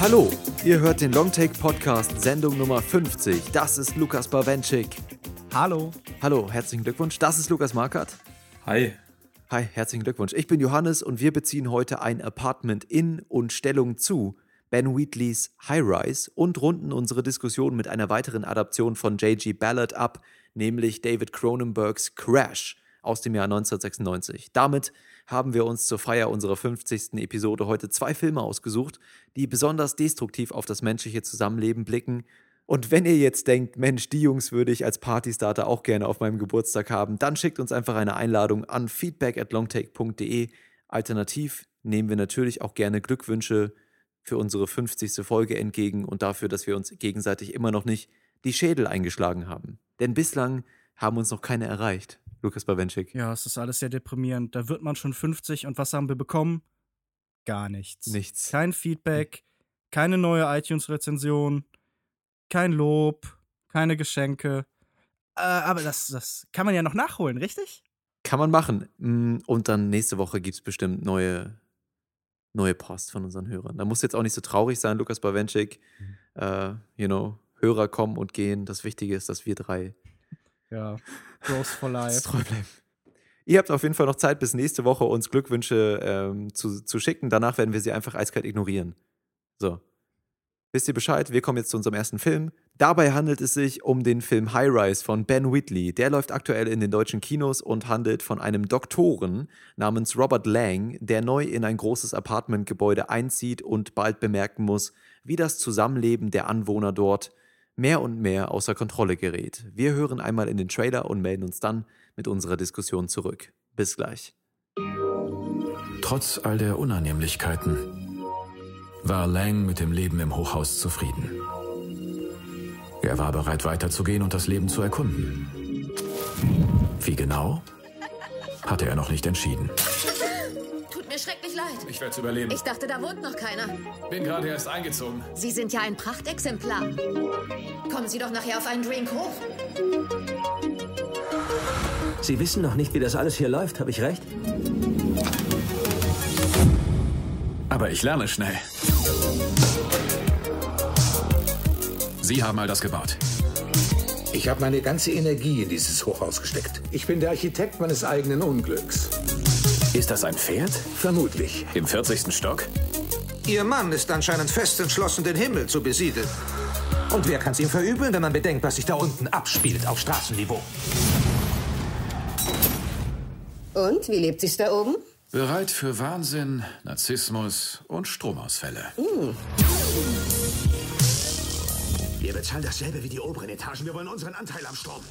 Hallo, ihr hört den Longtake Podcast, Sendung Nummer 50. Das ist Lukas Bawenschik. Hallo. Hallo, herzlichen Glückwunsch. Das ist Lukas Markert. Hi. Hi, herzlichen Glückwunsch. Ich bin Johannes und wir beziehen heute ein Apartment in und Stellung zu Ben Wheatleys High Rise und runden unsere Diskussion mit einer weiteren Adaption von J.G. Ballard ab, nämlich David Cronenbergs Crash aus dem Jahr 1996. Damit haben wir uns zur Feier unserer 50. Episode heute zwei Filme ausgesucht, die besonders destruktiv auf das menschliche Zusammenleben blicken. Und wenn ihr jetzt denkt, Mensch, die Jungs würde ich als Partystarter auch gerne auf meinem Geburtstag haben, dann schickt uns einfach eine Einladung an feedback at longtake.de. Alternativ nehmen wir natürlich auch gerne Glückwünsche für unsere 50. Folge entgegen und dafür, dass wir uns gegenseitig immer noch nicht die Schädel eingeschlagen haben. Denn bislang haben uns noch keine erreicht. Lukas Bawenschik. Ja, es ist alles sehr deprimierend. Da wird man schon 50 und was haben wir bekommen? Gar nichts. Nichts. Kein Feedback, keine neue iTunes-Rezension, kein Lob, keine Geschenke. Äh, aber das, das kann man ja noch nachholen, richtig? Kann man machen. Mm, und dann nächste Woche gibt es bestimmt neue, neue Post von unseren Hörern. Da muss jetzt auch nicht so traurig sein, Lukas Bawenschik. Mhm. Uh, you know, Hörer kommen und gehen. Das Wichtige ist, dass wir drei ja, Bros for Life. Treu bleiben. Ihr habt auf jeden Fall noch Zeit, bis nächste Woche uns Glückwünsche ähm, zu, zu schicken. Danach werden wir sie einfach eiskalt ignorieren. So. Wisst ihr Bescheid? Wir kommen jetzt zu unserem ersten Film. Dabei handelt es sich um den Film High Rise von Ben Whitley. Der läuft aktuell in den deutschen Kinos und handelt von einem Doktoren namens Robert Lang, der neu in ein großes Apartmentgebäude einzieht und bald bemerken muss, wie das Zusammenleben der Anwohner dort mehr und mehr außer Kontrolle gerät. Wir hören einmal in den Trailer und melden uns dann mit unserer Diskussion zurück. Bis gleich. Trotz all der Unannehmlichkeiten war Lang mit dem Leben im Hochhaus zufrieden. Er war bereit weiterzugehen und das Leben zu erkunden. Wie genau, hatte er noch nicht entschieden mir schrecklich leid. Ich werde es überleben. Ich dachte, da wohnt noch keiner. Bin gerade erst eingezogen. Sie sind ja ein Prachtexemplar. Kommen Sie doch nachher auf einen Drink hoch. Sie wissen noch nicht, wie das alles hier läuft, habe ich recht? Aber ich lerne schnell. Sie haben all das gebaut. Ich habe meine ganze Energie in dieses Hochhaus gesteckt. Ich bin der Architekt meines eigenen Unglücks. Ist das ein Pferd? Vermutlich. Im 40. Stock? Ihr Mann ist anscheinend fest entschlossen, den Himmel zu besiedeln. Und wer kann es ihm verübeln, wenn man bedenkt, was sich da unten abspielt auf Straßenniveau? Und wie lebt sich's da oben? Bereit für Wahnsinn, Narzissmus und Stromausfälle. Mm. Wir bezahlen dasselbe wie die oberen Etagen. Wir wollen unseren Anteil am Strom.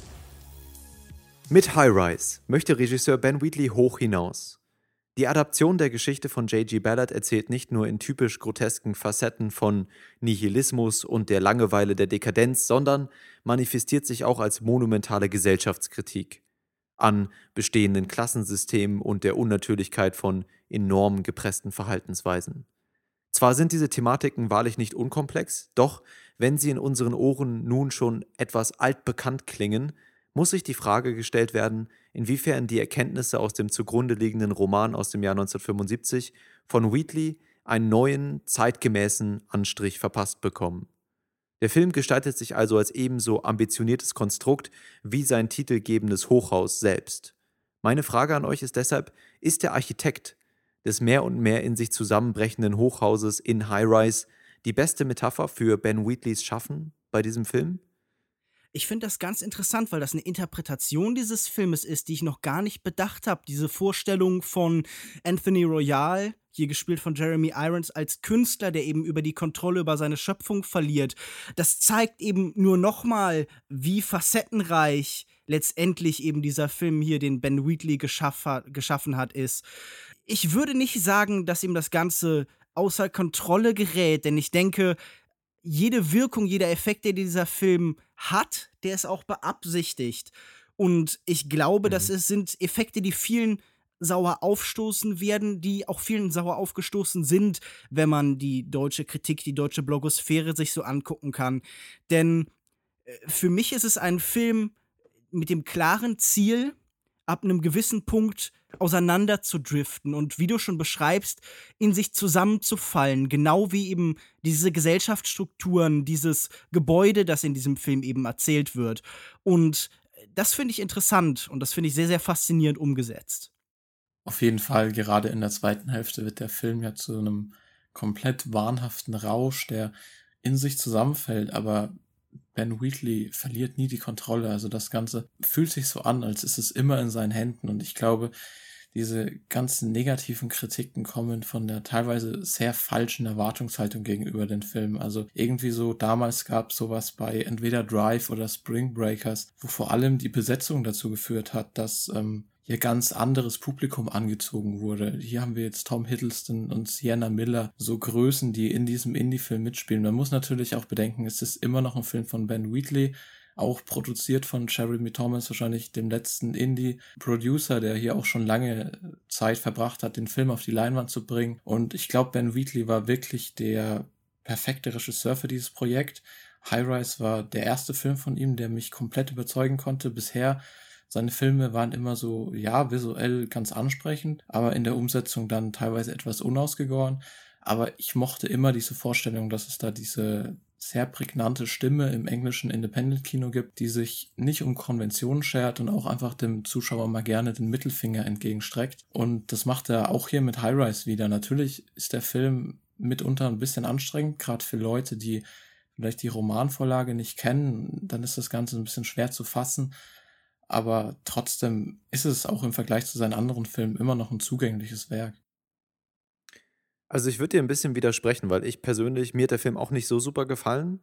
Mit High Rise möchte Regisseur Ben Wheatley hoch hinaus. Die Adaption der Geschichte von J.G. Ballard erzählt nicht nur in typisch grotesken Facetten von Nihilismus und der Langeweile der Dekadenz, sondern manifestiert sich auch als monumentale Gesellschaftskritik an bestehenden Klassensystemen und der Unnatürlichkeit von enorm gepressten Verhaltensweisen. Zwar sind diese Thematiken wahrlich nicht unkomplex, doch wenn sie in unseren Ohren nun schon etwas altbekannt klingen, muss sich die Frage gestellt werden, inwiefern die Erkenntnisse aus dem zugrunde liegenden Roman aus dem Jahr 1975 von Wheatley einen neuen, zeitgemäßen Anstrich verpasst bekommen. Der Film gestaltet sich also als ebenso ambitioniertes Konstrukt wie sein titelgebendes Hochhaus selbst. Meine Frage an euch ist deshalb, ist der Architekt des mehr und mehr in sich zusammenbrechenden Hochhauses in High Rise die beste Metapher für Ben Wheatleys Schaffen bei diesem Film? Ich finde das ganz interessant, weil das eine Interpretation dieses Filmes ist, die ich noch gar nicht bedacht habe. Diese Vorstellung von Anthony Royal, hier gespielt von Jeremy Irons, als Künstler, der eben über die Kontrolle über seine Schöpfung verliert. Das zeigt eben nur nochmal, wie facettenreich letztendlich eben dieser Film hier, den Ben Wheatley geschaff geschaffen hat, ist. Ich würde nicht sagen, dass ihm das Ganze außer Kontrolle gerät, denn ich denke, jede Wirkung, jeder Effekt, den dieser Film hat, der ist auch beabsichtigt. Und ich glaube, mhm. dass es sind Effekte, die vielen sauer aufstoßen werden, die auch vielen sauer aufgestoßen sind, wenn man die deutsche Kritik, die deutsche Blogosphäre sich so angucken kann. Denn äh, für mich ist es ein Film, mit dem klaren Ziel, ab einem gewissen Punkt auseinander zu driften und wie du schon beschreibst, in sich zusammenzufallen, genau wie eben diese Gesellschaftsstrukturen, dieses Gebäude, das in diesem Film eben erzählt wird. Und das finde ich interessant und das finde ich sehr, sehr faszinierend umgesetzt. Auf jeden Fall, gerade in der zweiten Hälfte wird der Film ja zu einem komplett wahnhaften Rausch, der in sich zusammenfällt, aber Ben Wheatley verliert nie die Kontrolle. Also das Ganze fühlt sich so an, als ist es immer in seinen Händen. Und ich glaube, diese ganzen negativen Kritiken kommen von der teilweise sehr falschen Erwartungshaltung gegenüber den Filmen. Also irgendwie so, damals gab sowas bei entweder Drive oder Spring Breakers, wo vor allem die Besetzung dazu geführt hat, dass ähm, hier ganz anderes Publikum angezogen wurde. Hier haben wir jetzt Tom Hiddleston und Sienna Miller, so Größen, die in diesem Indie-Film mitspielen. Man muss natürlich auch bedenken, es ist immer noch ein Film von Ben Wheatley, auch produziert von Jeremy Thomas, wahrscheinlich dem letzten Indie-Producer, der hier auch schon lange Zeit verbracht hat, den Film auf die Leinwand zu bringen. Und ich glaube, Ben Wheatley war wirklich der perfekte Regisseur für dieses Projekt. High Rise war der erste Film von ihm, der mich komplett überzeugen konnte. Bisher seine Filme waren immer so, ja, visuell ganz ansprechend, aber in der Umsetzung dann teilweise etwas unausgegoren. Aber ich mochte immer diese Vorstellung, dass es da diese sehr prägnante Stimme im englischen Independent-Kino gibt, die sich nicht um Konventionen schert und auch einfach dem Zuschauer mal gerne den Mittelfinger entgegenstreckt. Und das macht er auch hier mit High Rise wieder. Natürlich ist der Film mitunter ein bisschen anstrengend, gerade für Leute, die vielleicht die Romanvorlage nicht kennen, dann ist das Ganze ein bisschen schwer zu fassen aber trotzdem ist es auch im Vergleich zu seinen anderen Filmen immer noch ein zugängliches Werk. Also ich würde dir ein bisschen widersprechen, weil ich persönlich, mir hat der Film auch nicht so super gefallen.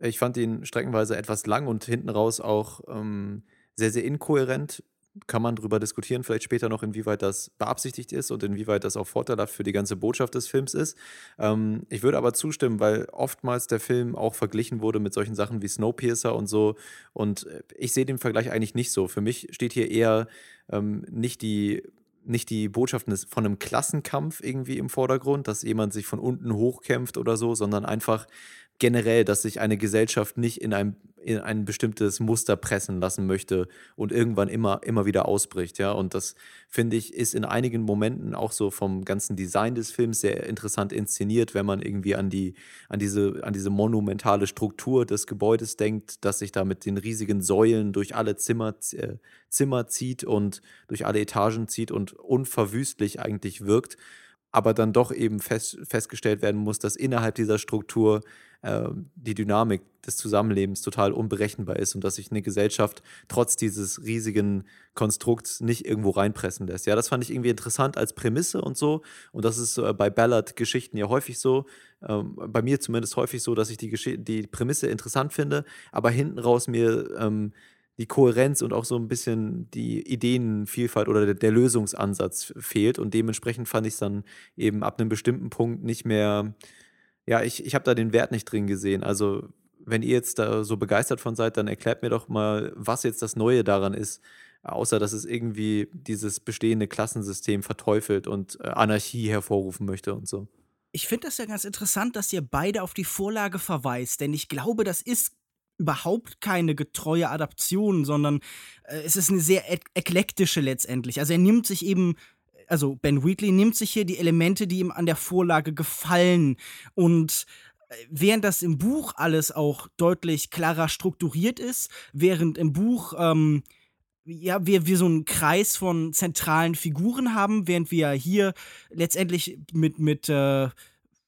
Ich fand ihn streckenweise etwas lang und hinten raus auch ähm, sehr, sehr inkohärent kann man darüber diskutieren, vielleicht später noch, inwieweit das beabsichtigt ist und inwieweit das auch vorteilhaft für die ganze Botschaft des Films ist. Ähm, ich würde aber zustimmen, weil oftmals der Film auch verglichen wurde mit solchen Sachen wie Snowpiercer und so. Und äh, ich sehe den Vergleich eigentlich nicht so. Für mich steht hier eher ähm, nicht die nicht die Botschaft von einem Klassenkampf irgendwie im Vordergrund, dass jemand sich von unten hochkämpft oder so, sondern einfach generell, dass sich eine Gesellschaft nicht in ein, in ein bestimmtes Muster pressen lassen möchte und irgendwann immer, immer wieder ausbricht, ja. Und das, finde ich, ist in einigen Momenten auch so vom ganzen Design des Films sehr interessant inszeniert, wenn man irgendwie an die, an diese, an diese monumentale Struktur des Gebäudes denkt, dass sich da mit den riesigen Säulen durch alle Zimmer, äh, Zimmer zieht und durch alle Etagen zieht und unverwüstlich eigentlich wirkt aber dann doch eben fest, festgestellt werden muss, dass innerhalb dieser Struktur äh, die Dynamik des Zusammenlebens total unberechenbar ist und dass sich eine Gesellschaft trotz dieses riesigen Konstrukts nicht irgendwo reinpressen lässt. Ja, das fand ich irgendwie interessant als Prämisse und so. Und das ist äh, bei Ballard-Geschichten ja häufig so. Ähm, bei mir zumindest häufig so, dass ich die, die Prämisse interessant finde, aber hinten raus mir ähm, die Kohärenz und auch so ein bisschen die Ideenvielfalt oder der, der Lösungsansatz fehlt. Und dementsprechend fand ich es dann eben ab einem bestimmten Punkt nicht mehr ja, ich, ich habe da den Wert nicht drin gesehen. Also, wenn ihr jetzt da so begeistert von seid, dann erklärt mir doch mal, was jetzt das Neue daran ist. Außer, dass es irgendwie dieses bestehende Klassensystem verteufelt und äh, Anarchie hervorrufen möchte und so. Ich finde das ja ganz interessant, dass ihr beide auf die Vorlage verweist, denn ich glaube, das ist überhaupt keine getreue Adaption, sondern äh, es ist eine sehr ek eklektische letztendlich. Also er nimmt sich eben also Ben Wheatley nimmt sich hier die Elemente, die ihm an der Vorlage gefallen. Und äh, während das im Buch alles auch deutlich klarer strukturiert ist, während im Buch ähm, ja, wir, wir so einen Kreis von zentralen Figuren haben, während wir hier letztendlich mit, mit äh,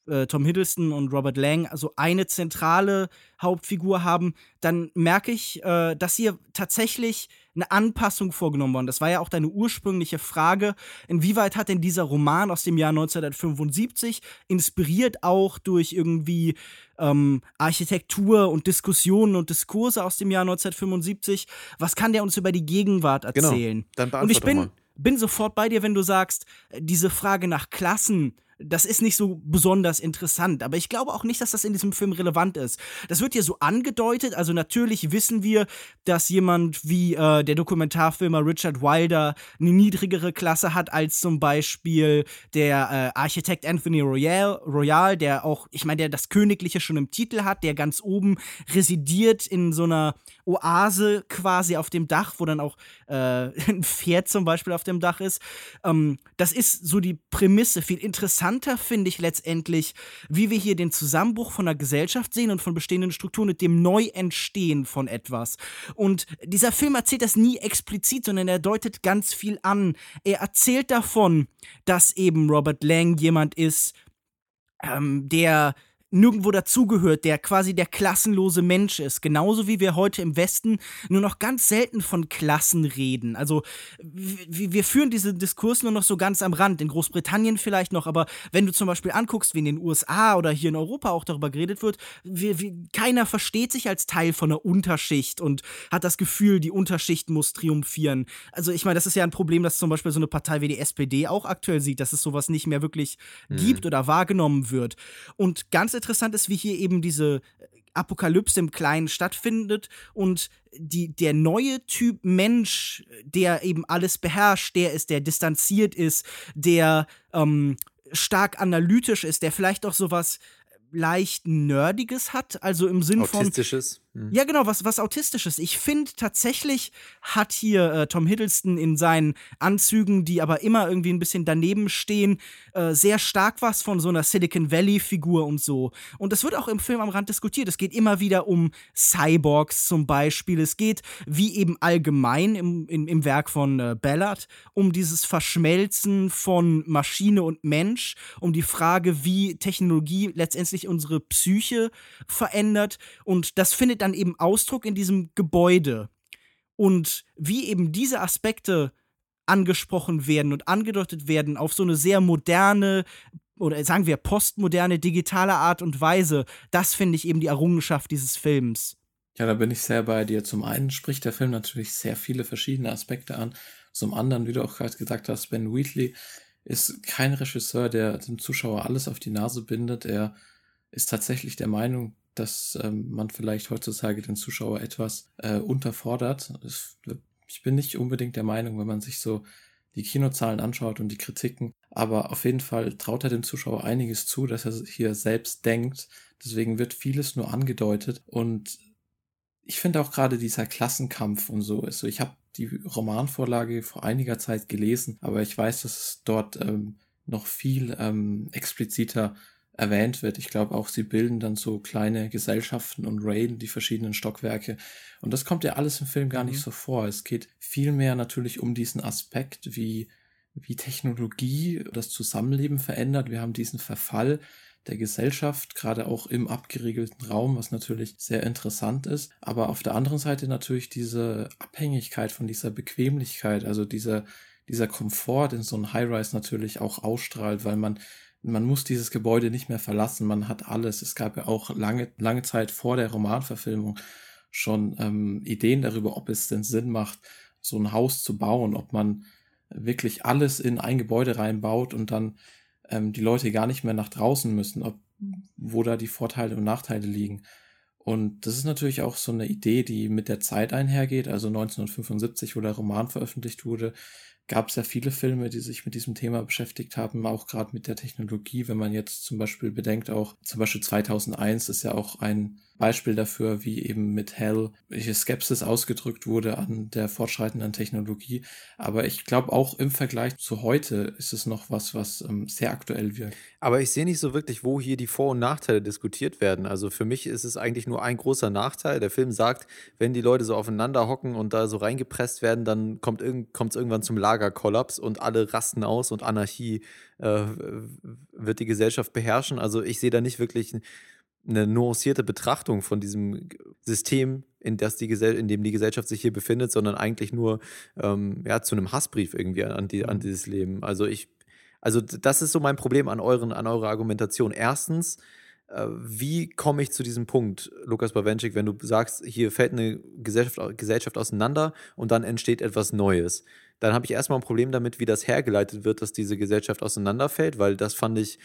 äh, Tom Hiddleston und Robert Lang also eine zentrale Hauptfigur haben, dann merke ich, äh, dass hier tatsächlich eine Anpassung vorgenommen worden. Das war ja auch deine ursprüngliche Frage. Inwieweit hat denn dieser Roman aus dem Jahr 1975, inspiriert auch durch irgendwie ähm, Architektur und Diskussionen und Diskurse aus dem Jahr 1975, was kann der uns über die Gegenwart genau. erzählen? Genau. Dann und ich bin, bin sofort bei dir, wenn du sagst, äh, diese Frage nach Klassen das ist nicht so besonders interessant. Aber ich glaube auch nicht, dass das in diesem Film relevant ist. Das wird hier so angedeutet. Also natürlich wissen wir, dass jemand wie äh, der Dokumentarfilmer Richard Wilder eine niedrigere Klasse hat als zum Beispiel der äh, Architekt Anthony Royal, Royal, der auch, ich meine, der das Königliche schon im Titel hat, der ganz oben residiert in so einer Oase quasi auf dem Dach, wo dann auch äh, ein Pferd zum Beispiel auf dem Dach ist. Ähm, das ist so die Prämisse. Viel interessanter finde ich letztendlich, wie wir hier den Zusammenbruch von der Gesellschaft sehen und von bestehenden Strukturen mit dem Neuentstehen von etwas. Und dieser Film erzählt das nie explizit, sondern er deutet ganz viel an. Er erzählt davon, dass eben Robert Lang jemand ist, ähm, der nirgendwo dazugehört, der quasi der klassenlose Mensch ist. Genauso wie wir heute im Westen nur noch ganz selten von Klassen reden. Also wir führen diesen Diskurs nur noch so ganz am Rand. In Großbritannien vielleicht noch, aber wenn du zum Beispiel anguckst, wie in den USA oder hier in Europa auch darüber geredet wird, wir, wir, keiner versteht sich als Teil von einer Unterschicht und hat das Gefühl, die Unterschicht muss triumphieren. Also ich meine, das ist ja ein Problem, das zum Beispiel so eine Partei wie die SPD auch aktuell sieht, dass es sowas nicht mehr wirklich mhm. gibt oder wahrgenommen wird. Und ganz interessant ist, wie hier eben diese Apokalypse im Kleinen stattfindet und die, der neue Typ Mensch, der eben alles beherrscht, der ist, der distanziert ist, der ähm, stark analytisch ist, der vielleicht auch sowas leicht Nerdiges hat, also im Sinn von. Autistisches. Mhm. Ja, genau, was, was Autistisches. Ich finde tatsächlich hat hier äh, Tom Hiddleston in seinen Anzügen, die aber immer irgendwie ein bisschen daneben stehen, äh, sehr stark was von so einer Silicon Valley-Figur und so. Und das wird auch im Film am Rand diskutiert. Es geht immer wieder um Cyborgs zum Beispiel. Es geht, wie eben allgemein im, im, im Werk von äh, Ballard, um dieses Verschmelzen von Maschine und Mensch, um die Frage, wie Technologie letztendlich unsere Psyche verändert. Und das findet dann eben Ausdruck in diesem Gebäude. Und wie eben diese Aspekte angesprochen werden und angedeutet werden auf so eine sehr moderne oder sagen wir postmoderne, digitale Art und Weise, das finde ich eben die Errungenschaft dieses Films. Ja, da bin ich sehr bei dir. Zum einen spricht der Film natürlich sehr viele verschiedene Aspekte an. Zum anderen, wie du auch gerade gesagt hast, Ben Wheatley ist kein Regisseur, der dem Zuschauer alles auf die Nase bindet. Er ist tatsächlich der Meinung, dass ähm, man vielleicht heutzutage den Zuschauer etwas äh, unterfordert. Ich bin nicht unbedingt der Meinung, wenn man sich so die Kinozahlen anschaut und die Kritiken, aber auf jeden Fall traut er dem Zuschauer einiges zu, dass er hier selbst denkt. Deswegen wird vieles nur angedeutet und ich finde auch gerade dieser Klassenkampf und so ist so. Ich habe die Romanvorlage vor einiger Zeit gelesen, aber ich weiß, dass es dort ähm, noch viel ähm, expliziter erwähnt wird. Ich glaube auch, sie bilden dann so kleine Gesellschaften und raiden die verschiedenen Stockwerke. Und das kommt ja alles im Film gar mhm. nicht so vor. Es geht vielmehr natürlich um diesen Aspekt, wie, wie Technologie das Zusammenleben verändert. Wir haben diesen Verfall der Gesellschaft, gerade auch im abgeriegelten Raum, was natürlich sehr interessant ist. Aber auf der anderen Seite natürlich diese Abhängigkeit von dieser Bequemlichkeit, also dieser, dieser Komfort in so einem High-Rise natürlich auch ausstrahlt, weil man man muss dieses Gebäude nicht mehr verlassen, man hat alles. Es gab ja auch lange, lange Zeit vor der Romanverfilmung schon ähm, Ideen darüber, ob es denn Sinn macht, so ein Haus zu bauen, ob man wirklich alles in ein Gebäude reinbaut und dann ähm, die Leute gar nicht mehr nach draußen müssen, ob, wo da die Vorteile und Nachteile liegen. Und das ist natürlich auch so eine Idee, die mit der Zeit einhergeht. Also 1975, wo der Roman veröffentlicht wurde, gab es ja viele Filme, die sich mit diesem Thema beschäftigt haben, auch gerade mit der Technologie. Wenn man jetzt zum Beispiel bedenkt, auch zum Beispiel 2001 ist ja auch ein Beispiel dafür, wie eben mit Hell welche Skepsis ausgedrückt wurde an der fortschreitenden Technologie. Aber ich glaube auch im Vergleich zu heute ist es noch was, was ähm, sehr aktuell wirkt. Aber ich sehe nicht so wirklich, wo hier die Vor- und Nachteile diskutiert werden. Also für mich ist es eigentlich nur ein großer Nachteil. Der Film sagt, wenn die Leute so aufeinander hocken und da so reingepresst werden, dann kommt es irgendwann zum Lagerkollaps und alle rasten aus und Anarchie äh, wird die Gesellschaft beherrschen. Also ich sehe da nicht wirklich eine nuancierte Betrachtung von diesem System, in, das die Gesell in dem die Gesellschaft sich hier befindet, sondern eigentlich nur ähm, ja, zu einem Hassbrief irgendwie an, die, an mhm. dieses Leben. Also ich, also das ist so mein Problem an euren, an eurer Argumentation. Erstens äh, wie komme ich zu diesem Punkt, Lukas Bawenschik, wenn du sagst, hier fällt eine Gesellschaft, Gesellschaft auseinander und dann entsteht etwas Neues? Dann habe ich erstmal ein Problem damit, wie das hergeleitet wird, dass diese Gesellschaft auseinanderfällt, weil das fand ich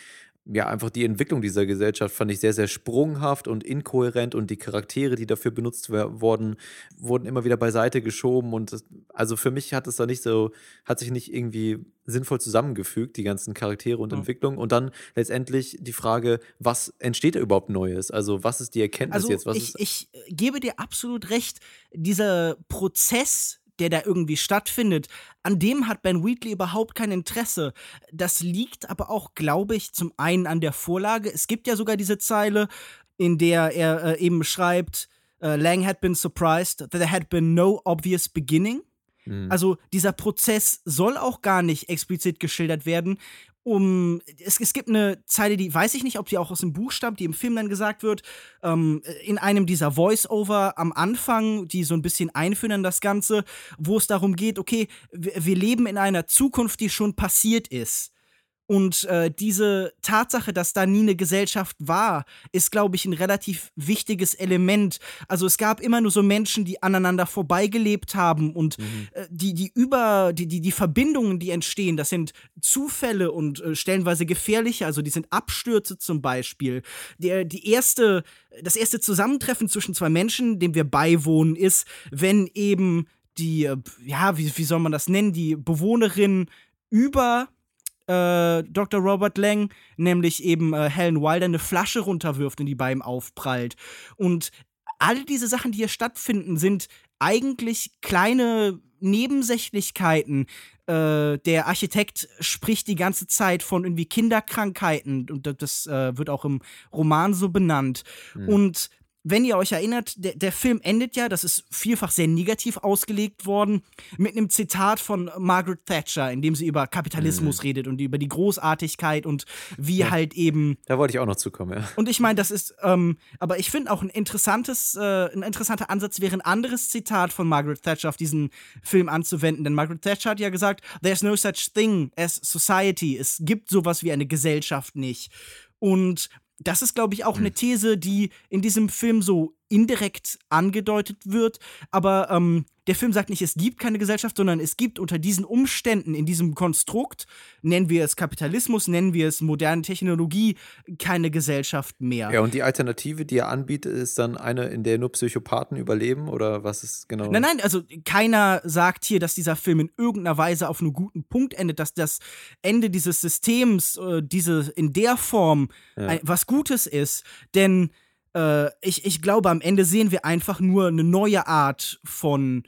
ja, einfach die Entwicklung dieser Gesellschaft fand ich sehr, sehr sprunghaft und inkohärent und die Charaktere, die dafür benutzt wurden, wurden immer wieder beiseite geschoben und das, also für mich hat es da nicht so, hat sich nicht irgendwie sinnvoll zusammengefügt, die ganzen Charaktere und mhm. Entwicklungen und dann letztendlich die Frage, was entsteht da überhaupt Neues? Also was ist die Erkenntnis also jetzt? Was ich, ich gebe dir absolut recht, dieser Prozess, der da irgendwie stattfindet, an dem hat Ben Wheatley überhaupt kein Interesse. Das liegt aber auch, glaube ich, zum einen an der Vorlage. Es gibt ja sogar diese Zeile, in der er äh, eben schreibt, uh, Lang had been surprised that there had been no obvious beginning. Mhm. Also dieser Prozess soll auch gar nicht explizit geschildert werden um es, es gibt eine Zeile, die weiß ich nicht, ob die auch aus dem Buch stammt, die im Film dann gesagt wird, ähm, in einem dieser Voice-Over am Anfang, die so ein bisschen einführen in das Ganze, wo es darum geht, okay, wir, wir leben in einer Zukunft, die schon passiert ist. Und äh, diese Tatsache, dass da nie eine Gesellschaft war, ist, glaube ich, ein relativ wichtiges Element. Also es gab immer nur so Menschen, die aneinander vorbeigelebt haben und mhm. äh, die, die über, die, die, die Verbindungen, die entstehen, das sind Zufälle und äh, stellenweise gefährliche, also die sind Abstürze zum Beispiel. Der, die erste, das erste Zusammentreffen zwischen zwei Menschen, dem wir beiwohnen, ist, wenn eben die, äh, ja, wie, wie soll man das nennen, die Bewohnerin über äh, Dr. Robert Lang, nämlich eben äh, Helen Wilder eine Flasche runterwirft und die bei ihm aufprallt. Und all diese Sachen, die hier stattfinden, sind eigentlich kleine Nebensächlichkeiten. Äh, der Architekt spricht die ganze Zeit von irgendwie Kinderkrankheiten und das äh, wird auch im Roman so benannt. Mhm. Und wenn ihr euch erinnert, der, der Film endet ja, das ist vielfach sehr negativ ausgelegt worden, mit einem Zitat von Margaret Thatcher, in dem sie über Kapitalismus mhm. redet und über die Großartigkeit und wie ja, halt eben. Da wollte ich auch noch zukommen, ja. Und ich meine, das ist, ähm, aber ich finde auch ein interessantes, äh, ein interessanter Ansatz wäre ein anderes Zitat von Margaret Thatcher auf diesen Film anzuwenden. Denn Margaret Thatcher hat ja gesagt, there's no such thing as society. Es gibt sowas wie eine Gesellschaft nicht. Und das ist, glaube ich, auch eine hm. These, die in diesem Film so indirekt angedeutet wird. Aber ähm, der Film sagt nicht, es gibt keine Gesellschaft, sondern es gibt unter diesen Umständen, in diesem Konstrukt, nennen wir es Kapitalismus, nennen wir es moderne Technologie, keine Gesellschaft mehr. Ja, und die Alternative, die er anbietet, ist dann eine, in der nur Psychopathen überleben oder was ist genau? Nein, nein, also keiner sagt hier, dass dieser Film in irgendeiner Weise auf einem guten Punkt endet, dass das Ende dieses Systems, äh, diese in der Form ja. ein, was Gutes ist. Denn äh, ich, ich glaube, am Ende sehen wir einfach nur eine neue Art von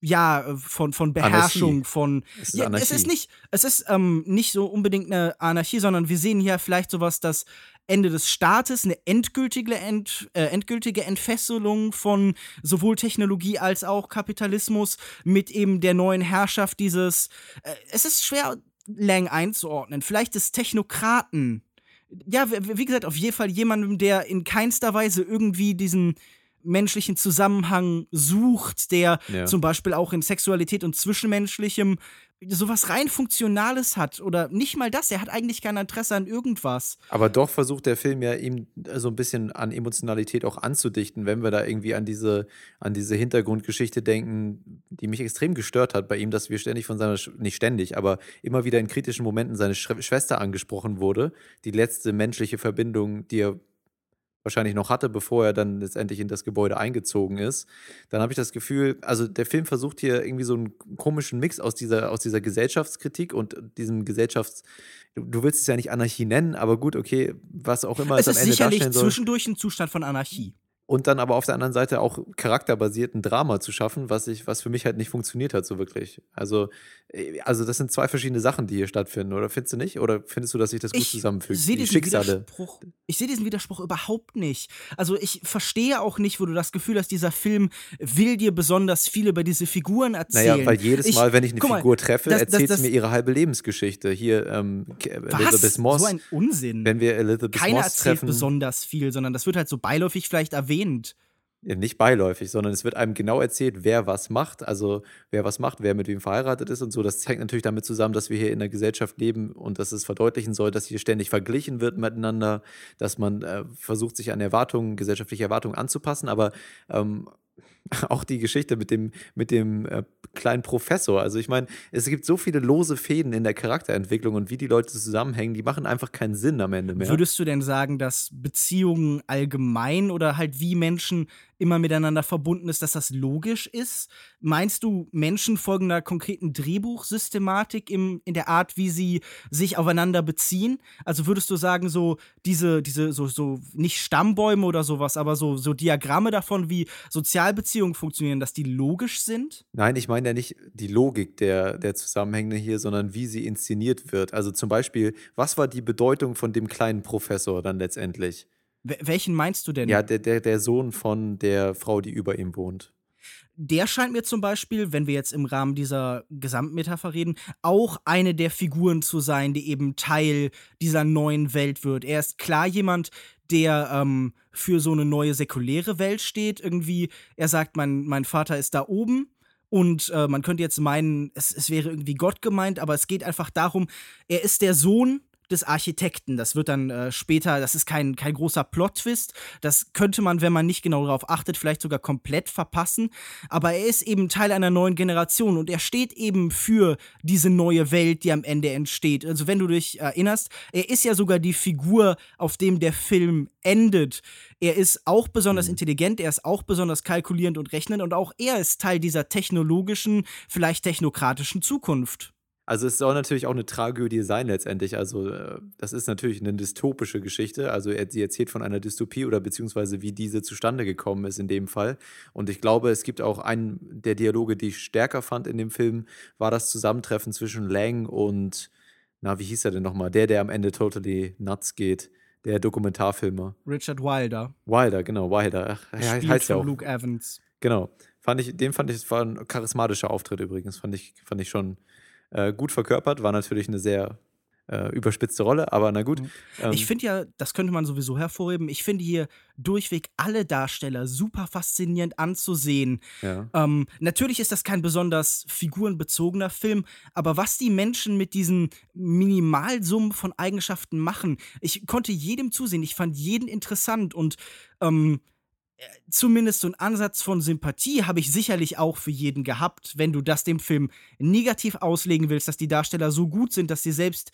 ja, von, von Beherrschung, Anarchie. von. Es ist, ja, es ist nicht, es ist ähm, nicht so unbedingt eine Anarchie, sondern wir sehen hier vielleicht sowas, das Ende des Staates, eine endgültige, Ent, äh, endgültige Entfesselung von sowohl Technologie als auch Kapitalismus mit eben der neuen Herrschaft dieses. Äh, es ist schwer, Lang einzuordnen. Vielleicht des Technokraten ja, wie gesagt, auf jeden Fall jemandem, der in keinster Weise irgendwie diesen menschlichen Zusammenhang sucht, der ja. zum Beispiel auch in Sexualität und Zwischenmenschlichem sowas rein Funktionales hat oder nicht mal das. Er hat eigentlich kein Interesse an irgendwas. Aber doch versucht der Film ja ihm so ein bisschen an Emotionalität auch anzudichten, wenn wir da irgendwie an diese, an diese Hintergrundgeschichte denken, die mich extrem gestört hat bei ihm, dass wir ständig von seiner, nicht ständig, aber immer wieder in kritischen Momenten seine Schwester angesprochen wurde. Die letzte menschliche Verbindung, die er wahrscheinlich noch hatte, bevor er dann letztendlich in das Gebäude eingezogen ist, dann habe ich das Gefühl, also der Film versucht hier irgendwie so einen komischen Mix aus dieser, aus dieser Gesellschaftskritik und diesem Gesellschafts-, du willst es ja nicht Anarchie nennen, aber gut, okay, was auch immer es, es am Ende darstellen soll. Es ist sicherlich zwischendurch ein Zustand von Anarchie und dann aber auf der anderen Seite auch charakterbasierten Drama zu schaffen, was ich, was für mich halt nicht funktioniert hat, so wirklich. Also, äh, also das sind zwei verschiedene Sachen, die hier stattfinden, oder findest du nicht? Oder findest du, dass sich das gut ich zusammenfügt? Seh die Schicksale. Widerspruch, ich sehe diesen Widerspruch überhaupt nicht. Also ich verstehe auch nicht, wo du das Gefühl hast, dieser Film will dir besonders viel über diese Figuren erzählen. Naja, weil jedes Mal, ich, wenn ich eine Figur mal, treffe, das, erzählt das, das, sie mir ihre halbe Lebensgeschichte. Hier, ähm, Elizabeth Moss. So ein Unsinn. Wenn wir Elizabeth Keiner Moss erzählt treffen, besonders viel, sondern das wird halt so beiläufig vielleicht erwähnt. Ja, nicht beiläufig, sondern es wird einem genau erzählt, wer was macht, also wer was macht, wer mit wem verheiratet ist und so. Das hängt natürlich damit zusammen, dass wir hier in einer Gesellschaft leben und dass es verdeutlichen soll, dass hier ständig verglichen wird miteinander, dass man äh, versucht, sich an Erwartungen, gesellschaftliche Erwartungen anzupassen, aber ähm, auch die Geschichte mit dem, mit dem äh, kleinen Professor. Also ich meine, es gibt so viele lose Fäden in der Charakterentwicklung und wie die Leute zusammenhängen, die machen einfach keinen Sinn am Ende mehr. Würdest du denn sagen, dass Beziehungen allgemein oder halt wie Menschen immer miteinander verbunden ist, dass das logisch ist? Meinst du, Menschen folgen einer konkreten Drehbuchsystematik im, in der Art, wie sie sich aufeinander beziehen? Also würdest du sagen, so diese, diese, so, so nicht Stammbäume oder sowas, aber so, so Diagramme davon, wie Sozialbeziehungen funktionieren, dass die logisch sind? Nein, ich meine ja nicht die Logik der, der Zusammenhänge hier, sondern wie sie inszeniert wird. Also zum Beispiel, was war die Bedeutung von dem kleinen Professor dann letztendlich? Welchen meinst du denn? Ja, der, der, der Sohn von der Frau, die über ihm wohnt. Der scheint mir zum Beispiel, wenn wir jetzt im Rahmen dieser Gesamtmetapher reden, auch eine der Figuren zu sein, die eben Teil dieser neuen Welt wird. Er ist klar jemand, der ähm, für so eine neue säkuläre Welt steht. Irgendwie, er sagt, mein, mein Vater ist da oben. Und äh, man könnte jetzt meinen, es, es wäre irgendwie Gott gemeint, aber es geht einfach darum, er ist der Sohn des Architekten. Das wird dann äh, später, das ist kein, kein großer Plot-Twist. Das könnte man, wenn man nicht genau darauf achtet, vielleicht sogar komplett verpassen. Aber er ist eben Teil einer neuen Generation und er steht eben für diese neue Welt, die am Ende entsteht. Also wenn du dich erinnerst, er ist ja sogar die Figur, auf dem der Film endet. Er ist auch besonders mhm. intelligent, er ist auch besonders kalkulierend und rechnend und auch er ist Teil dieser technologischen, vielleicht technokratischen Zukunft. Also es soll natürlich auch eine Tragödie sein letztendlich. Also äh, das ist natürlich eine dystopische Geschichte. Also sie erzählt von einer Dystopie oder beziehungsweise wie diese zustande gekommen ist in dem Fall. Und ich glaube, es gibt auch einen der Dialoge, die ich stärker fand in dem Film, war das Zusammentreffen zwischen Lang und, na, wie hieß er denn nochmal? Der, der am Ende totally nuts geht. Der Dokumentarfilmer. Richard Wilder. Wilder, genau, Wilder. Ach, Spielt heißt ja auch. Luke Evans. Genau. Fand ich, den fand ich, war ein charismatischer Auftritt übrigens. Fand ich, fand ich schon äh, gut verkörpert. War natürlich eine sehr äh, überspitzte Rolle, aber na gut. Mhm. Ähm, ich finde ja, das könnte man sowieso hervorheben, ich finde hier durchweg alle Darsteller super faszinierend anzusehen. Ja. Ähm, natürlich ist das kein besonders figurenbezogener Film, aber was die Menschen mit diesen Minimalsummen von Eigenschaften machen, ich konnte jedem zusehen, ich fand jeden interessant und ähm, zumindest so einen Ansatz von Sympathie habe ich sicherlich auch für jeden gehabt, wenn du das dem Film negativ auslegen willst, dass die Darsteller so gut sind, dass sie selbst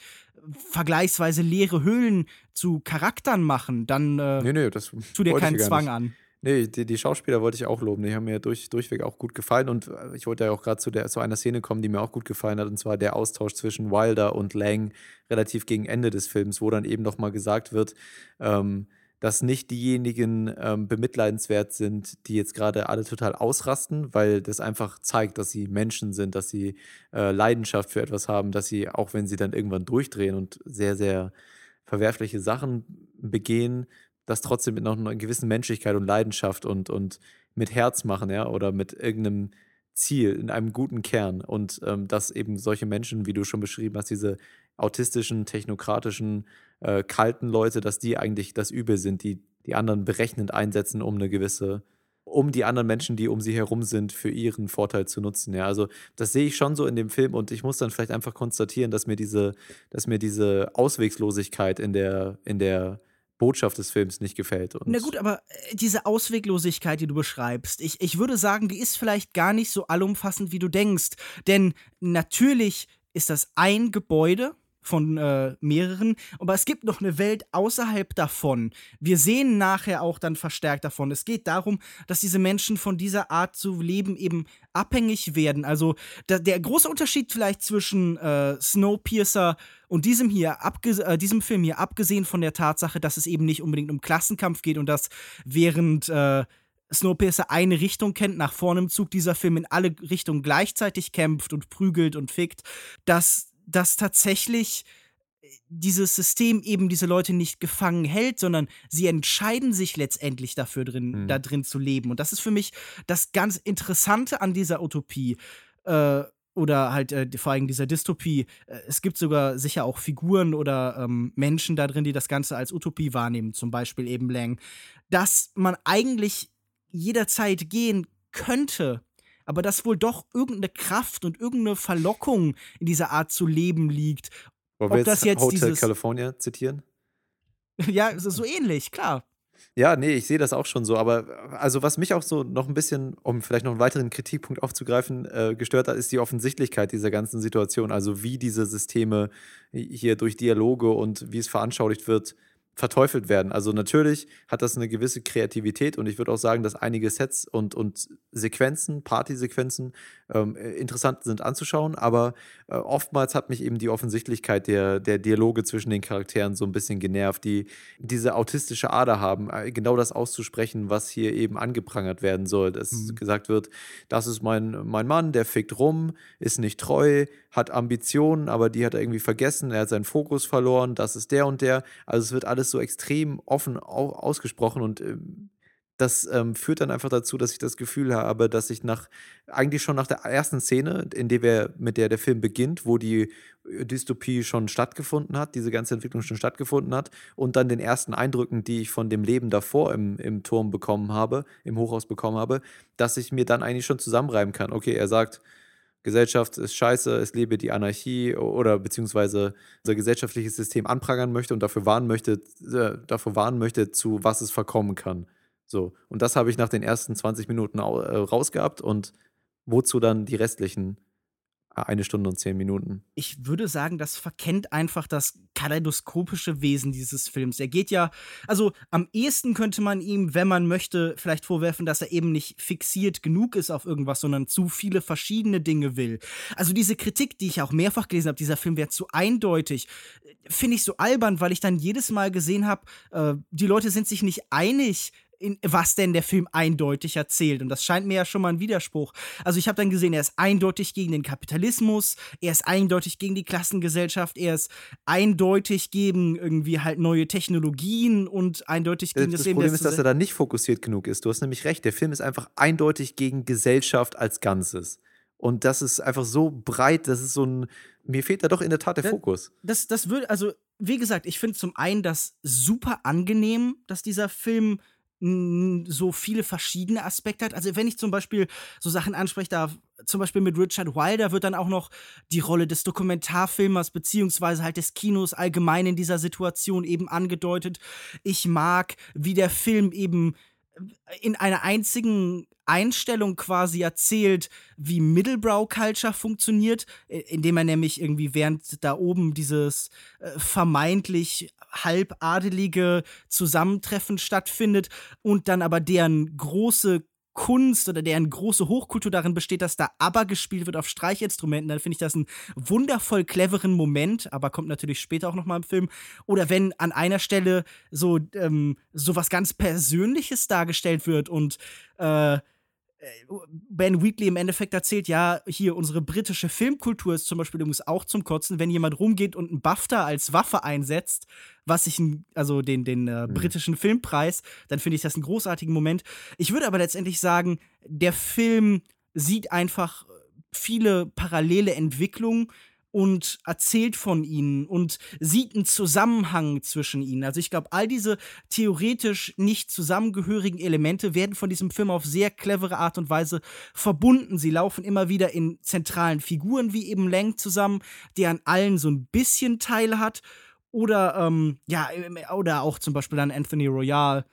vergleichsweise leere Höhlen zu Charakteren machen, dann äh, nee, nee, das tu dir keinen Zwang an. Nee, die, die, Schauspieler wollte ich auch loben. Die haben mir durch, durchweg auch gut gefallen. Und ich wollte ja auch gerade zu, zu einer Szene kommen, die mir auch gut gefallen hat. Und zwar der Austausch zwischen Wilder und Lang relativ gegen Ende des Films, wo dann eben nochmal gesagt wird, ähm, dass nicht diejenigen ähm, bemitleidenswert sind, die jetzt gerade alle total ausrasten, weil das einfach zeigt, dass sie Menschen sind, dass sie äh, Leidenschaft für etwas haben, dass sie, auch wenn sie dann irgendwann durchdrehen und sehr, sehr verwerfliche Sachen begehen, das trotzdem mit noch einer gewissen Menschlichkeit und Leidenschaft und, und mit Herz machen, ja, oder mit irgendeinem Ziel, in einem guten Kern. Und ähm, dass eben solche Menschen, wie du schon beschrieben hast, diese autistischen, technokratischen, äh, kalten Leute, dass die eigentlich das Übel sind, die die anderen berechnend einsetzen, um eine gewisse, um die anderen Menschen, die um sie herum sind, für ihren Vorteil zu nutzen. Ja, also das sehe ich schon so in dem Film und ich muss dann vielleicht einfach konstatieren, dass mir diese, dass mir diese Auswegslosigkeit in der, in der Botschaft des Films nicht gefällt. Und Na gut, aber äh, diese Ausweglosigkeit, die du beschreibst, ich, ich würde sagen, die ist vielleicht gar nicht so allumfassend, wie du denkst. Denn natürlich ist das ein Gebäude von äh, mehreren, aber es gibt noch eine Welt außerhalb davon. Wir sehen nachher auch dann verstärkt davon. Es geht darum, dass diese Menschen von dieser Art zu leben eben abhängig werden. Also da, der große Unterschied vielleicht zwischen äh, Snowpiercer und diesem hier, äh, diesem Film hier, abgesehen von der Tatsache, dass es eben nicht unbedingt um Klassenkampf geht und dass während äh, Snowpiercer eine Richtung kennt, nach vorne im Zug, dieser Film in alle Richtungen gleichzeitig kämpft und prügelt und fickt, dass das tatsächlich äh, dieses System eben diese Leute nicht gefangen hält, sondern sie entscheiden sich letztendlich dafür drin, mhm. da drin zu leben. Und das ist für mich das ganz Interessante an dieser Utopie. Äh, oder halt äh, vor allem dieser Dystopie. Äh, es gibt sogar sicher auch Figuren oder ähm, Menschen da drin, die das Ganze als Utopie wahrnehmen, zum Beispiel eben Lang, dass man eigentlich jederzeit gehen könnte, aber dass wohl doch irgendeine Kraft und irgendeine Verlockung in dieser Art zu leben liegt. Wollen wir jetzt, jetzt Hotel dieses, California zitieren? ja, so ähnlich, klar. Ja, nee, ich sehe das auch schon so. Aber also, was mich auch so noch ein bisschen, um vielleicht noch einen weiteren Kritikpunkt aufzugreifen, äh, gestört hat, ist die Offensichtlichkeit dieser ganzen Situation. Also, wie diese Systeme hier durch Dialoge und wie es veranschaulicht wird, verteufelt werden. Also natürlich hat das eine gewisse Kreativität und ich würde auch sagen, dass einige Sets und, und Sequenzen, Partysequenzen ähm, interessant sind anzuschauen, aber äh, oftmals hat mich eben die Offensichtlichkeit der, der Dialoge zwischen den Charakteren so ein bisschen genervt, die diese autistische Ader haben, äh, genau das auszusprechen, was hier eben angeprangert werden soll. Dass mhm. gesagt wird, das ist mein, mein Mann, der fickt rum, ist nicht treu, hat Ambitionen, aber die hat er irgendwie vergessen, er hat seinen Fokus verloren, das ist der und der. Also es wird alles so extrem offen ausgesprochen und ähm, das ähm, führt dann einfach dazu, dass ich das Gefühl habe, dass ich nach, eigentlich schon nach der ersten Szene, in der wir, mit der der Film beginnt, wo die äh, Dystopie schon stattgefunden hat, diese ganze Entwicklung schon stattgefunden hat, und dann den ersten Eindrücken, die ich von dem Leben davor im, im Turm bekommen habe, im Hochhaus bekommen habe, dass ich mir dann eigentlich schon zusammenreiben kann. Okay, er sagt, Gesellschaft ist scheiße, es lebe die Anarchie oder beziehungsweise unser gesellschaftliches System anprangern möchte und dafür warnen möchte, äh, dafür warnen möchte, zu was es verkommen kann. So. Und das habe ich nach den ersten 20 Minuten äh, rausgehabt und wozu dann die restlichen eine Stunde und zehn Minuten. Ich würde sagen, das verkennt einfach das kaleidoskopische Wesen dieses Films. Er geht ja, also am ehesten könnte man ihm, wenn man möchte, vielleicht vorwerfen, dass er eben nicht fixiert genug ist auf irgendwas, sondern zu viele verschiedene Dinge will. Also diese Kritik, die ich auch mehrfach gelesen habe, dieser Film wäre zu eindeutig, finde ich so albern, weil ich dann jedes Mal gesehen habe, äh, die Leute sind sich nicht einig, in, was denn der Film eindeutig erzählt. Und das scheint mir ja schon mal ein Widerspruch. Also ich habe dann gesehen, er ist eindeutig gegen den Kapitalismus, er ist eindeutig gegen die Klassengesellschaft, er ist eindeutig gegen irgendwie halt neue Technologien und eindeutig gegen das, das, das Problem ist, dass er da nicht fokussiert genug ist. Du hast nämlich recht, der Film ist einfach eindeutig gegen Gesellschaft als Ganzes. Und das ist einfach so breit, das ist so ein. Mir fehlt da doch in der Tat der das, Fokus. Das, das würde, also, wie gesagt, ich finde zum einen das super angenehm, dass dieser Film so viele verschiedene Aspekte hat. Also wenn ich zum Beispiel so Sachen anspreche, da zum Beispiel mit Richard Wilder wird dann auch noch die Rolle des Dokumentarfilmers beziehungsweise halt des Kinos allgemein in dieser Situation eben angedeutet. Ich mag, wie der Film eben in einer einzigen Einstellung quasi erzählt, wie Middlebrow Culture funktioniert, indem er nämlich irgendwie während da oben dieses äh, vermeintlich halbadelige Zusammentreffen stattfindet und dann aber deren große Kunst oder deren große Hochkultur darin besteht, dass da aber gespielt wird auf Streichinstrumenten, dann finde ich das einen wundervoll cleveren Moment, aber kommt natürlich später auch nochmal im Film. Oder wenn an einer Stelle so, ähm, so was ganz Persönliches dargestellt wird und äh, Ben Wheatley im Endeffekt erzählt, ja, hier unsere britische Filmkultur ist zum Beispiel übrigens auch zum Kotzen, wenn jemand rumgeht und einen BAFTA als Waffe einsetzt, was ich, also den, den äh, mhm. britischen Filmpreis, dann finde ich das einen großartigen Moment. Ich würde aber letztendlich sagen, der Film sieht einfach viele parallele Entwicklungen und erzählt von ihnen und sieht einen Zusammenhang zwischen ihnen. Also ich glaube, all diese theoretisch nicht zusammengehörigen Elemente werden von diesem Film auf sehr clevere Art und Weise verbunden. Sie laufen immer wieder in zentralen Figuren wie eben Lang zusammen, der an allen so ein bisschen Teil hat. Oder ähm, ja, oder auch zum Beispiel an Anthony Royal.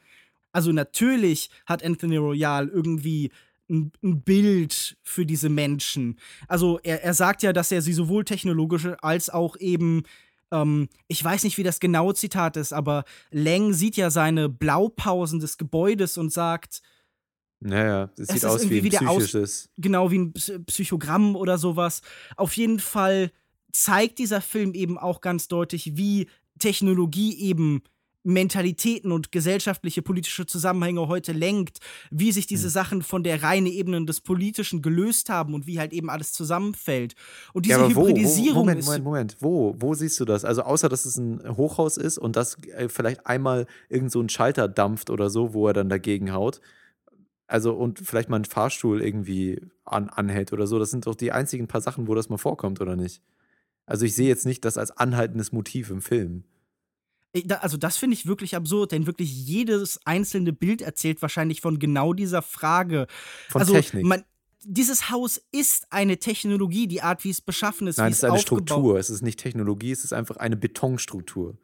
Also natürlich hat Anthony Royal irgendwie ein, ein Bild für diese Menschen. Also er, er sagt ja, dass er sie sowohl technologisch als auch eben ähm, ich weiß nicht, wie das genaue Zitat ist, aber Lang sieht ja seine Blaupausen des Gebäudes und sagt, naja, das sieht aus wie ein psychisches. Aus, genau, wie ein Psychogramm oder sowas. Auf jeden Fall zeigt dieser Film eben auch ganz deutlich, wie Technologie eben Mentalitäten und gesellschaftliche politische Zusammenhänge heute lenkt, wie sich diese mhm. Sachen von der reinen Ebene des Politischen gelöst haben und wie halt eben alles zusammenfällt. Und diese ja, Hybridisierung. Wo, Moment, Moment, Moment, wo? Wo siehst du das? Also außer dass es ein Hochhaus ist und dass äh, vielleicht einmal irgend so ein Schalter dampft oder so, wo er dann dagegen haut. Also und vielleicht mal ein Fahrstuhl irgendwie an, anhält oder so. Das sind doch die einzigen paar Sachen, wo das mal vorkommt, oder nicht? Also ich sehe jetzt nicht das als anhaltendes Motiv im Film. Also das finde ich wirklich absurd, denn wirklich jedes einzelne Bild erzählt wahrscheinlich von genau dieser Frage. Von also, Technik. Man, dieses Haus ist eine Technologie, die Art, wie es beschaffen ist. Nein, es ist eine aufgebaut. Struktur. Es ist nicht Technologie, es ist einfach eine Betonstruktur,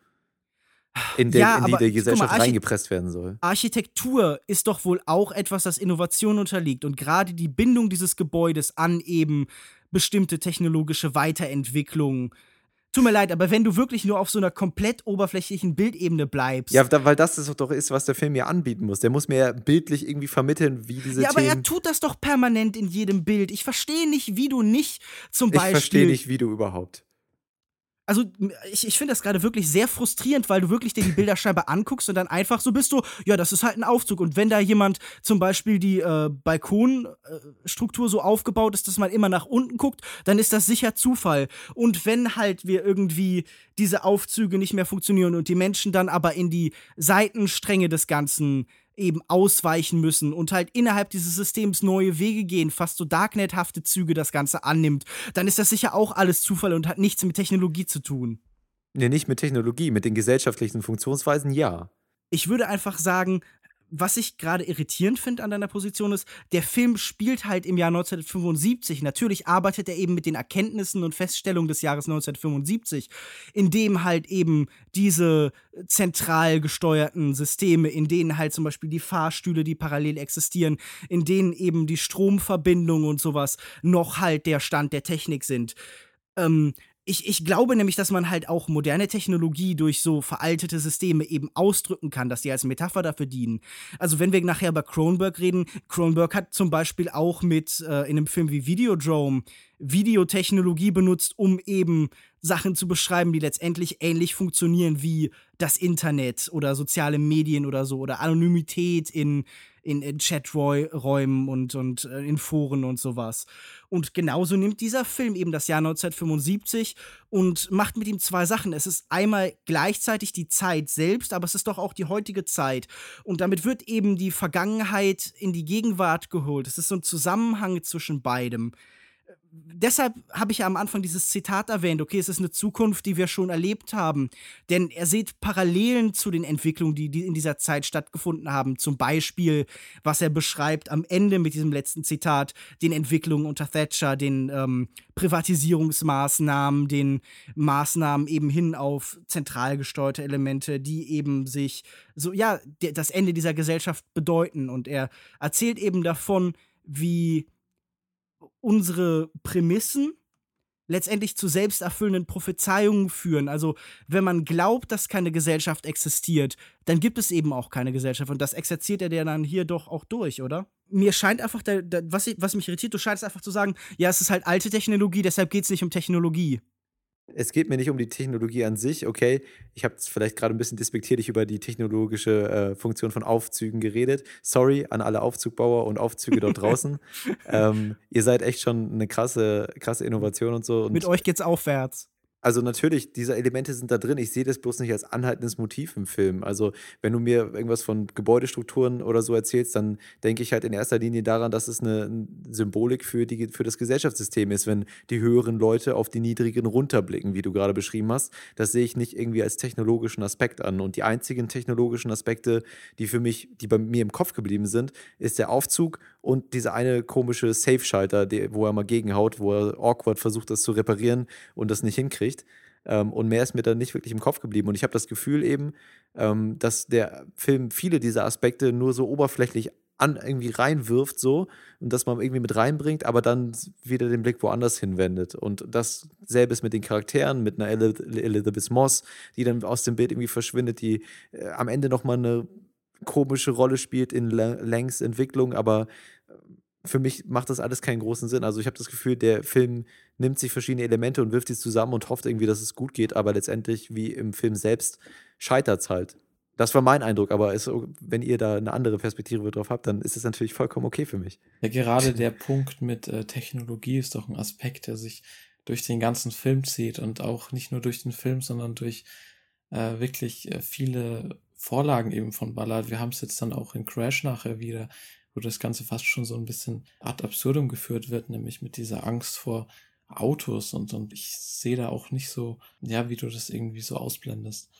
in, der, Ja, in die aber mal, Gesellschaft Archi- reingepresst werden soll. Architektur ist doch wohl auch etwas, das Innovation unterliegt. Und gerade die Bindung dieses Gebäudes an eben bestimmte technologische Weiterentwicklungen. Tut mir leid, aber wenn du wirklich nur auf so einer komplett oberflächlichen Bildebene bleibst. Ja, weil das das doch ist, was der Film mir anbieten muss. Der muss mir ja bildlich irgendwie vermitteln, wie diese Ja, aber Themen. er tut das doch permanent in jedem Bild. Ich verstehe nicht, wie du nicht zum ich Beispiel. verstehe nicht, wie du überhaupt. Also, ich, ich finde das gerade wirklich sehr frustrierend, weil du wirklich dir die Bilder scheinbar anguckst und dann einfach so bist du, ja, das ist halt ein Aufzug. Und wenn da jemand zum Beispiel die äh, Balkonstruktur so aufgebaut ist, dass man immer nach unten guckt, dann ist das sicher Zufall. Und wenn halt wir irgendwie diese Aufzüge nicht mehr funktionieren und die Menschen dann aber in die Seitenstränge des Ganzen eben ausweichen müssen und halt innerhalb dieses Systems neue Wege gehen, fast so Darknet-hafte Züge das Ganze annimmt, dann ist das sicher auch alles Zufall und hat nichts mit Technologie zu tun. Nee, nicht mit Technologie, mit den gesellschaftlichen Funktionsweisen, ja. Ich würde einfach sagen, was ich gerade irritierend finde an deiner Position ist, der Film spielt halt im Jahr 1975. Natürlich arbeitet er eben mit den Erkenntnissen und Feststellungen des Jahres 1975, in dem halt eben diese zentral gesteuerten Systeme, in denen halt zum Beispiel die Fahrstühle, die parallel existieren, in denen eben die Stromverbindungen und sowas noch halt der Stand der Technik sind. Ähm, ich, ich glaube nämlich, dass man halt auch moderne Technologie durch so veraltete Systeme eben ausdrücken kann, dass die als Metapher dafür dienen. Also wenn wir nachher über Cronenberg reden, Cronenberg hat zum Beispiel auch mit äh, in einem Film wie Videodrome Videotechnologie benutzt, um eben Sachen zu beschreiben, die letztendlich ähnlich funktionieren wie das Internet oder soziale Medien oder so oder Anonymität in, in, in Chaträumen und, und äh, in Foren und sowas. Und genauso nimmt dieser Film eben das Jahr 1975 und macht mit ihm zwei Sachen. Es ist einmal gleichzeitig die Zeit selbst, aber es ist doch auch die heutige Zeit. Und damit wird eben die Vergangenheit in die Gegenwart geholt. Es ist so ein Zusammenhang zwischen beidem deshalb habe ich ja am Anfang dieses Zitat erwähnt, okay, es ist eine Zukunft, die wir schon erlebt haben. Denn er sieht Parallelen zu den Entwicklungen, die, die in dieser Zeit stattgefunden haben. Zum Beispiel, was er beschreibt am Ende mit diesem letzten Zitat, den Entwicklungen unter Thatcher, den ähm, Privatisierungsmaßnahmen, den Maßnahmen eben hin auf zentral gesteuerte Elemente, die eben sich so, ja, das Ende dieser Gesellschaft bedeuten. Und er erzählt eben davon, wie unsere Prämissen letztendlich zu selbsterfüllenden Prophezeiungen führen. Also, wenn man glaubt, dass keine Gesellschaft existiert, dann gibt es eben auch keine Gesellschaft. Und das exerziert er dann hier doch auch durch, oder? Mir scheint einfach, was, was mich irritiert, du scheinst einfach zu sagen, ja, es ist halt alte Technologie, deshalb geht es nicht um Technologie. Es geht mir nicht um die Technologie an sich, okay. Ich habe vielleicht gerade ein bisschen despektierlich über die technologische äh, Funktion von Aufzügen geredet. Sorry an alle Aufzugbauer und Aufzüge dort draußen. ähm, ihr seid echt schon eine krasse, krasse Innovation und so. Und Mit euch geht's aufwärts. Also natürlich, diese Elemente sind da drin. Ich sehe das bloß nicht als anhaltendes Motiv im Film. Also wenn du mir irgendwas von Gebäudestrukturen oder so erzählst, dann denke ich halt in erster Linie daran, dass es eine Symbolik für, die, für das Gesellschaftssystem ist, wenn die höheren Leute auf die niedrigen runterblicken, wie du gerade beschrieben hast. Das sehe ich nicht irgendwie als technologischen Aspekt an. Und die einzigen technologischen Aspekte, die für mich, die bei mir im Kopf geblieben sind, ist der Aufzug und dieser eine komische Safe-Schalter, wo er mal gegenhaut, wo er awkward versucht, das zu reparieren und das nicht hinkriegt. Ähm, und mehr ist mir dann nicht wirklich im Kopf geblieben. Und ich habe das Gefühl eben, ähm, dass der Film viele dieser Aspekte nur so oberflächlich an irgendwie reinwirft so und dass man irgendwie mit reinbringt, aber dann wieder den Blick woanders hinwendet. Und das selbe ist mit den Charakteren, mit einer Elizabeth Moss, die dann aus dem Bild irgendwie verschwindet, die äh, am Ende nochmal eine komische Rolle spielt in Langs Entwicklung, aber für mich macht das alles keinen großen Sinn. Also ich habe das Gefühl, der Film nimmt sich verschiedene Elemente und wirft die zusammen und hofft irgendwie, dass es gut geht, aber letztendlich, wie im Film selbst, scheitert es halt. Das war mein Eindruck, aber ist, wenn ihr da eine andere Perspektive drauf habt, dann ist es natürlich vollkommen okay für mich. Ja, gerade der Punkt mit äh, Technologie ist doch ein Aspekt, der sich durch den ganzen Film zieht und auch nicht nur durch den Film, sondern durch äh, wirklich äh, viele Vorlagen eben von Ballard. Wir haben es jetzt dann auch in Crash nachher wieder, wo das Ganze fast schon so ein bisschen ad absurdum geführt wird, nämlich mit dieser Angst vor Autos und, und ich sehe da auch nicht so, ja, wie du das irgendwie so ausblendest.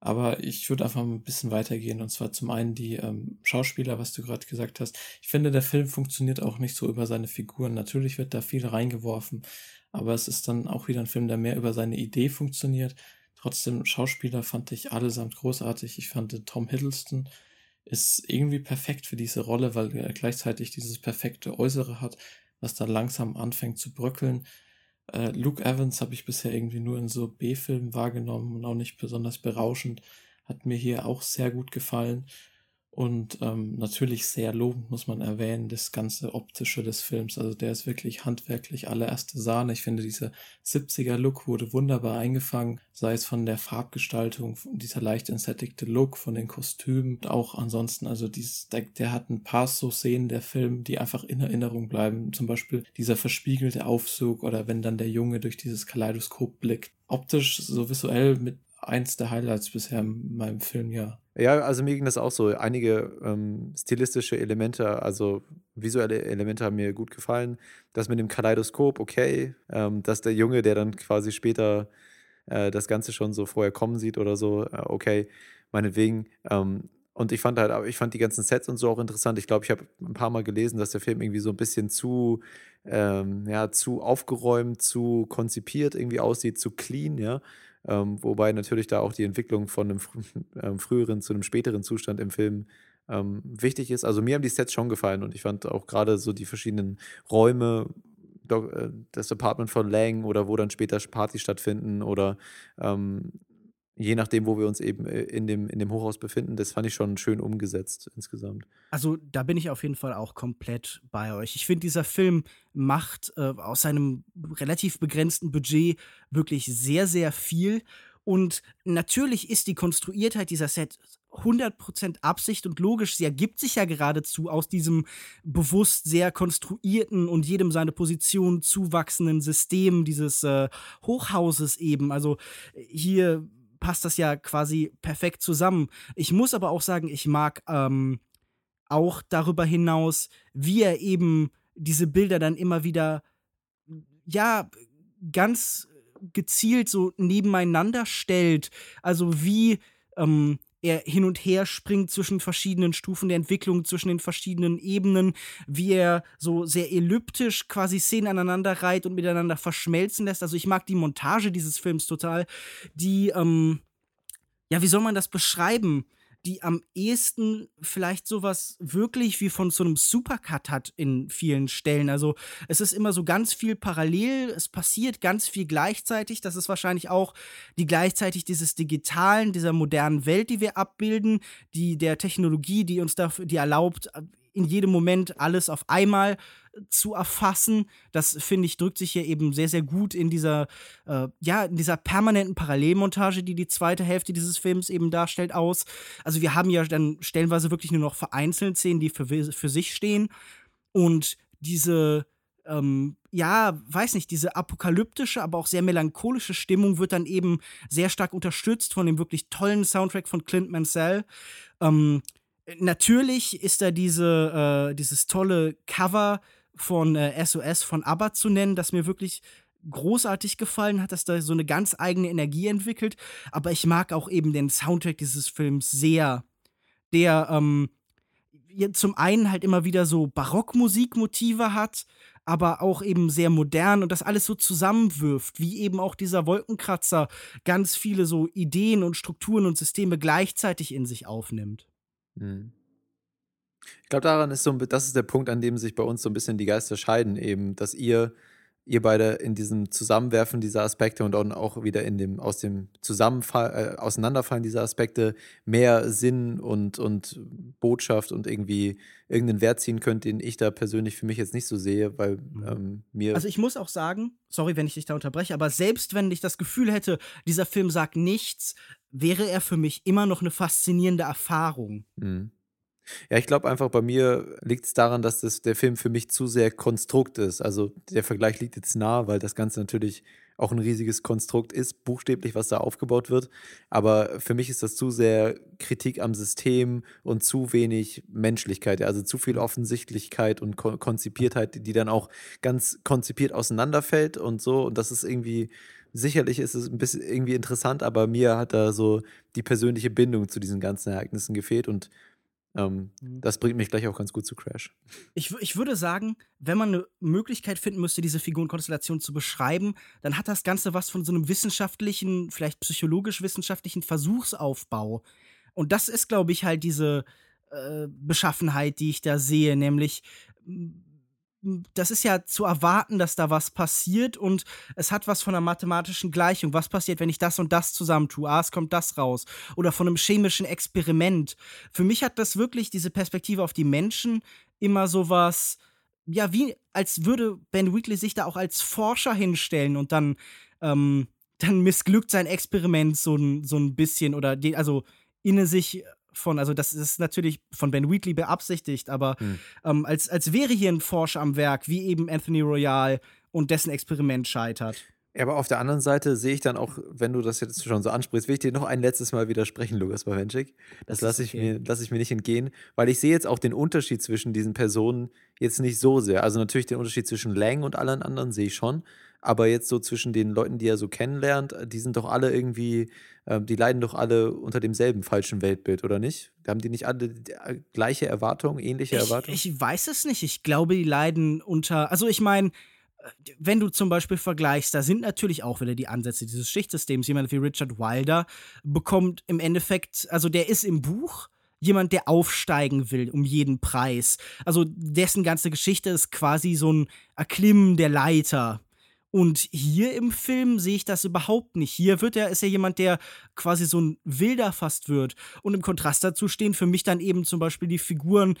Aber ich würde einfach ein bisschen weitergehen und zwar zum einen die ähm, Schauspieler, was du gerade gesagt hast. Ich finde, der Film funktioniert auch nicht so über seine Figuren. Natürlich wird da viel reingeworfen, aber es ist dann auch wieder ein Film, der mehr über seine Idee funktioniert. Trotzdem, Schauspieler fand ich allesamt großartig. Ich fand Tom Hiddleston ist irgendwie perfekt für diese Rolle, weil er gleichzeitig dieses perfekte Äußere hat, was dann langsam anfängt zu bröckeln. Äh, Luke Evans habe ich bisher irgendwie nur in so B-Filmen wahrgenommen und auch nicht besonders berauschend. Hat mir hier auch sehr gut gefallen. Und ähm, natürlich sehr lobend muss man erwähnen, das ganze Optische des Films. Also der ist wirklich handwerklich allererste Sahne. Ich finde, dieser 70er-Look wurde wunderbar eingefangen, sei es von der Farbgestaltung, dieser leicht entsättigte Look, von den Kostümen, auch ansonsten, also dies, der, der hat ein paar so Szenen der Film, die einfach in Erinnerung bleiben. Zum Beispiel dieser verspiegelte Aufzug oder wenn dann der Junge durch dieses Kaleidoskop blickt. Optisch, so visuell mit eins der Highlights bisher in meinem Filmjahr. Ja, also mir ging das auch so. Einige ähm, stilistische Elemente, also visuelle Elemente haben mir gut gefallen. Das mit dem Kaleidoskop, okay. Ähm, dass der Junge, der dann quasi später äh, das Ganze schon so vorher kommen sieht oder so, äh, okay, meinetwegen. Ähm, und ich fand halt, ich fand die ganzen Sets und so auch interessant. Ich glaube, ich habe ein paar Mal gelesen, dass der Film irgendwie so ein bisschen zu, ähm, ja, zu aufgeräumt, zu konzipiert irgendwie aussieht, zu clean, ja. Ähm, wobei natürlich da auch die Entwicklung von einem fr ähm, früheren zu einem späteren Zustand im Film ähm, wichtig ist. Also mir haben die Sets schon gefallen und ich fand auch gerade so die verschiedenen Räume, äh, das Apartment von Lang oder wo dann später Partys stattfinden oder ähm, je nachdem, wo wir uns eben äh, in dem, in dem Hochhaus befinden, das fand ich schon schön umgesetzt insgesamt. Also da bin ich auf jeden Fall auch komplett bei euch. Ich finde, dieser Film macht äh, aus seinem relativ begrenzten Budget wirklich sehr, sehr viel. Und natürlich ist die Konstruiertheit dieser Set 100% Absicht und logisch. Sie ergibt sich ja geradezu aus diesem bewusst sehr konstruierten und jedem seine Position zuwachsenden System dieses äh, Hochhauses eben. Also hier passt das ja quasi perfekt zusammen. Ich muss aber auch sagen, ich mag ähm, auch darüber hinaus, wie er eben diese Bilder dann immer wieder, ja, ganz gezielt so nebeneinander stellt. Also wie ähm, er hin und her springt zwischen verschiedenen Stufen der Entwicklung, zwischen den verschiedenen Ebenen, wie er so sehr elliptisch quasi Szenen aneinander reiht und miteinander verschmelzen lässt. Also ich mag die Montage dieses Films total, die, ähm, ja, wie soll man das beschreiben? Die am ehesten vielleicht sowas wirklich wie von so einem Supercut hat in vielen Stellen. Also es ist immer so ganz viel parallel, es passiert ganz viel gleichzeitig. Das ist wahrscheinlich auch die gleichzeitig dieses Digitalen, dieser modernen Welt, die wir abbilden, die der Technologie, die uns dafür, die erlaubt, in jedem Moment alles auf einmal zu erfassen. Das finde ich drückt sich hier eben sehr sehr gut in dieser äh, ja in dieser permanenten Parallelmontage, die die zweite Hälfte dieses Films eben darstellt, aus. Also wir haben ja dann stellenweise wirklich nur noch vereinzelt Szenen, die für für sich stehen und diese ähm, ja, weiß nicht, diese apokalyptische, aber auch sehr melancholische Stimmung wird dann eben sehr stark unterstützt von dem wirklich tollen Soundtrack von Clint Mansell. Ähm, natürlich ist da diese, äh, dieses tolle Cover von äh, SOS von ABBA zu nennen, das mir wirklich großartig gefallen hat, dass da so eine ganz eigene Energie entwickelt. Aber ich mag auch eben den Soundtrack dieses Films sehr, der ähm, zum einen halt immer wieder so Barockmusikmotive hat, aber auch eben sehr modern und das alles so zusammenwirft, wie eben auch dieser Wolkenkratzer ganz viele so Ideen und Strukturen und Systeme gleichzeitig in sich aufnimmt. Mhm. Ich glaube, daran ist so, das ist der Punkt, an dem sich bei uns so ein bisschen die Geister scheiden, eben, dass ihr, ihr beide in diesem Zusammenwerfen dieser Aspekte und auch wieder in dem, aus dem Zusammenfall, äh, Auseinanderfallen dieser Aspekte mehr Sinn und, und Botschaft und irgendwie irgendeinen Wert ziehen könnt, den ich da persönlich für mich jetzt nicht so sehe, weil mhm. ähm, mir. Also ich muss auch sagen, sorry, wenn ich dich da unterbreche, aber selbst wenn ich das Gefühl hätte, dieser Film sagt nichts, wäre er für mich immer noch eine faszinierende Erfahrung. Mhm. Ja, ich glaube einfach, bei mir liegt es daran, dass das, der Film für mich zu sehr Konstrukt ist. Also der Vergleich liegt jetzt nah, weil das Ganze natürlich auch ein riesiges Konstrukt ist, buchstäblich, was da aufgebaut wird. Aber für mich ist das zu sehr Kritik am System und zu wenig Menschlichkeit, also zu viel Offensichtlichkeit und Kon Konzipiertheit, die dann auch ganz konzipiert auseinanderfällt und so. Und das ist irgendwie, sicherlich ist es ein bisschen irgendwie interessant, aber mir hat da so die persönliche Bindung zu diesen ganzen Ereignissen gefehlt und ähm, mhm. Das bringt mich gleich auch ganz gut zu Crash. Ich, ich würde sagen, wenn man eine Möglichkeit finden müsste, diese Figurenkonstellation zu beschreiben, dann hat das Ganze was von so einem wissenschaftlichen, vielleicht psychologisch-wissenschaftlichen Versuchsaufbau. Und das ist, glaube ich, halt diese äh, Beschaffenheit, die ich da sehe, nämlich das ist ja zu erwarten, dass da was passiert und es hat was von einer mathematischen Gleichung. Was passiert, wenn ich das und das zusammentue? Ah, es kommt das raus. Oder von einem chemischen Experiment. Für mich hat das wirklich diese Perspektive auf die Menschen immer sowas, ja, wie als würde Ben Wheatley sich da auch als Forscher hinstellen und dann, ähm, dann missglückt sein Experiment so ein, so ein bisschen oder die, also inne sich von, also das ist natürlich von Ben Wheatley beabsichtigt, aber hm. ähm, als, als wäre hier ein Forscher am Werk, wie eben Anthony Royal und dessen Experiment scheitert. Ja, aber auf der anderen Seite sehe ich dann auch, wenn du das jetzt schon so ansprichst, will ich dir noch ein letztes Mal widersprechen, Lukas Bawenschik. Das, das lasse ich, okay. mir, lass ich mir nicht entgehen, weil ich sehe jetzt auch den Unterschied zwischen diesen Personen jetzt nicht so sehr. Also natürlich den Unterschied zwischen Lang und allen anderen sehe ich schon, aber jetzt so zwischen den Leuten, die er so kennenlernt, die sind doch alle irgendwie, äh, die leiden doch alle unter demselben falschen Weltbild, oder nicht? Haben die nicht alle die äh, gleiche Erwartungen, ähnliche Erwartungen? Ich, ich weiß es nicht. Ich glaube, die leiden unter, also ich meine, wenn du zum Beispiel vergleichst, da sind natürlich auch wieder die Ansätze dieses Schichtsystems. Jemand wie Richard Wilder bekommt im Endeffekt, also der ist im Buch jemand, der aufsteigen will um jeden Preis. Also dessen ganze Geschichte ist quasi so ein Erklimmen der Leiter. Und hier im Film sehe ich das überhaupt nicht. Hier wird er, ist er jemand, der quasi so ein Wilder fast wird. Und im Kontrast dazu stehen für mich dann eben zum Beispiel die Figuren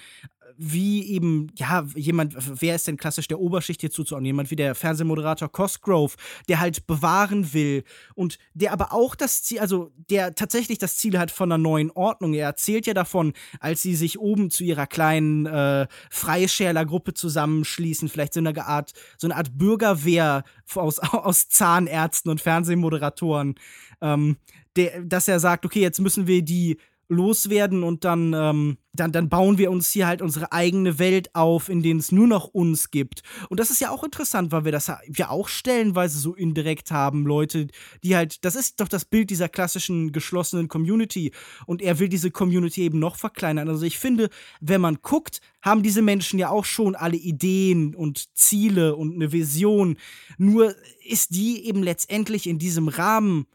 wie eben, ja, jemand, wer ist denn klassisch der Oberschicht hier zuzuordnen? Jemand wie der Fernsehmoderator Cosgrove, der halt bewahren will und der aber auch das Ziel, also der tatsächlich das Ziel hat von einer neuen Ordnung. Er erzählt ja davon, als sie sich oben zu ihrer kleinen äh, Freischärler-Gruppe zusammenschließen, vielleicht so eine Art, so eine Art Bürgerwehr aus, aus Zahnärzten und Fernsehmoderatoren, ähm, der, dass er sagt, okay, jetzt müssen wir die loswerden und dann, ähm, dann, dann bauen wir uns hier halt unsere eigene Welt auf, in denen es nur noch uns gibt. Und das ist ja auch interessant, weil wir das ja auch stellenweise so indirekt haben, Leute, die halt, das ist doch das Bild dieser klassischen geschlossenen Community. Und er will diese Community eben noch verkleinern. Also ich finde, wenn man guckt, haben diese Menschen ja auch schon alle Ideen und Ziele und eine Vision. Nur ist die eben letztendlich in diesem Rahmen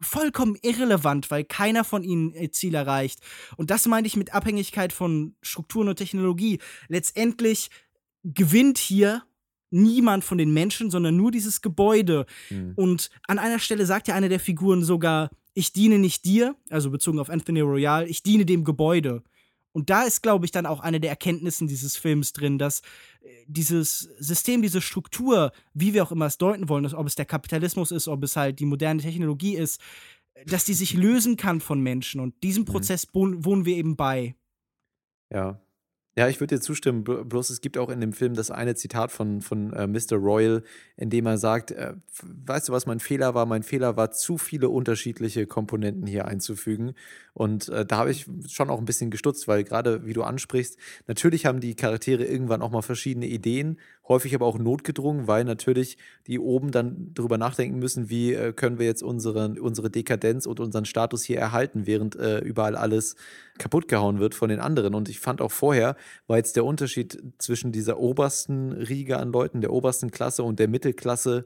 vollkommen irrelevant, weil keiner von ihnen ihr Ziel erreicht. Und das meine ich mit Abhängigkeit von Strukturen und Technologie. Letztendlich gewinnt hier niemand von den Menschen, sondern nur dieses Gebäude. Mhm. Und an einer Stelle sagt ja eine der Figuren sogar, ich diene nicht dir, also bezogen auf Anthony Royal, ich diene dem Gebäude. Und da ist, glaube ich, dann auch eine der Erkenntnissen dieses Films drin, dass äh, dieses System, diese Struktur, wie wir auch immer es deuten wollen, ob es der Kapitalismus ist, ob es halt die moderne Technologie ist, dass die sich lösen kann von Menschen. Und diesem mhm. Prozess mhm. wohnen wir eben bei. Ja, ja, ich würde dir zustimmen. Bloß es gibt auch in dem Film das eine Zitat von, von äh, Mr. Royal, in dem er sagt: äh, Weißt du, was mein Fehler war? Mein Fehler war, zu viele unterschiedliche Komponenten hier einzufügen. Und äh, da habe ich schon auch ein bisschen gestutzt, weil gerade wie du ansprichst, natürlich haben die Charaktere irgendwann auch mal verschiedene Ideen, häufig aber auch notgedrungen, weil natürlich die oben dann darüber nachdenken müssen, wie äh, können wir jetzt unsere, unsere Dekadenz und unseren Status hier erhalten, während äh, überall alles kaputt gehauen wird von den anderen. Und ich fand auch vorher, war jetzt der Unterschied zwischen dieser obersten Riege an Leuten, der obersten Klasse und der Mittelklasse,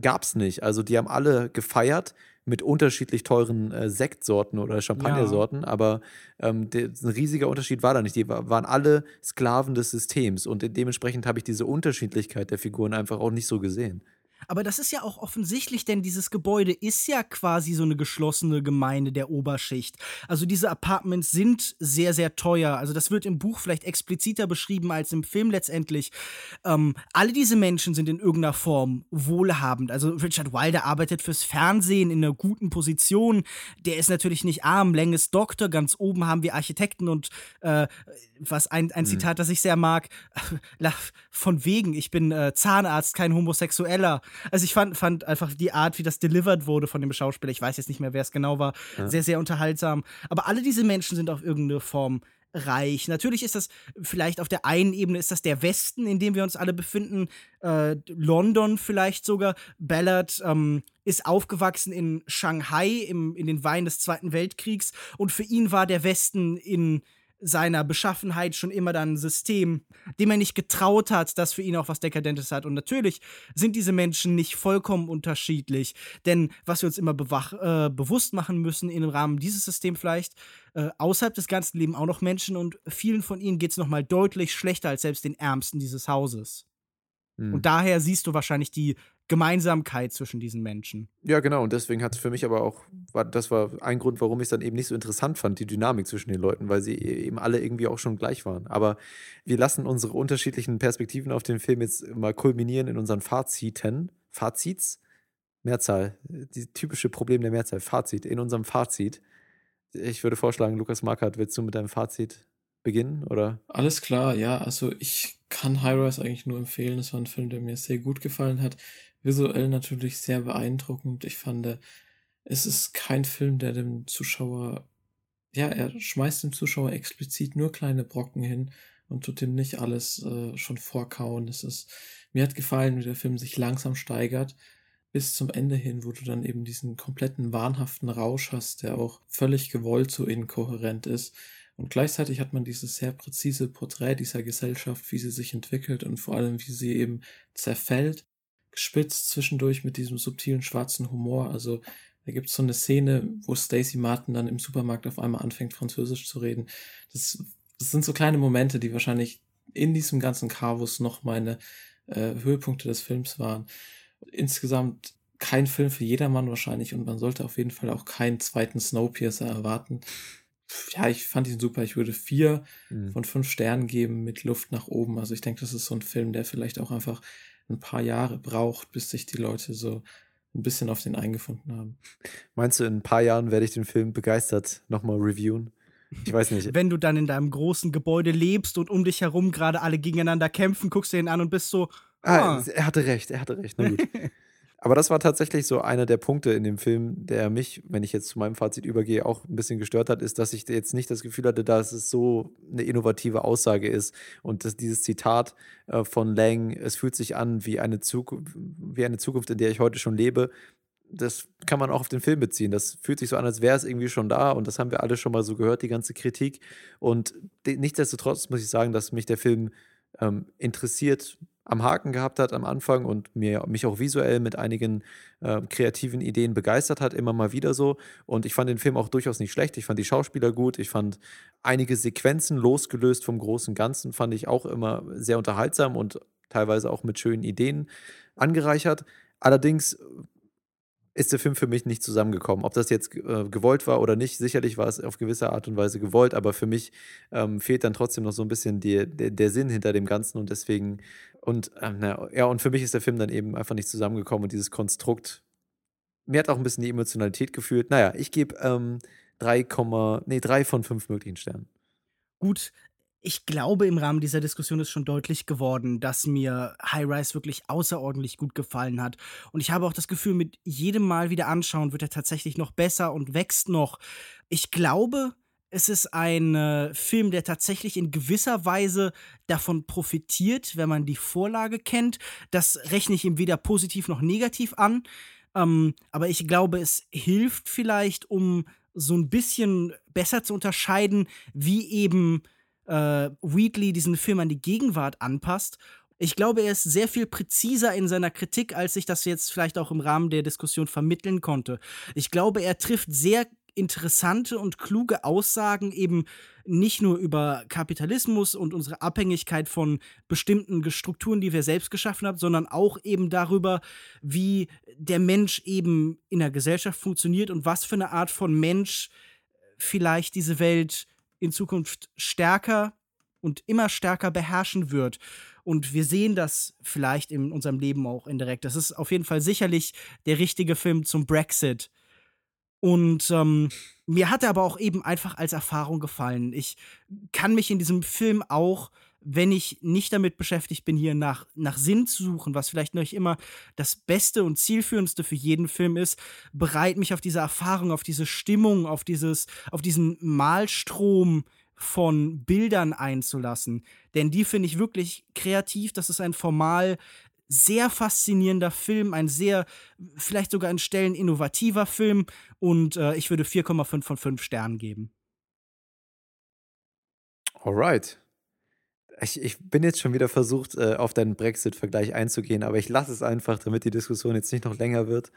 gab es nicht. Also die haben alle gefeiert mit unterschiedlich teuren äh, Sektsorten oder Champagnersorten, ja. aber ähm, der, ein riesiger Unterschied war da nicht. Die waren alle Sklaven des Systems und dementsprechend habe ich diese Unterschiedlichkeit der Figuren einfach auch nicht so gesehen. Aber das ist ja auch offensichtlich, denn dieses Gebäude ist ja quasi so eine geschlossene Gemeinde der Oberschicht. Also diese Apartments sind sehr, sehr teuer. Also das wird im Buch vielleicht expliziter beschrieben als im Film letztendlich. Ähm, alle diese Menschen sind in irgendeiner Form wohlhabend. Also Richard Wilder arbeitet fürs Fernsehen in einer guten Position. Der ist natürlich nicht arm. Lang ist Doktor. Ganz oben haben wir Architekten und äh, was ein, ein mhm. Zitat, das ich sehr mag, von wegen, ich bin äh, Zahnarzt, kein Homosexueller. Also ich fand, fand einfach die Art, wie das delivered wurde von dem Schauspieler, ich weiß jetzt nicht mehr, wer es genau war, ja. sehr, sehr unterhaltsam. Aber alle diese Menschen sind auf irgendeine Form reich. Natürlich ist das vielleicht auf der einen Ebene ist das der Westen, in dem wir uns alle befinden, äh, London vielleicht sogar. Ballard ähm, ist aufgewachsen in Shanghai im, in den Weinen des Zweiten Weltkriegs und für ihn war der Westen in seiner Beschaffenheit schon immer dann ein System, dem er nicht getraut hat, das für ihn auch was Dekadentes hat. Und natürlich sind diese Menschen nicht vollkommen unterschiedlich, denn was wir uns immer äh, bewusst machen müssen im Rahmen dieses Systems vielleicht, äh, außerhalb des Ganzen leben auch noch Menschen und vielen von ihnen geht es nochmal deutlich schlechter als selbst den Ärmsten dieses Hauses. Mhm. Und daher siehst du wahrscheinlich die Gemeinsamkeit zwischen diesen Menschen. Ja, genau. Und deswegen hat es für mich aber auch, war, das war ein Grund, warum ich es dann eben nicht so interessant fand, die Dynamik zwischen den Leuten, weil sie e-, eben alle irgendwie auch schon gleich waren. Aber wir lassen unsere unterschiedlichen Perspektiven auf den Film jetzt mal kulminieren in unseren Faziten. Fazits? Mehrzahl. Die typische Problem der Mehrzahl. Fazit. In unserem Fazit. Ich würde vorschlagen, Lukas Markert, willst du mit deinem Fazit beginnen, oder? Alles klar, ja. Also ich kann High Rise eigentlich nur empfehlen. Es war ein Film, der mir sehr gut gefallen hat visuell natürlich sehr beeindruckend. Ich fand, es ist kein Film, der dem Zuschauer, ja, er schmeißt dem Zuschauer explizit nur kleine Brocken hin und tut ihm nicht alles äh, schon vorkauen. Es ist, mir hat gefallen, wie der Film sich langsam steigert bis zum Ende hin, wo du dann eben diesen kompletten wahnhaften Rausch hast, der auch völlig gewollt so inkohärent ist. Und gleichzeitig hat man dieses sehr präzise Porträt dieser Gesellschaft, wie sie sich entwickelt und vor allem, wie sie eben zerfällt gespitzt zwischendurch mit diesem subtilen schwarzen Humor. Also da gibt es so eine Szene, wo Stacey Martin dann im Supermarkt auf einmal anfängt, Französisch zu reden. Das, das sind so kleine Momente, die wahrscheinlich in diesem ganzen Carvus noch meine äh, Höhepunkte des Films waren. Insgesamt kein Film für jedermann wahrscheinlich und man sollte auf jeden Fall auch keinen zweiten Snowpiercer erwarten. Ja, ich fand ihn super. Ich würde vier mhm. von fünf Sternen geben mit Luft nach oben. Also ich denke, das ist so ein Film, der vielleicht auch einfach ein paar Jahre braucht, bis sich die Leute so ein bisschen auf den eingefunden haben. Meinst du, in ein paar Jahren werde ich den Film begeistert nochmal reviewen? Ich weiß nicht. Wenn du dann in deinem großen Gebäude lebst und um dich herum gerade alle gegeneinander kämpfen, guckst du ihn an und bist so. Ah, ah er hatte recht, er hatte recht. Na gut. Aber das war tatsächlich so einer der Punkte in dem Film, der mich, wenn ich jetzt zu meinem Fazit übergehe, auch ein bisschen gestört hat, ist, dass ich jetzt nicht das Gefühl hatte, dass es so eine innovative Aussage ist und dass dieses Zitat äh, von Lang, es fühlt sich an wie eine, Zukunft, wie eine Zukunft, in der ich heute schon lebe, das kann man auch auf den Film beziehen. Das fühlt sich so an, als wäre es irgendwie schon da und das haben wir alle schon mal so gehört, die ganze Kritik. Und nichtsdestotrotz muss ich sagen, dass mich der Film ähm, interessiert am Haken gehabt hat am Anfang und mir, mich auch visuell mit einigen äh, kreativen Ideen begeistert hat, immer mal wieder so. Und ich fand den Film auch durchaus nicht schlecht. Ich fand die Schauspieler gut. Ich fand einige Sequenzen losgelöst vom großen Ganzen, fand ich auch immer sehr unterhaltsam und teilweise auch mit schönen Ideen angereichert. Allerdings ist der Film für mich nicht zusammengekommen. Ob das jetzt äh, gewollt war oder nicht, sicherlich war es auf gewisse Art und Weise gewollt, aber für mich ähm, fehlt dann trotzdem noch so ein bisschen die, der, der Sinn hinter dem Ganzen und deswegen, und ähm, na, ja, und für mich ist der Film dann eben einfach nicht zusammengekommen und dieses Konstrukt, mir hat auch ein bisschen die Emotionalität gefühlt. Naja, ich gebe ähm, 3, nee, 3 von 5 möglichen Sternen. Gut, ich glaube, im Rahmen dieser Diskussion ist schon deutlich geworden, dass mir High Rise wirklich außerordentlich gut gefallen hat. Und ich habe auch das Gefühl, mit jedem Mal wieder anschauen, wird er tatsächlich noch besser und wächst noch. Ich glaube, es ist ein äh, Film, der tatsächlich in gewisser Weise davon profitiert, wenn man die Vorlage kennt. Das rechne ich ihm weder positiv noch negativ an. Ähm, aber ich glaube, es hilft vielleicht, um so ein bisschen besser zu unterscheiden, wie eben äh, Wheatley diesen Film an die Gegenwart anpasst. Ich glaube, er ist sehr viel präziser in seiner Kritik, als ich das jetzt vielleicht auch im Rahmen der Diskussion vermitteln konnte. Ich glaube, er trifft sehr interessante und kluge Aussagen eben nicht nur über Kapitalismus und unsere Abhängigkeit von bestimmten Strukturen, die wir selbst geschaffen haben, sondern auch eben darüber, wie der Mensch eben in der Gesellschaft funktioniert und was für eine Art von Mensch vielleicht diese Welt in Zukunft stärker und immer stärker beherrschen wird. Und wir sehen das vielleicht in unserem Leben auch indirekt. Das ist auf jeden Fall sicherlich der richtige Film zum Brexit. Und ähm, mir hat er aber auch eben einfach als Erfahrung gefallen. Ich kann mich in diesem Film auch wenn ich nicht damit beschäftigt bin, hier nach, nach Sinn zu suchen, was vielleicht nicht immer das Beste und Zielführendste für jeden Film ist, bereit mich auf diese Erfahrung, auf diese Stimmung, auf dieses, auf diesen Malstrom von Bildern einzulassen. Denn die finde ich wirklich kreativ. Das ist ein formal sehr faszinierender Film, ein sehr, vielleicht sogar in Stellen innovativer Film. Und äh, ich würde 4,5 von 5 Sternen geben. Alright. Ich, ich bin jetzt schon wieder versucht, äh, auf deinen Brexit-Vergleich einzugehen, aber ich lasse es einfach, damit die Diskussion jetzt nicht noch länger wird.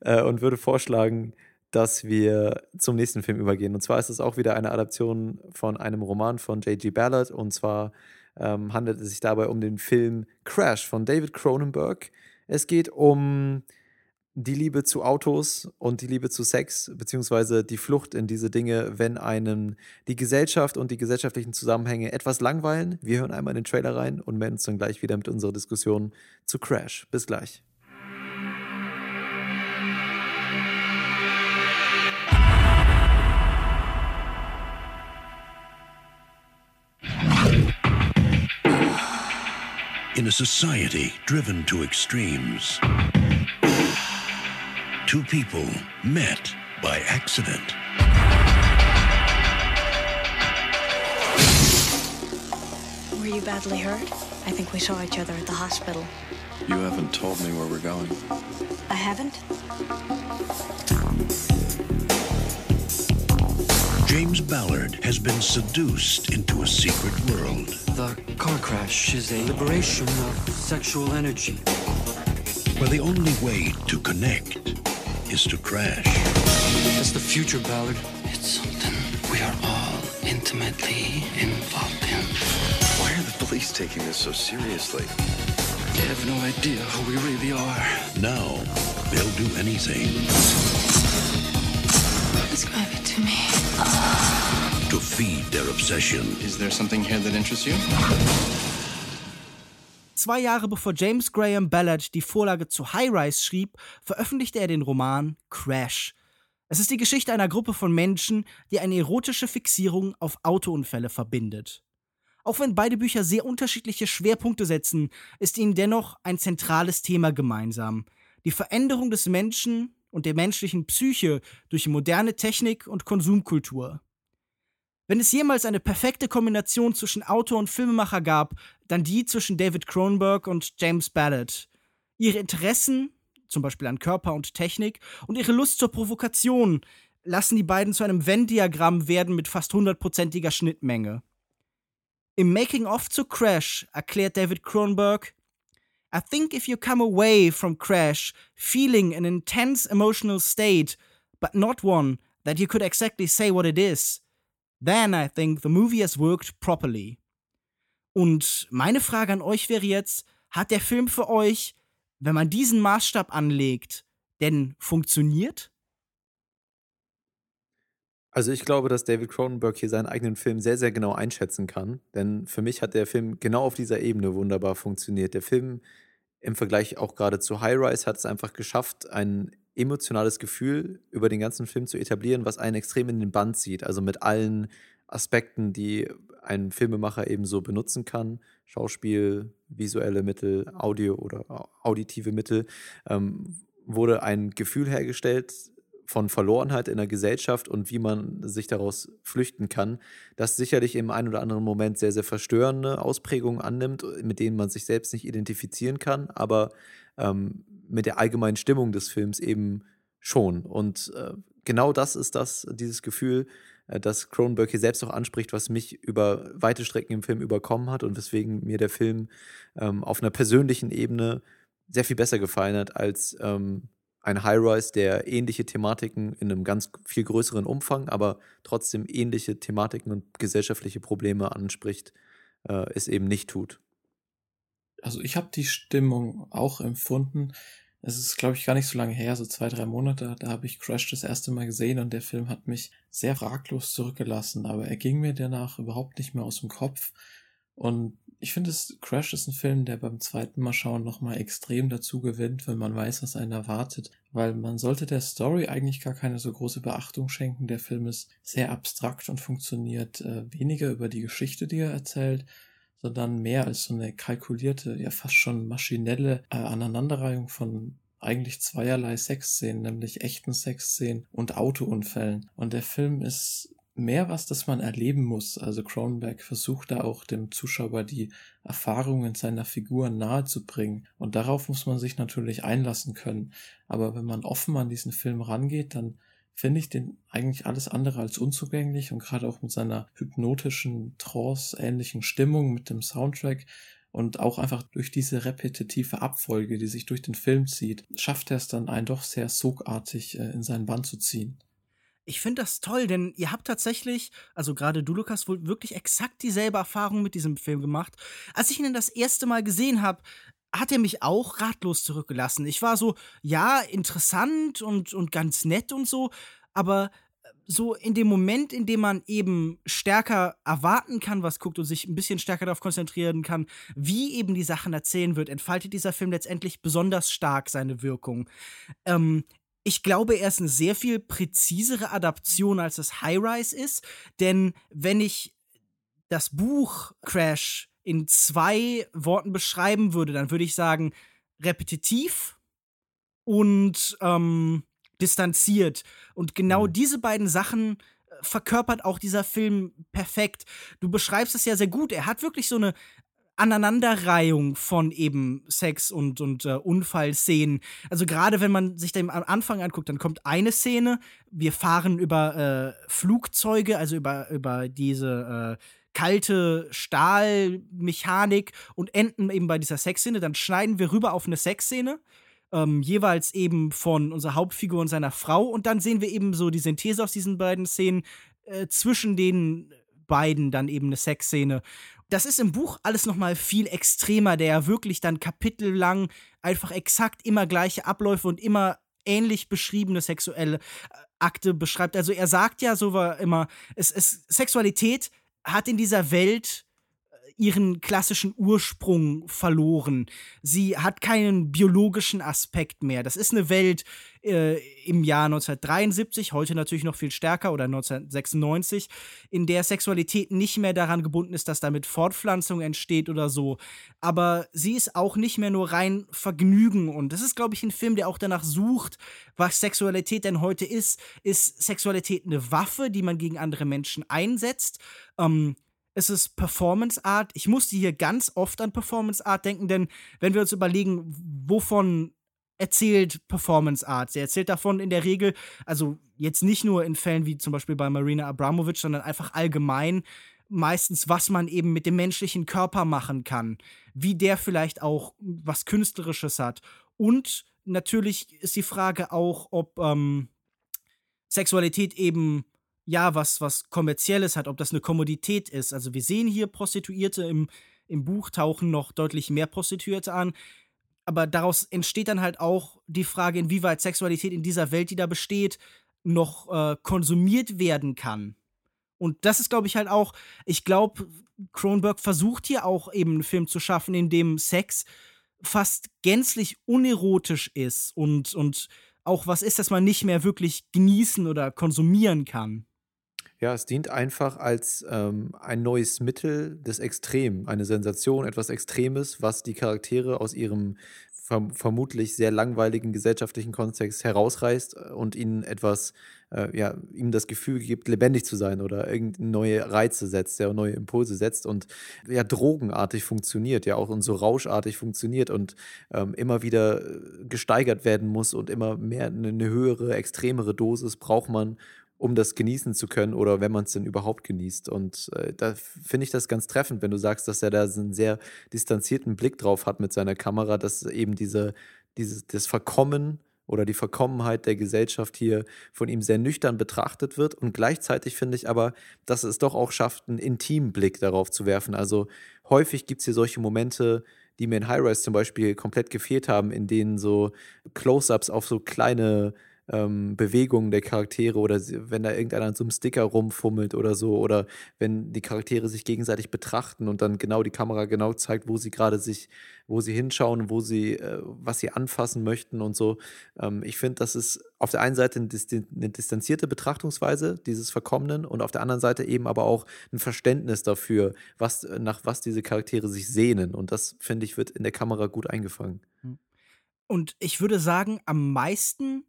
äh, und würde vorschlagen, dass wir zum nächsten Film übergehen. Und zwar ist es auch wieder eine Adaption von einem Roman von J.G. Ballard. Und zwar ähm, handelt es sich dabei um den Film Crash von David Cronenberg. Es geht um die Liebe zu Autos und die Liebe zu Sex, beziehungsweise die Flucht in diese Dinge, wenn einem die Gesellschaft und die gesellschaftlichen Zusammenhänge etwas langweilen. Wir hören einmal in den Trailer rein und melden uns dann gleich wieder mit unserer Diskussion zu Crash. Bis gleich. In a society driven to extremes. two people met by accident. Were you badly hurt? I think we saw each other at the hospital. You haven't told me where we're going. I haven't? James Ballard has been seduced into a secret world. The car crash is a liberation of sexual energy. Where the only way to connect is to crash. It's the future, Ballard. It's something we are all intimately involved in. Why are the police taking this so seriously? They have no idea who we really are. Now, they'll do anything. Describe it to me. To feed their obsession. Is there something here that interests you? Zwei Jahre bevor James Graham Ballard die Vorlage zu High Rise schrieb, veröffentlichte er den Roman Crash. Es ist die Geschichte einer Gruppe von Menschen, die eine erotische Fixierung auf Autounfälle verbindet. Auch wenn beide Bücher sehr unterschiedliche Schwerpunkte setzen, ist ihnen dennoch ein zentrales Thema gemeinsam. Die Veränderung des Menschen und der menschlichen Psyche durch moderne Technik und Konsumkultur. Wenn es jemals eine perfekte Kombination zwischen Autor und Filmemacher gab, dann die zwischen David Cronenberg und James Ballard. Ihre Interessen, zum Beispiel an Körper und Technik, und ihre Lust zur Provokation lassen die beiden zu einem Venn-Diagramm werden mit fast hundertprozentiger Schnittmenge. Im Making-of zu Crash erklärt David Cronenberg, I think if you come away from Crash feeling an intense emotional state, but not one that you could exactly say what it is, then I think the movie has worked properly. Und meine Frage an euch wäre jetzt, hat der Film für euch, wenn man diesen Maßstab anlegt, denn funktioniert? Also ich glaube, dass David Cronenberg hier seinen eigenen Film sehr, sehr genau einschätzen kann. Denn für mich hat der Film genau auf dieser Ebene wunderbar funktioniert. Der Film im Vergleich auch gerade zu High Rise hat es einfach geschafft, ein emotionales Gefühl über den ganzen Film zu etablieren, was einen extrem in den Band zieht. Also mit allen Aspekten, die ein Filmemacher eben so benutzen kann. Schauspiel, visuelle Mittel, Audio oder auditive Mittel, ähm, wurde ein Gefühl hergestellt von Verlorenheit in der Gesellschaft und wie man sich daraus flüchten kann, das sicherlich im einen oder anderen Moment sehr, sehr verstörende Ausprägungen annimmt, mit denen man sich selbst nicht identifizieren kann, aber ähm, mit der allgemeinen Stimmung des Films eben schon. Und äh, genau das ist das, dieses Gefühl, äh, das Cronenberg hier selbst auch anspricht, was mich über weite Strecken im Film überkommen hat und weswegen mir der Film ähm, auf einer persönlichen Ebene sehr viel besser gefallen hat als ähm, ein High-Rise, der ähnliche Thematiken in einem ganz viel größeren Umfang, aber trotzdem ähnliche Thematiken und gesellschaftliche Probleme anspricht, äh, es eben nicht tut. Also ich habe die Stimmung auch empfunden. Es ist, glaube ich, gar nicht so lange her, so zwei, drei Monate. Da habe ich Crash das erste Mal gesehen und der Film hat mich sehr fraglos zurückgelassen. Aber er ging mir danach überhaupt nicht mehr aus dem Kopf. Und ich finde, Crash ist ein Film, der beim zweiten Mal schauen nochmal extrem dazu gewinnt, wenn man weiß, was einen erwartet. Weil man sollte der Story eigentlich gar keine so große Beachtung schenken. Der Film ist sehr abstrakt und funktioniert äh, weniger über die Geschichte, die er erzählt, sondern mehr als so eine kalkulierte, ja fast schon maschinelle äh, Aneinanderreihung von eigentlich zweierlei Sexszenen, nämlich echten Sexszenen und Autounfällen. Und der Film ist mehr was, das man erleben muss. Also Cronenberg versucht da auch dem Zuschauer die Erfahrungen seiner Figuren nahezubringen. Und darauf muss man sich natürlich einlassen können. Aber wenn man offen an diesen Film rangeht, dann finde ich den eigentlich alles andere als unzugänglich und gerade auch mit seiner hypnotischen, trance-ähnlichen Stimmung, mit dem Soundtrack und auch einfach durch diese repetitive Abfolge, die sich durch den Film zieht, schafft er es dann, einen doch sehr sogartig äh, in seinen Bann zu ziehen. Ich finde das toll, denn ihr habt tatsächlich, also gerade du, Lukas, wohl wirklich exakt dieselbe Erfahrung mit diesem Film gemacht. Als ich ihn das erste Mal gesehen habe, hat er mich auch ratlos zurückgelassen. Ich war so, ja, interessant und, und ganz nett und so, aber äh, so in dem Moment, in dem man eben stärker erwarten kann, was guckt und sich ein bisschen stärker darauf konzentrieren kann, wie eben die Sachen erzählen wird, entfaltet dieser Film letztendlich besonders stark seine Wirkung. Ähm, ich glaube, er ist eine sehr viel präzisere Adaption, als das High Rise ist. Denn wenn ich das Buch Crash in zwei Worten beschreiben würde, dann würde ich sagen, repetitiv und ähm, distanziert. Und genau mhm. diese beiden Sachen äh, verkörpert auch dieser Film perfekt. Du beschreibst es ja sehr gut. Er hat wirklich so eine Aneinanderreihung von eben Sex und, und äh, Unfallszenen. Also gerade wenn man sich den am Anfang anguckt, dann kommt eine Szene, wir fahren über äh, Flugzeuge, also über, über diese äh, kalte Stahlmechanik und enden eben bei dieser Sexszene. Dann schneiden wir rüber auf eine Sexszene. Ähm, jeweils eben von unserer Hauptfigur und seiner Frau. Und dann sehen wir eben so die Synthese aus diesen beiden Szenen. Äh, zwischen den beiden dann eben eine Sexszene. Das ist im Buch alles noch mal viel extremer, der ja wirklich dann kapitellang einfach exakt immer gleiche Abläufe und immer ähnlich beschriebene sexuelle äh, Akte beschreibt. Also er sagt ja so war immer, es, es, Sexualität hat in dieser Welt ihren klassischen Ursprung verloren. Sie hat keinen biologischen Aspekt mehr. Das ist eine Welt äh, im Jahr 1973, heute natürlich noch viel stärker oder 1996, in der Sexualität nicht mehr daran gebunden ist, dass damit Fortpflanzung entsteht oder so. Aber sie ist auch nicht mehr nur rein Vergnügen. Und das ist, glaube ich, ein Film, der auch danach sucht, was Sexualität denn heute ist. Ist Sexualität eine Waffe, die man gegen andere Menschen einsetzt? Ähm, es ist Performance Art. Ich musste hier ganz oft an Performance Art denken, denn wenn wir uns überlegen, wovon erzählt Performance Art. Sie erzählt davon in der Regel, also jetzt nicht nur in Fällen wie zum Beispiel bei Marina Abramovic, sondern einfach allgemein meistens, was man eben mit dem menschlichen Körper machen kann, wie der vielleicht auch was Künstlerisches hat. Und natürlich ist die Frage auch, ob ähm, Sexualität eben ja, was, was Kommerzielles hat, ob das eine Kommodität ist. Also wir sehen hier Prostituierte, im, im Buch tauchen noch deutlich mehr Prostituierte an. Aber daraus entsteht dann halt auch die Frage, inwieweit Sexualität in dieser Welt, die da besteht, noch äh, konsumiert werden kann. Und das ist, glaube ich, halt auch, ich glaube, Kronberg versucht hier auch eben einen Film zu schaffen, in dem Sex fast gänzlich unerotisch ist und, und auch was ist, das man nicht mehr wirklich genießen oder konsumieren kann. Ja, es dient einfach als ähm, ein neues Mittel des Extrem, eine Sensation, etwas Extremes, was die Charaktere aus ihrem verm vermutlich sehr langweiligen gesellschaftlichen Kontext herausreißt äh, und ihnen etwas, äh, ja, ihm das Gefühl gibt, lebendig zu sein oder irgendeine neue Reize setzt, ja, neue Impulse setzt und ja, drogenartig funktioniert, ja, auch und so rauschartig funktioniert und ähm, immer wieder äh, gesteigert werden muss und immer mehr eine höhere, extremere Dosis braucht man, um das genießen zu können oder wenn man es denn überhaupt genießt. Und äh, da finde ich das ganz treffend, wenn du sagst, dass er da so einen sehr distanzierten Blick drauf hat mit seiner Kamera, dass eben diese, dieses, das Verkommen oder die Verkommenheit der Gesellschaft hier von ihm sehr nüchtern betrachtet wird. Und gleichzeitig finde ich aber, dass es doch auch schafft, einen intimen Blick darauf zu werfen. Also häufig gibt es hier solche Momente, die mir in High Rise zum Beispiel komplett gefehlt haben, in denen so Close-ups auf so kleine ähm, Bewegungen der Charaktere oder wenn da irgendeiner an so einem Sticker rumfummelt oder so oder wenn die Charaktere sich gegenseitig betrachten und dann genau die Kamera genau zeigt, wo sie gerade sich, wo sie hinschauen, wo sie, äh, was sie anfassen möchten und so. Ähm, ich finde, das ist auf der einen Seite eine, distanzierte Betrachtungsweise dieses Verkommenen und auf der anderen Seite eben aber auch ein Verständnis dafür, was, nach was diese Charaktere sich sehnen. Und das, finde ich, wird in der Kamera gut eingefangen. Hm. Und ich würde sagen, am meisten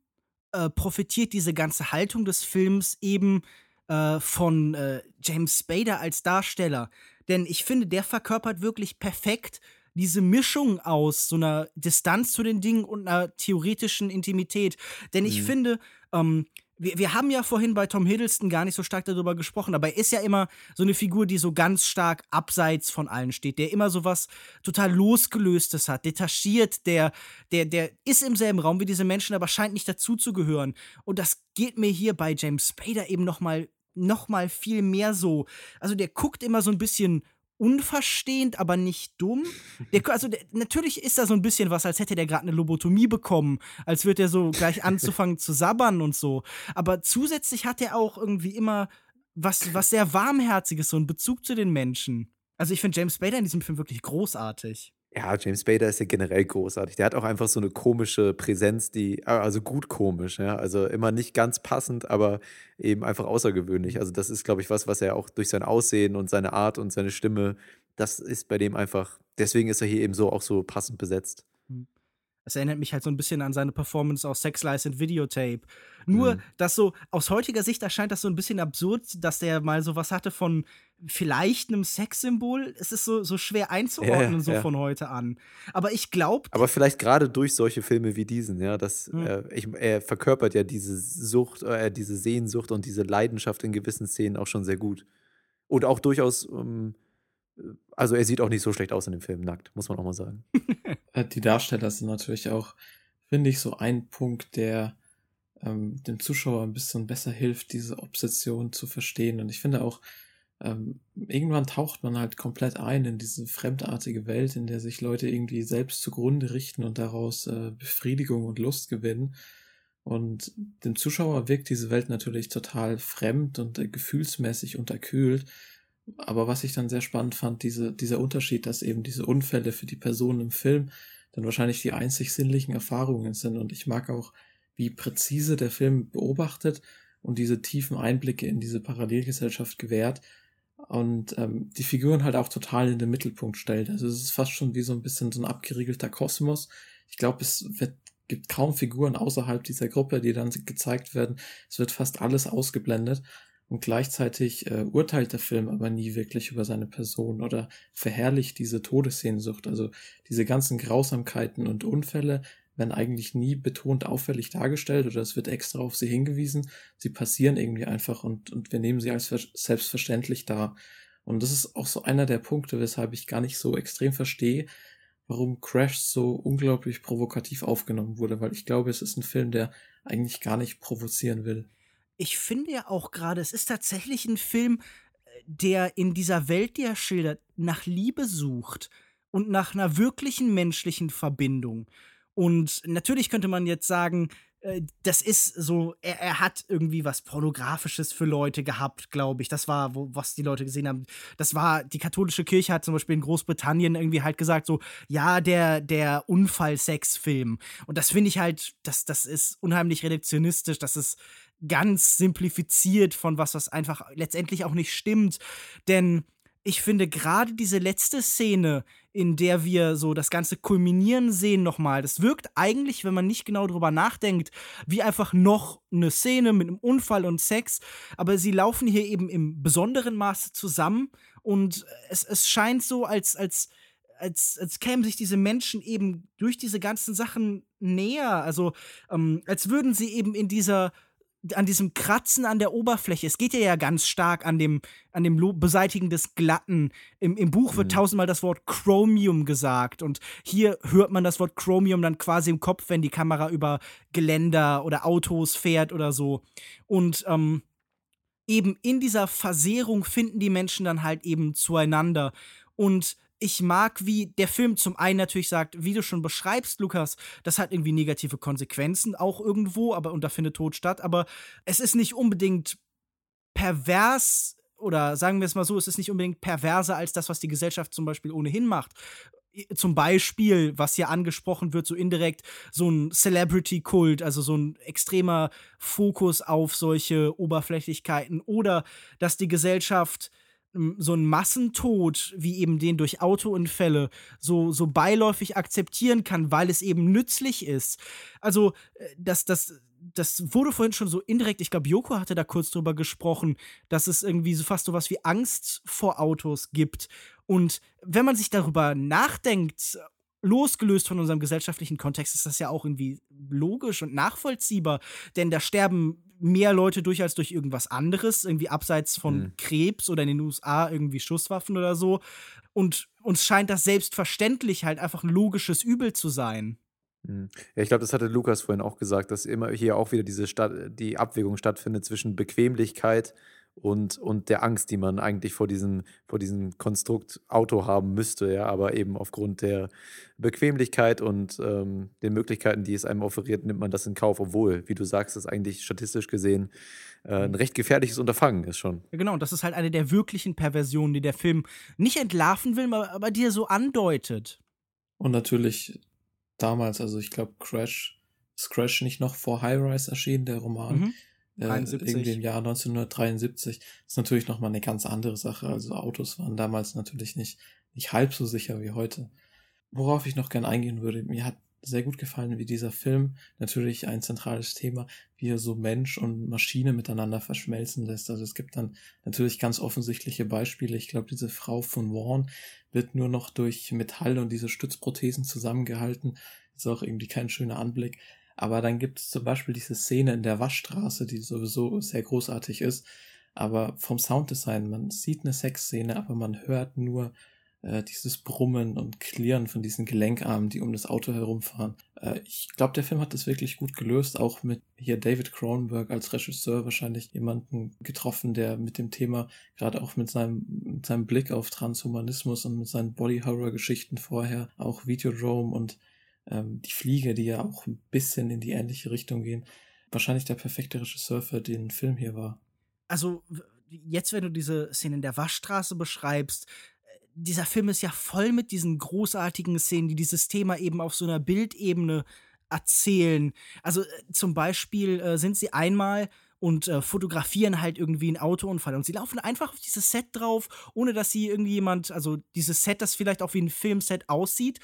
äh, profitiert diese ganze Haltung des Films eben äh, von äh, James Spader als Darsteller. Denn ich finde, der verkörpert wirklich perfekt diese Mischung aus so einer Distanz zu den Dingen und einer theoretischen Intimität. Denn ich mhm. finde, ähm, wir, wir haben ja vorhin bei Tom Hiddleston gar nicht so stark darüber gesprochen, aber er ist ja immer so eine Figur, die so ganz stark abseits von allen steht, der immer so was total losgelöstes hat, detachiert, der, der, der ist im selben Raum wie diese Menschen, aber scheint nicht dazuzugehören. Und das geht mir hier bei James Spader eben noch mal, noch mal viel mehr so. Also der guckt immer so ein bisschen unverstehend, aber nicht dumm. Der, also der, natürlich ist da so ein bisschen was, als hätte der gerade eine Lobotomie bekommen, als würde er so gleich anzufangen zu sabbern und so. Aber zusätzlich hat er auch irgendwie immer was, was sehr warmherziges, so einen Bezug zu den Menschen. Also ich finde James Spader in diesem Film wirklich großartig. Ja, James Spader ist ja generell großartig. Der hat auch einfach so eine komische Präsenz, die, äh, also gut komisch, ja. Also immer nicht ganz passend, aber eben einfach außergewöhnlich. Also, das ist, glaube ich, was, was er auch durch sein Aussehen und seine Art und seine Stimme, das ist bei dem einfach, deswegen ist er hier eben so auch so passend besetzt. Es erinnert mich halt so ein bisschen an seine Performance aus Sex Lies and Videotape. Nur, mhm. dass so aus heutiger Sicht erscheint das so ein bisschen absurd, dass der mal sowas hatte von vielleicht einem Sexsymbol. Es ist so, so schwer einzuordnen, ja, so ja. von heute an. Aber ich glaube. Aber vielleicht gerade durch solche Filme wie diesen, ja, dass mhm. äh, ich, er verkörpert ja diese Sucht, äh, diese Sehnsucht und diese Leidenschaft in gewissen Szenen auch schon sehr gut. Und auch durchaus. Ähm, also er sieht auch nicht so schlecht aus in dem Film, nackt, muss man auch mal sagen. Äh, die Darsteller sind natürlich auch, finde ich, so ein Punkt, der ähm, dem Zuschauer ein bisschen besser hilft, diese Obsession zu verstehen. Und ich finde auch, ähm, irgendwann taucht man halt komplett ein in diese fremdartige Welt, in der sich Leute irgendwie selbst zugrunde richten und daraus äh, Befriedigung und Lust gewinnen. Und dem Zuschauer wirkt diese Welt natürlich total fremd und äh, gefühlsmäßig unterkühlt. Aber was ich dann sehr spannend fand, diese, dieser Unterschied, dass eben diese Unfälle für die Personen im Film dann wahrscheinlich die einzig sinnlichen Erfahrungen sind. Und ich mag auch, wie präzise der Film beobachtet und diese tiefen Einblicke in diese Parallelgesellschaft gewährt und ähm, die Figuren halt auch total in den Mittelpunkt stellt. Also es ist fast schon wie so ein bisschen so ein abgeriegelter Kosmos. Ich glaube, es wird, gibt kaum Figuren außerhalb dieser Gruppe, die dann gezeigt werden. Es wird fast alles ausgeblendet. Und gleichzeitig äh, urteilt der Film aber nie wirklich über seine Person oder verherrlicht diese Todessehnsucht. Also diese ganzen Grausamkeiten und Unfälle werden eigentlich nie betont auffällig dargestellt oder es wird extra auf sie hingewiesen. Sie passieren irgendwie einfach und, und wir nehmen sie als selbstverständlich dar. Und das ist auch so einer der Punkte, weshalb ich gar nicht so extrem verstehe, warum Crash so unglaublich provokativ aufgenommen wurde, weil ich glaube, es ist ein Film, der eigentlich gar nicht provozieren will ich finde ja auch gerade, es ist tatsächlich ein Film, äh, der in dieser Welt, die er schildert, nach Liebe sucht und nach einer wirklichen menschlichen Verbindung. Und natürlich könnte man jetzt sagen, äh, das ist so, er, er, hat irgendwie was Pornografisches für Leute gehabt, glaube ich. Das war, wo, was die Leute gesehen haben. Das war, die katholische Kirche hat zum Beispiel in Großbritannien irgendwie halt gesagt, so, ja, der, der Unfallsexfilm. Und das finde ich halt, das, das ist unheimlich reduktionistisch, das ist ganz simplifiziert von was, was einfach letztendlich auch nicht stimmt. Denn ich finde gerade diese letzte Szene, in der wir so das ganze Kulminieren sehen nochmal, das wirkt eigentlich, wenn man nicht genau drüber nachdenkt, wie einfach noch eine Szene mit einem Unfall und Sex. Aber sie laufen hier eben im besonderen Maße zusammen und es, es scheint so, als, als, als, als kämen sich diese Menschen eben durch diese ganzen Sachen näher. Also ähm, als würden sie eben in dieser an diesem Kratzen an der Oberfläche. Es geht ja, ja ganz stark an dem, an dem Beseitigen des Glatten. Im, im Buch wird mhm. tausendmal das Wort Chromium gesagt und hier hört man das Wort Chromium dann quasi im Kopf, wenn die Kamera über Geländer oder Autos fährt oder so. Und ähm, eben in dieser Versehrung finden die Menschen dann halt eben zueinander. Und ich mag, wie der Film zum einen natürlich sagt, wie du schon beschreibst, Lukas, das hat irgendwie negative Konsequenzen auch irgendwo, aber und da findet Tod statt, aber es ist nicht unbedingt pervers oder sagen wir es mal so, es ist nicht unbedingt perverser als das, was die Gesellschaft zum Beispiel ohnehin macht. Zum Beispiel, was hier angesprochen wird, so indirekt, so ein Celebrity-Kult, also so ein extremer Fokus auf solche Oberflächlichkeiten oder dass die Gesellschaft so ein Massentod wie eben den durch Autounfälle so, so beiläufig akzeptieren kann, weil es eben nützlich ist. Also, äh, das, das, das wurde vorhin schon so indirekt, ich glaube, Joko hatte da kurz drüber gesprochen, dass es irgendwie so fast so was wie Angst vor Autos gibt. Und wenn man sich darüber nachdenkt, losgelöst von unserem gesellschaftlichen Kontext, ist das ja auch irgendwie logisch und nachvollziehbar, denn da sterben mehr Leute durch als durch irgendwas anderes, irgendwie abseits von mhm. Krebs oder in den USA irgendwie Schusswaffen oder so. Und uns scheint das selbstverständlich halt einfach ein logisches Übel zu sein. Mhm. Ja, ich glaube, das hatte Lukas vorhin auch gesagt, dass immer hier auch wieder diese Stadt, die Abwägung stattfindet zwischen Bequemlichkeit und, und der Angst, die man eigentlich vor diesem, vor diesem Konstrukt Auto haben müsste, ja, aber eben aufgrund der Bequemlichkeit und ähm, den Möglichkeiten, die es einem offeriert, nimmt man das in Kauf, obwohl, wie du sagst, das eigentlich statistisch gesehen äh, ein recht gefährliches Unterfangen ist schon. Ja, genau, und das ist halt eine der wirklichen Perversionen, die der Film nicht entlarven will, aber, aber die er so andeutet. Und natürlich damals, also ich glaube, Crash, ist Crash nicht noch vor High Rise erschienen, der Roman. Mhm äh, irgendwie im Jahr 1973. Das ist natürlich nochmal eine ganz andere Sache. Also Autos waren damals natürlich nicht, nicht halb so sicher wie heute. Worauf ich noch gern eingehen würde, mir hat sehr gut gefallen, wie dieser Film natürlich ein zentrales Thema, wie er so Mensch und Maschine miteinander verschmelzen lässt. Also es gibt dann natürlich ganz offensichtliche Beispiele. Ich glaube, diese Frau von Vaughn wird nur noch durch Metall und diese Stützprothesen zusammengehalten. Ist auch irgendwie kein schöner Anblick. Aber dann gibt es zum Beispiel diese Szene in der Waschstraße, die sowieso sehr großartig ist. Aber vom Sounddesign, man sieht eine Sexszene, aber man hört nur äh, dieses Brummen und Klirren von diesen Gelenkarmen, die um das Auto herumfahren. Äh, ich glaube, der Film hat das wirklich gut gelöst, auch mit hier David Cronenberg als Regisseur wahrscheinlich jemanden getroffen, der mit dem Thema, gerade auch mit seinem, mit seinem Blick auf Transhumanismus und mit seinen Body-Horror-Geschichten vorher, auch Videodrome und ähm, die Fliege, die ja auch ein bisschen in die ähnliche Richtung gehen, wahrscheinlich der perfekte Regisseur für den Film hier war. Also, jetzt, wenn du diese Szene in der Waschstraße beschreibst, äh, dieser Film ist ja voll mit diesen großartigen Szenen, die dieses Thema eben auf so einer Bildebene erzählen. Also äh, zum Beispiel äh, sind sie einmal und äh, fotografieren halt irgendwie einen Autounfall und sie laufen einfach auf dieses Set drauf, ohne dass sie irgendwie jemand, also dieses Set, das vielleicht auch wie ein Filmset aussieht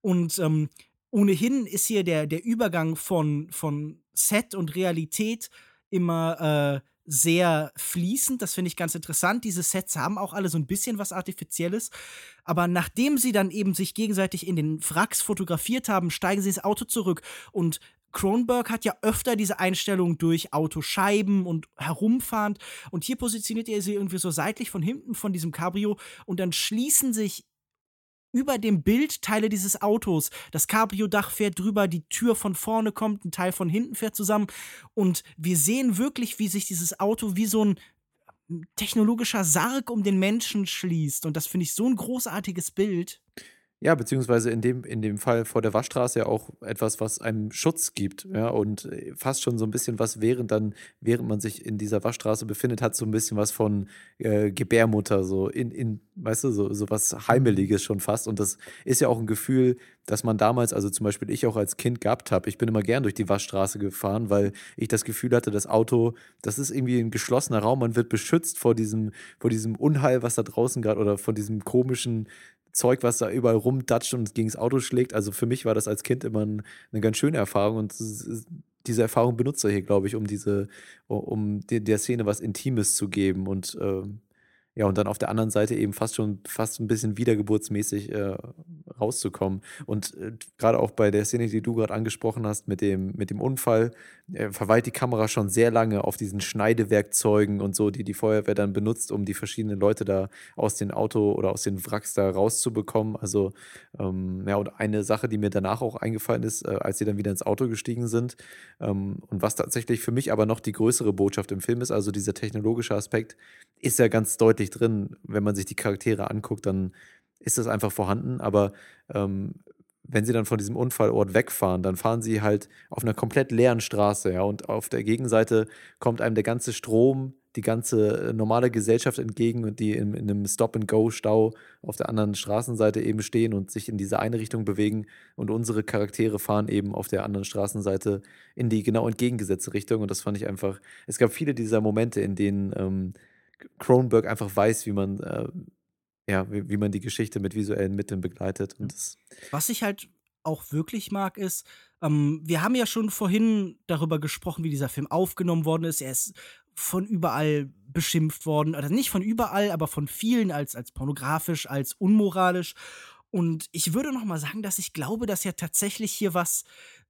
und ähm, ohnehin ist hier der, der Übergang von, von Set und Realität immer äh, sehr fließend. Das finde ich ganz interessant. Diese Sets haben auch alle so ein bisschen was Artifizielles. Aber nachdem sie dann eben sich gegenseitig in den Wracks fotografiert haben, steigen sie ins Auto zurück. Und Kronberg hat ja öfter diese Einstellung durch Autoscheiben und herumfahrend. Und hier positioniert er sie irgendwie so seitlich von hinten von diesem Cabrio. Und dann schließen sich über dem Bild Teile dieses Autos. Das Cabrio-Dach fährt drüber, die Tür von vorne kommt, ein Teil von hinten fährt zusammen. Und wir sehen wirklich, wie sich dieses Auto wie so ein technologischer Sarg um den Menschen schließt. Und das finde ich so ein großartiges Bild. Ja, beziehungsweise in dem, in dem Fall vor der Waschstraße ja auch etwas, was einem Schutz gibt, ja, und äh, fast schon so ein bisschen was, während dann, während man sich in dieser Waschstraße befindet, hat so ein bisschen was von äh, Gebärmutter, so in, in, weißt du, so, so was Heimeliges schon fast. Und das ist ja auch ein Gefühl, das man damals, also zum Beispiel ich auch als Kind gehabt habe. Ich bin immer gern durch die Waschstraße gefahren, weil ich das Gefühl hatte, das Auto, das ist irgendwie ein geschlossener Raum, man wird beschützt vor diesem, vor diesem Unheil, was da draußen gerade oder von diesem komischen Zeug, was da überall rumdatscht und gegen das Auto schlägt. Also für mich war das als Kind immer ein, eine ganz schöne Erfahrung und diese Erfahrung benutzt er hier, glaube ich, um diese, um der Szene was Intimes zu geben und ähm, ja, und dann auf der anderen Seite eben fast schon fast ein bisschen wiedergeburtsmäßig äh, rauszukommen. Und äh, gerade auch bei der Szene, die du gerade angesprochen hast, mit dem, mit dem Unfall, äh, verweilt die Kamera schon sehr lange auf diesen Schneidewerkzeugen und so, die die Feuerwehr dann benutzt, um die verschiedenen Leute da aus dem Auto oder aus den Wracks da rauszubekommen. Also, ähm, ja, und eine Sache, die mir danach auch eingefallen ist, äh, als sie dann wieder ins Auto gestiegen sind, ähm, und was tatsächlich für mich aber noch die größere Botschaft im Film ist, also dieser technologische Aspekt, ist ja ganz deutlich drin, wenn man sich die Charaktere anguckt, dann ist das einfach vorhanden, aber ähm, wenn sie dann von diesem Unfallort wegfahren, dann fahren sie halt auf einer komplett leeren Straße, ja, und auf der Gegenseite kommt einem der ganze Strom, die ganze äh, normale Gesellschaft entgegen und die in, in einem Stop-and-Go-Stau auf der anderen Straßenseite eben stehen und sich in diese eine Richtung bewegen. Und unsere Charaktere fahren eben auf der anderen Straßenseite in die genau entgegengesetzte Richtung. Und das fand ich einfach, es gab viele dieser Momente, in denen ähm, Cronenberg einfach weiß, wie man äh, ja, wie, wie man die Geschichte mit visuellen Mitteln begleitet. Und das Was ich halt auch wirklich mag, ist, ähm, wir haben ja schon vorhin darüber gesprochen, wie dieser Film aufgenommen worden ist. Er ist von überall beschimpft worden. Oder nicht von überall, aber von vielen als, als pornografisch, als unmoralisch. Und ich würde noch mal sagen, dass ich glaube, dass ja tatsächlich hier was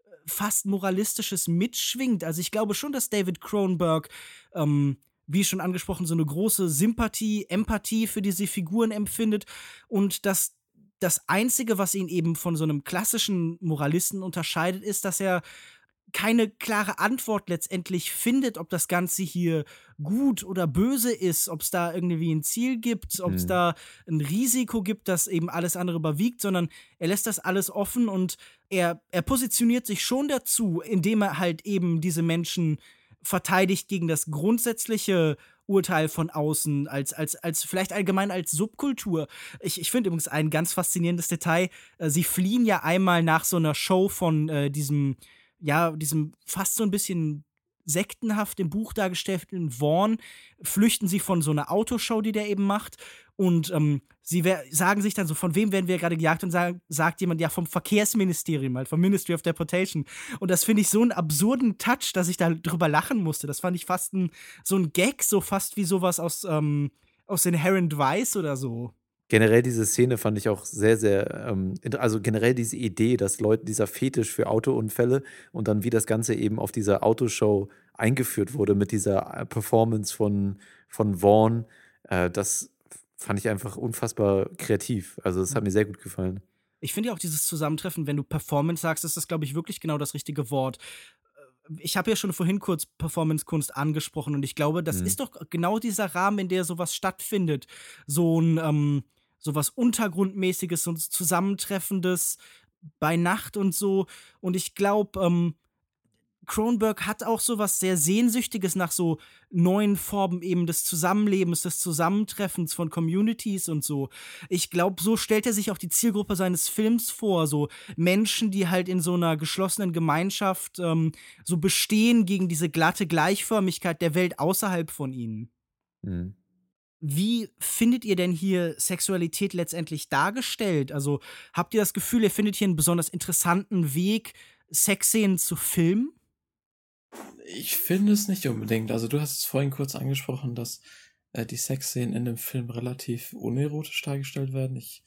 äh, fast moralistisches mitschwingt. Also ich glaube schon, dass David Cronenberg ähm, wie schon angesprochen, so eine große Sympathie, Empathie für diese Figuren empfindet und dass das Einzige, was ihn eben von so einem klassischen Moralisten unterscheidet, ist, dass er keine klare Antwort letztendlich findet, ob das Ganze hier gut oder böse ist, ob es da irgendwie ein Ziel gibt, ob es mhm. da ein Risiko gibt, das eben alles andere überwiegt, sondern er lässt das alles offen und er, er positioniert sich schon dazu, indem er halt eben diese Menschen verteidigt gegen das grundsätzliche Urteil von außen, als, als, als vielleicht allgemein als Subkultur. Ich, ich finde übrigens ein ganz faszinierendes Detail. Äh, sie fliehen ja einmal nach so einer Show von äh, diesem, ja, diesem fast so ein bisschen sektenhaft im Buch dargestellten Vaughn, flüchten sie von so einer Autoshow, die der eben macht. Und ähm, sie sagen sich dann so, von wem werden wir gerade gejagt? Und sagen, sagt jemand, ja, vom Verkehrsministerium, halt, vom Ministry of Deportation. Und das finde ich so einen absurden Touch, dass ich da drüber lachen musste. Das fand ich fast ein, so ein Gag, so fast wie sowas aus, ähm, aus Inherent Vice oder so generell diese Szene fand ich auch sehr, sehr, ähm, also generell diese Idee, dass Leute, dieser Fetisch für Autounfälle und dann wie das Ganze eben auf dieser Autoshow eingeführt wurde mit dieser äh, Performance von, von Vaughn, äh, das fand ich einfach unfassbar kreativ. Also das hat mir sehr gut gefallen. Ich finde ja auch dieses Zusammentreffen, wenn du Performance sagst, ist das, glaube ich, wirklich genau das richtige Wort äh, ich habe ja schon vorhin kurz Performance-Kunst angesprochen und ich glaube, das mhm. ist doch genau dieser Rahmen, in der sowas stattfindet. So ein, ähm, sowas Untergrundmäßiges, so Zusammentreffendes bei Nacht und so. Und ich glaube, ähm, Kronberg hat auch so was sehr Sehnsüchtiges nach so neuen Formen eben des Zusammenlebens, des Zusammentreffens von Communities und so. Ich glaube, so stellt er sich auch die Zielgruppe seines Films vor. So Menschen, die halt in so einer geschlossenen Gemeinschaft ähm, so bestehen gegen diese glatte Gleichförmigkeit der Welt außerhalb von ihnen. Mhm. Wie findet ihr denn hier Sexualität letztendlich dargestellt? Also habt ihr das Gefühl, ihr findet hier einen besonders interessanten Weg, Sexszenen zu filmen? Ich finde es nicht unbedingt. Also du hast es vorhin kurz angesprochen, dass äh, die Sexszenen in dem Film relativ unerotisch dargestellt werden. Ich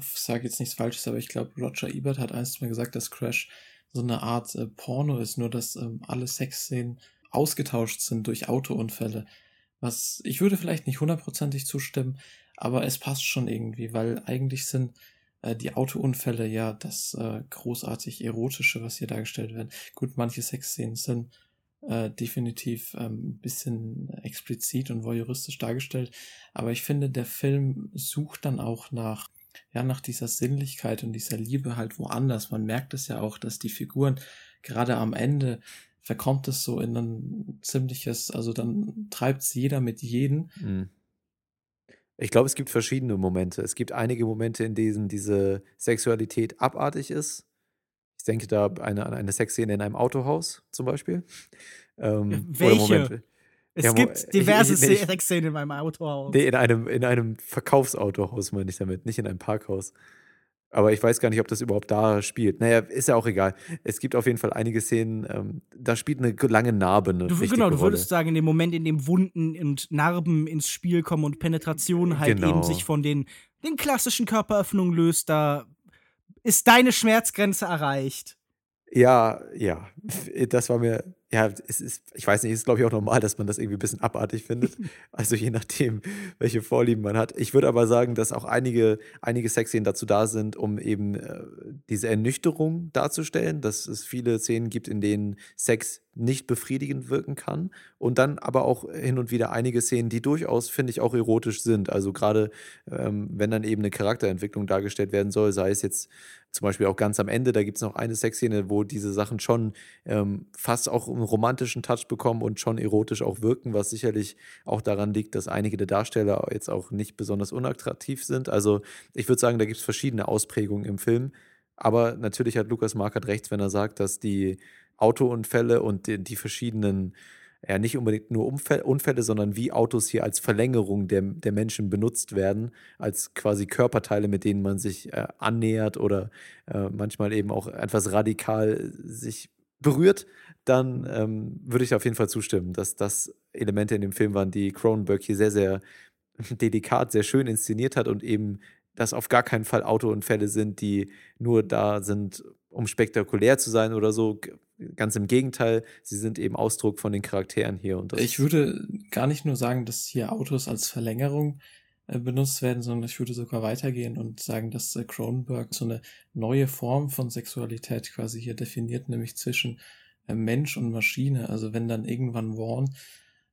sage jetzt nichts Falsches, aber ich glaube, Roger Ebert hat einst mal gesagt, dass Crash so eine Art äh, Porno ist, nur dass ähm, alle Sexszenen ausgetauscht sind durch Autounfälle. Was ich würde vielleicht nicht hundertprozentig zustimmen, aber es passt schon irgendwie, weil eigentlich sind äh, die Autounfälle ja das äh, großartig erotische, was hier dargestellt wird. Gut, manche Sexszenen sind äh, definitiv ähm, ein bisschen explizit und voyeuristisch dargestellt, aber ich finde, der Film sucht dann auch nach ja, nach dieser Sinnlichkeit und dieser Liebe halt woanders. Man merkt es ja auch, dass die Figuren gerade am Ende verkommt es so in ein ziemliches, also dann treibt es jeder mit jedem. Mhm. Ich glaube, es gibt verschiedene Momente. Es gibt einige Momente, in denen diese Sexualität abartig ist. Ich denke da eine, an eine Sexszene in einem Autohaus zum Beispiel. Ähm, Welche? Es ja, gibt diverse Sexszenen in meinem Autohaus. Nee, in einem, in einem Verkaufsautohaus meine ich damit, nicht in einem Parkhaus. Aber ich weiß gar nicht, ob das überhaupt da spielt. Naja, ist ja auch egal. Es gibt auf jeden Fall einige Szenen, ähm, da spielt eine lange Narbe eine du, Genau, du würdest sagen, in dem Moment, in dem Wunden und Narben ins Spiel kommen und Penetration halt genau. eben sich von den, den klassischen Körperöffnungen löst, da ist deine Schmerzgrenze erreicht. Ja, ja, das war mir, ja, es ist, ich weiß nicht, es ist glaube ich auch normal, dass man das irgendwie ein bisschen abartig findet. Also je nachdem, welche Vorlieben man hat. Ich würde aber sagen, dass auch einige, einige Sexszenen dazu da sind, um eben äh, diese Ernüchterung darzustellen, dass es viele Szenen gibt, in denen Sex nicht befriedigend wirken kann. Und dann aber auch hin und wieder einige Szenen, die durchaus, finde ich, auch erotisch sind. Also gerade ähm, wenn dann eben eine Charakterentwicklung dargestellt werden soll, sei es jetzt zum Beispiel auch ganz am Ende, da gibt es noch eine Sexszene, wo diese Sachen schon ähm, fast auch einen romantischen Touch bekommen und schon erotisch auch wirken, was sicherlich auch daran liegt, dass einige der Darsteller jetzt auch nicht besonders unattraktiv sind. Also ich würde sagen, da gibt es verschiedene Ausprägungen im Film. Aber natürlich hat Lukas Markert recht, wenn er sagt, dass die Autounfälle und die, die verschiedenen ja nicht unbedingt nur Unfälle, Unfälle, sondern wie Autos hier als Verlängerung der, der Menschen benutzt werden, als quasi Körperteile, mit denen man sich äh, annähert oder äh, manchmal eben auch etwas radikal sich berührt, dann ähm, würde ich auf jeden Fall zustimmen, dass das Elemente in dem Film waren, die Cronenberg hier sehr, sehr delikat, sehr schön inszeniert hat und eben dass auf gar keinen Fall Autounfälle sind, die nur da sind, um spektakulär zu sein oder so. Ganz im Gegenteil, sie sind eben Ausdruck von den Charakteren hier. Und ich würde gar nicht nur sagen, dass hier Autos als Verlängerung äh, benutzt werden, sondern ich würde sogar weitergehen und sagen, dass äh, Cronenberg so eine neue Form von Sexualität quasi hier definiert, nämlich zwischen Mensch und Maschine. Also wenn dann irgendwann Vaughn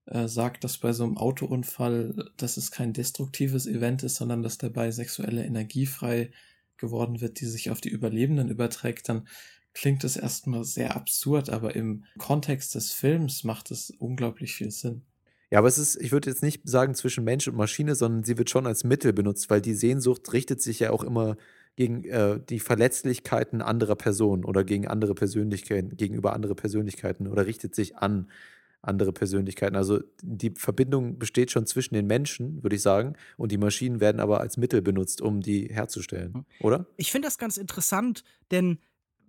äh, sagt, dass bei so einem Autounfall, dass es kein destruktives Event ist, sondern dass dabei sexuelle Energie frei geworden wird, die sich auf die Überlebenden überträgt, dann klingt es erstmal sehr absurd, aber im Kontext des Films macht es unglaublich viel Sinn. Ja, aber es ist, ich würde jetzt nicht sagen zwischen Mensch und Maschine, sondern sie wird schon als Mittel benutzt, weil die Sehnsucht richtet sich ja auch immer gegen äh, die Verletzlichkeiten anderer Personen oder gegen andere Persönlichkeiten, gegenüber andere Persönlichkeiten oder richtet sich an andere Persönlichkeiten. Also die Verbindung besteht schon zwischen den Menschen, würde ich sagen, und die Maschinen werden aber als Mittel benutzt, um die herzustellen, hm. oder? Ich finde das ganz interessant, denn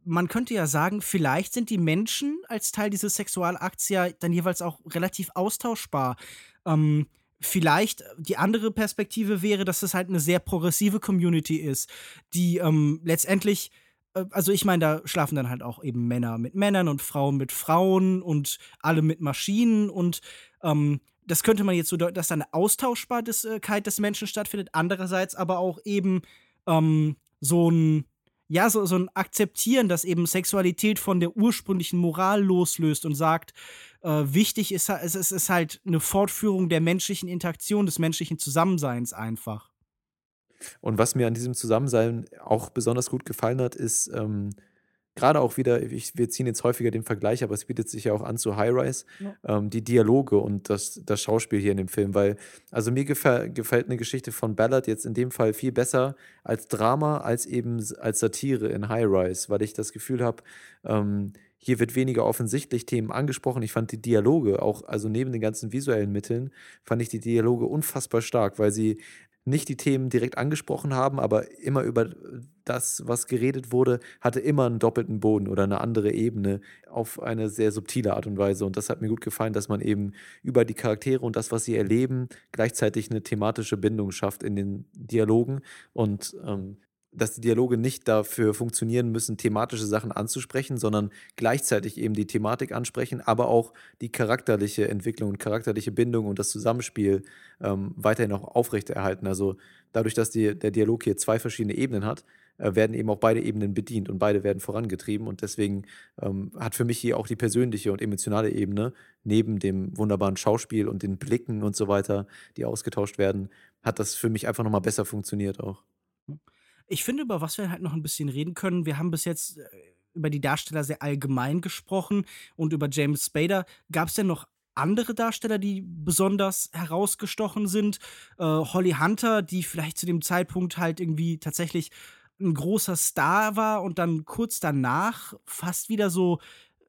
man könnte ja sagen, vielleicht sind die Menschen als Teil dieses Sexualakts ja dann jeweils auch relativ austauschbar. Ähm, vielleicht die andere Perspektive wäre, dass es halt eine sehr progressive Community ist, die ähm, letztendlich äh, also ich meine, da schlafen dann halt auch eben Männer mit Männern und Frauen mit Frauen und alle mit Maschinen und ähm, das könnte man jetzt so deuten, dass da eine Austauschbarkeit des Menschen stattfindet, andererseits aber auch eben ähm, so ein ja, so, so ein Akzeptieren, dass eben Sexualität von der ursprünglichen Moral loslöst und sagt, äh, wichtig ist es ist halt eine Fortführung der menschlichen Interaktion, des menschlichen Zusammenseins einfach. Und was mir an diesem Zusammensein auch besonders gut gefallen hat, ist ähm, gerade auch wieder, ich, wir ziehen jetzt häufiger den Vergleich, aber es bietet sich ja auch an zu High Rise, ja. ähm, die Dialoge und das, das Schauspiel hier in dem Film, weil, also mir gefällt, gefällt eine Geschichte von Ballard jetzt in dem Fall viel besser als Drama, als eben als Satire in High Rise, weil ich das Gefühl habe, ähm, hier wird weniger offensichtlich Themen angesprochen. Ich fand die Dialoge auch, also neben den ganzen visuellen Mitteln, fand ich die Dialoge unfassbar stark, weil sie nicht die Themen direkt angesprochen haben, aber immer über das, was geredet wurde, hatte immer einen doppelten Boden oder eine andere Ebene auf eine sehr subtile Art und Weise. Und das hat mir gut gefallen, dass man eben über die Charaktere und das, was sie erleben, gleichzeitig eine thematische Bindung schafft in den Dialogen. Und ähm, dass die Dialoge nicht dafür funktionieren müssen, thematische Sachen anzusprechen, sondern gleichzeitig eben die Thematik ansprechen, aber auch die charakterliche Entwicklung und charakterliche Bindung und das Zusammenspiel ähm, weiterhin auch aufrechterhalten. Also dadurch, dass die, der Dialog hier zwei verschiedene Ebenen hat, äh, werden eben auch beide Ebenen bedient und beide werden vorangetrieben. Und deswegen ähm, hat für mich hier auch die persönliche und emotionale Ebene neben dem wunderbaren Schauspiel und den Blicken und so weiter, die ausgetauscht werden, hat das für mich einfach nochmal besser funktioniert auch. Ich finde, über was wir halt noch ein bisschen reden können, wir haben bis jetzt äh, über die Darsteller sehr allgemein gesprochen und über James Spader. Gab es denn noch andere Darsteller, die besonders herausgestochen sind? Äh, Holly Hunter, die vielleicht zu dem Zeitpunkt halt irgendwie tatsächlich ein großer Star war und dann kurz danach fast wieder so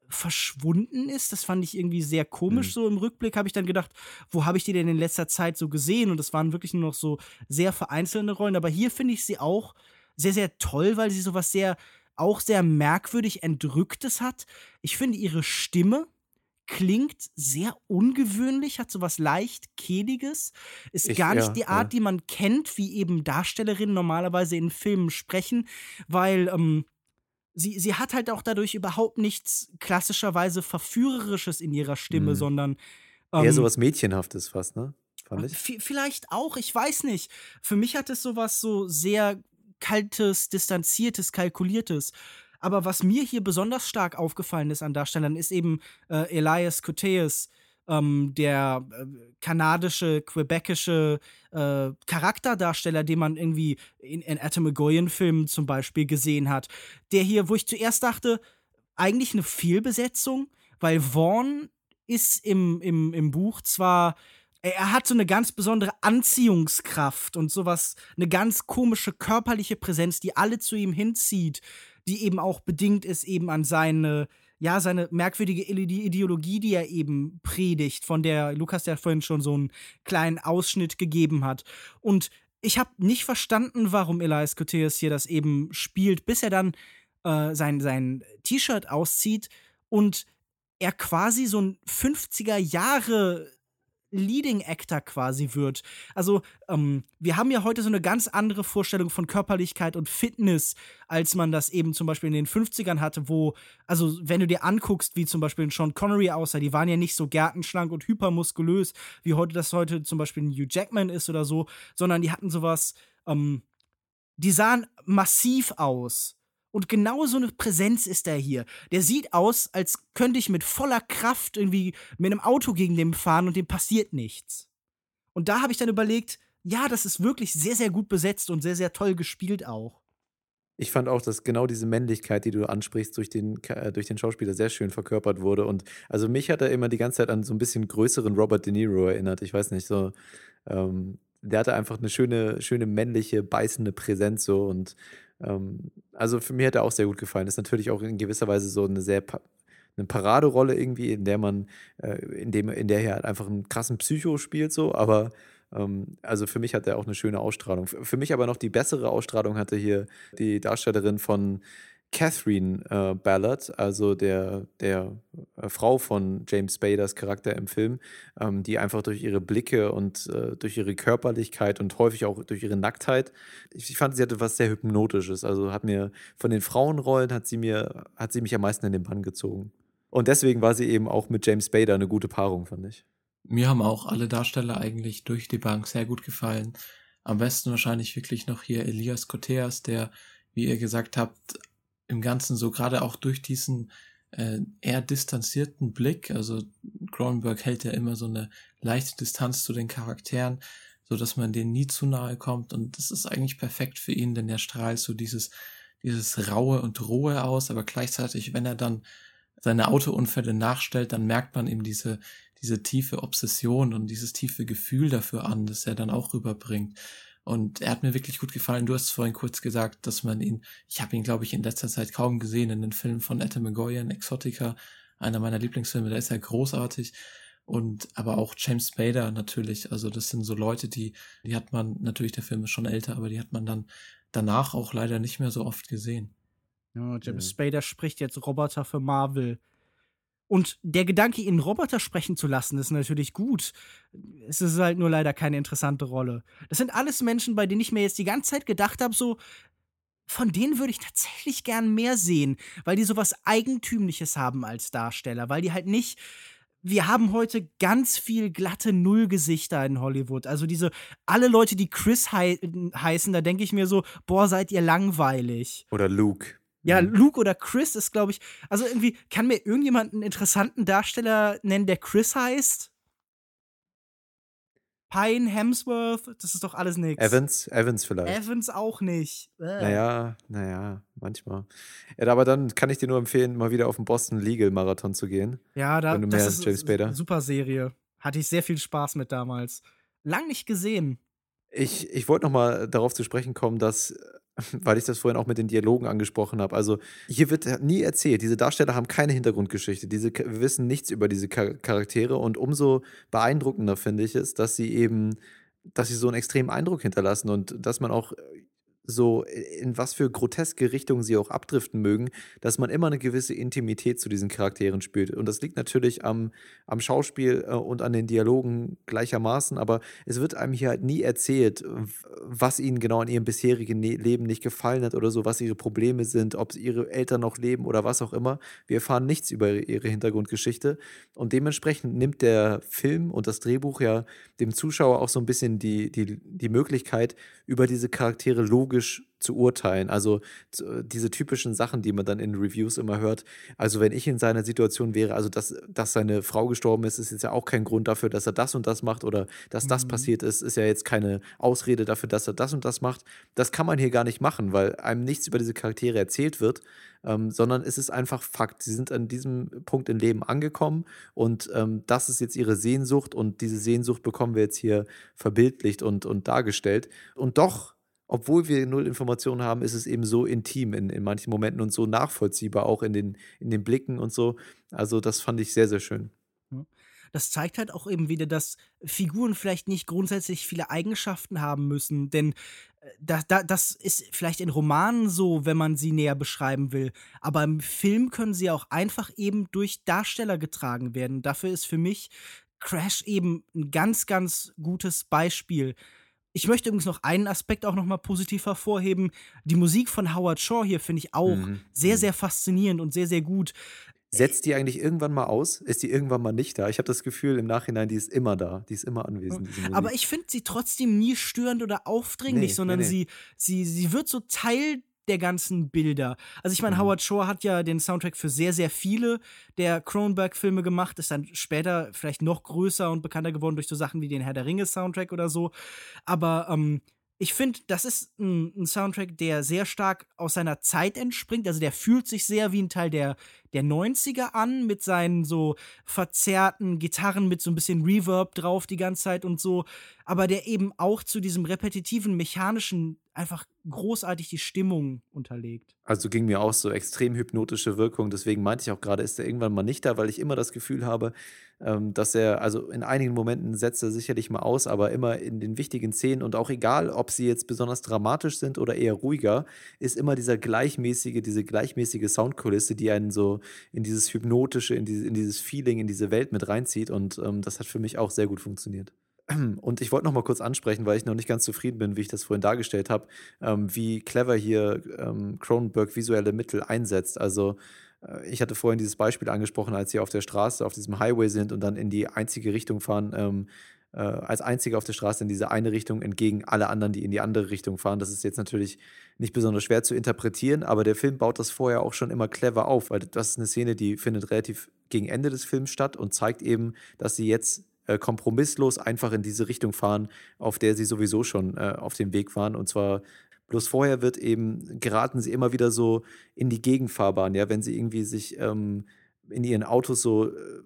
verschwunden ist. Das fand ich irgendwie sehr komisch. Mhm. So im Rückblick habe ich dann gedacht, wo habe ich die denn in letzter Zeit so gesehen? Und das waren wirklich nur noch so sehr vereinzelte Rollen. Aber hier finde ich sie auch sehr, sehr toll, weil sie sowas sehr, auch sehr merkwürdig Entrücktes hat. Ich finde ihre Stimme klingt sehr ungewöhnlich, hat sowas leicht Kehliges, ist ich, gar nicht ja, die Art, ja. die man kennt, wie eben Darstellerinnen normalerweise in Filmen sprechen, weil ähm, sie, sie hat halt auch dadurch überhaupt nichts klassischerweise Verführerisches in ihrer Stimme, Mhm. sondern. Eher ähm, sowas Mädchenhaftes fast, ne? V- Vielleicht auch, ich weiß nicht. Für mich hat es sowas so sehr kaltes, distanziertes, kalkuliertes. Aber was mir hier besonders stark aufgefallen ist an Darstellern, ist eben äh, Elias Koteas, ähm, der äh, kanadische, quebekische äh, Charakterdarsteller, den man irgendwie in, in Atom-Filmen zum Beispiel gesehen hat. Der hier, wo ich zuerst dachte, eigentlich eine Fehlbesetzung, weil Vaughn ist im, im, im Buch zwar er- hat so eine ganz besondere Anziehungskraft und sowas, eine ganz komische körperliche Präsenz, die alle zu ihm hinzieht, die eben auch bedingt ist eben an seine, ja, seine merkwürdige Ide- Ideologie, die er eben predigt, von der Lukas ja vorhin schon so einen kleinen Ausschnitt gegeben hat. Und ich habe nicht verstanden, warum Elias Koteas hier das eben spielt, bis er dann äh, sein, sein T-Shirt auszieht und er quasi so ein 50er Jahre Leading Actor quasi wird. Also, ähm, wir haben ja heute so eine ganz andere Vorstellung von Körperlichkeit und Fitness, als man das eben zum Beispiel in den 50ern hatte, wo, also, wenn du dir anguckst, wie zum Beispiel ein Sean Connery aussah, die waren ja nicht so gärtenschlank und hypermuskulös, wie heute das heute zum Beispiel ein Hugh Jackman ist oder so, sondern die hatten sowas, ähm, die sahen massiv aus. Und genau so eine Präsenz ist er hier. Der sieht aus, als könnte ich mit voller Kraft irgendwie mit einem Auto gegen den fahren und dem passiert nichts. Und da habe ich dann überlegt, ja, das ist wirklich sehr, sehr gut besetzt und sehr, sehr toll gespielt auch. Ich fand auch, dass genau diese Männlichkeit, die du ansprichst, durch den, äh, durch den Schauspieler sehr schön verkörpert wurde. Und also mich hat er immer die ganze Zeit an so ein bisschen größeren Robert De Niro erinnert. Ich weiß nicht, so. Ähm, der hatte einfach eine schöne, schöne männliche, beißende Präsenz so. Und also für mich hat er auch sehr gut gefallen. Ist natürlich auch in gewisser Weise so eine sehr eine Paraderolle irgendwie, in der man, äh, in dem, in der er halt einfach einen krassen Psycho spielt, so, aber ähm, also für mich hat er auch eine schöne Ausstrahlung. Für mich aber noch die bessere Ausstrahlung hatte hier die Darstellerin von Catherine äh, Ballard, also der, der äh, Frau von James Spaders Charakter im Film, ähm, die einfach durch ihre Blicke und äh, durch ihre Körperlichkeit und häufig auch durch ihre Nacktheit, ich, ich fand, sie hatte was sehr Hypnotisches. Also hat mir von den Frauenrollen hat sie mir, hat sie mich am meisten in den Bann gezogen. Und deswegen war sie eben auch mit James Spader eine gute Paarung, fand ich. Mir haben auch alle Darsteller eigentlich durch die Bank sehr gut gefallen. Am besten wahrscheinlich wirklich noch hier Elias Koteas, der, wie ihr gesagt habt, im Ganzen so gerade auch durch diesen äh, eher distanzierten Blick, also Cronenberg hält ja immer so eine leichte Distanz zu den Charakteren, so dass man denen nie zu nahe kommt. Und das ist eigentlich perfekt für ihn, denn er strahlt so dieses dieses raue und rohe aus, aber gleichzeitig, wenn er dann seine Autounfälle nachstellt, dann merkt man ihm diese diese tiefe Obsession und dieses tiefe Gefühl dafür an, das er dann auch rüberbringt. Und er hat mir wirklich gut gefallen. Du hast vorhin kurz gesagt, dass man ihn, ich habe ihn, glaube ich, in letzter Zeit kaum gesehen in den Filmen von Etta McGoyan, Exotica, einer meiner Lieblingsfilme, da ist er großartig. Und aber auch James Spader natürlich. Also das sind so Leute, die, die hat man, natürlich der Film ist schon älter, aber die hat man dann danach auch leider nicht mehr so oft gesehen. Ja, James Spader spricht jetzt Roboter für Marvel. Und der Gedanke, ihn Roboter sprechen zu lassen, ist natürlich gut. Es ist halt nur leider keine interessante Rolle. Das sind alles Menschen, bei denen ich mir jetzt die ganze Zeit gedacht habe, so, von denen würde ich tatsächlich gern mehr sehen, weil die sowas Eigentümliches haben als Darsteller, weil die halt nicht. Wir haben heute ganz viel glatte Nullgesichter in Hollywood. Also diese, alle Leute, die Chris hei heißen, da denke ich mir so, boah, seid ihr langweilig. Oder Luke. Ja, Luke oder Chris ist, glaube ich. Also irgendwie, kann mir irgendjemand einen interessanten Darsteller nennen, der Chris heißt? Pine, Hemsworth, das ist doch alles nix. Evans, Evans vielleicht. Evans auch nicht. Äh. Naja, naja, manchmal. Ja, aber dann kann ich dir nur empfehlen, mal wieder auf den Boston Legal Marathon zu gehen. Ja, da, das ist James eine super Serie. Hatte ich sehr viel Spaß mit damals. Lang nicht gesehen. Ich, ich wollte noch mal darauf zu sprechen kommen, dass, weil ich das vorhin auch mit den Dialogen angesprochen habe, also hier wird nie erzählt, diese Darsteller haben keine Hintergrundgeschichte, diese, wir wissen nichts über diese Char- Charaktere. Und umso beeindruckender finde ich es, dass sie eben, dass sie so einen extremen Eindruck hinterlassen und dass man auch so in was für groteske Richtungen sie auch abdriften mögen, dass man immer eine gewisse Intimität zu diesen Charakteren spürt. Und das liegt natürlich am, am Schauspiel äh, und an den Dialogen gleichermaßen, aber es wird einem hier halt nie erzählt, was ihnen genau in ihrem bisherigen ne Leben nicht gefallen hat oder so, was ihre Probleme sind, ob ihre Eltern noch leben oder was auch immer. Wir erfahren nichts über ihre Hintergrundgeschichte und dementsprechend nimmt der Film und das Drehbuch ja dem Zuschauer auch so ein bisschen die, die, die Möglichkeit, über diese Charaktere logisch zu urteilen. Also diese typischen Sachen, die man dann in Reviews immer hört. Also wenn ich in seiner Situation wäre, also dass, dass seine Frau gestorben ist, ist jetzt ja auch kein Grund dafür, dass er das und das macht oder dass das mhm. passiert ist, ist ja jetzt keine Ausrede dafür, dass er das und das macht. Das kann man hier gar nicht machen, weil einem nichts über diese Charaktere erzählt wird, ähm, sondern es ist einfach Fakt. Sie sind an diesem Punkt im Leben angekommen und ähm, das ist jetzt ihre Sehnsucht und diese Sehnsucht bekommen wir jetzt hier verbildlicht und, und dargestellt. Und doch obwohl wir null Informationen haben, ist es eben so intim in, in manchen Momenten und so nachvollziehbar, auch in den, in den Blicken und so. Also das fand ich sehr, sehr schön. Das zeigt halt auch eben wieder, dass Figuren vielleicht nicht grundsätzlich viele Eigenschaften haben müssen, denn äh, da, da, das ist vielleicht in Romanen so, wenn man sie näher beschreiben will. Aber im Film können sie auch einfach eben durch Darsteller getragen werden. Dafür ist für mich Crash eben ein ganz, ganz gutes Beispiel. Ich möchte übrigens noch einen Aspekt auch noch mal positiv hervorheben. Die Musik von Howard Shaw hier finde ich auch mhm. sehr, mhm. sehr faszinierend und sehr, sehr gut. Setzt die eigentlich irgendwann mal aus? Ist die irgendwann mal nicht da? Ich habe das Gefühl im Nachhinein, die ist immer da, die ist immer anwesend. Aber ich finde sie trotzdem nie störend oder aufdringlich, nee, sondern nee, nee. Sie, sie, sie wird so Teil der ganzen Bilder. Also ich meine, mhm. Howard Shore hat ja den Soundtrack für sehr, sehr viele der Cronenberg-Filme gemacht, ist dann später vielleicht noch größer und bekannter geworden durch so Sachen wie den Herr der Ringe-Soundtrack oder so. Aber ähm, ich finde, das ist ein, ein, Soundtrack, der sehr stark aus seiner Zeit entspringt. Also der fühlt sich sehr wie ein Teil der, der 90er an, mit seinen so verzerrten Gitarren, mit so ein bisschen Reverb drauf die ganze Zeit und so. Aber der eben auch zu diesem repetitiven, mechanischen einfach großartig die Stimmung unterlegt. Also ging mir auch so extrem hypnotische Wirkung. Deswegen meinte ich auch gerade, ist er irgendwann mal nicht da, weil ich immer das Gefühl habe, ähm, dass er, also in einigen Momenten setzt er sicherlich mal aus, aber immer in den wichtigen Szenen und auch egal, ob sie jetzt besonders dramatisch sind oder eher ruhiger, ist immer dieser gleichmäßige, diese gleichmäßige Soundkulisse, die einen so in dieses hypnotische, in, diese, in dieses Feeling, in diese Welt mit reinzieht. Und ähm, das hat für mich auch sehr gut funktioniert. Und ich wollte noch mal kurz ansprechen, weil ich noch nicht ganz zufrieden bin, wie ich das vorhin dargestellt habe, ähm, wie clever hier ähm, Cronenberg visuelle Mittel einsetzt. Also äh, ich hatte vorhin dieses Beispiel angesprochen, als sie auf der Straße, auf diesem Highway sind und dann in die einzige Richtung fahren, ähm, äh, als einzige auf der Straße in diese eine Richtung entgegen alle anderen, die in die andere Richtung fahren. Das ist jetzt natürlich nicht besonders schwer zu interpretieren, aber der Film baut das vorher auch schon immer clever auf, weil das ist eine Szene, die findet relativ gegen Ende des Films statt und zeigt eben, dass sie jetzt äh, kompromisslos einfach in diese Richtung fahren, auf der sie sowieso schon äh, auf dem Weg waren. Und zwar bloß vorher wird eben, geraten sie immer wieder so in die Gegenfahrbahn, ja, wenn sie irgendwie sich ähm, in ihren Autos so äh,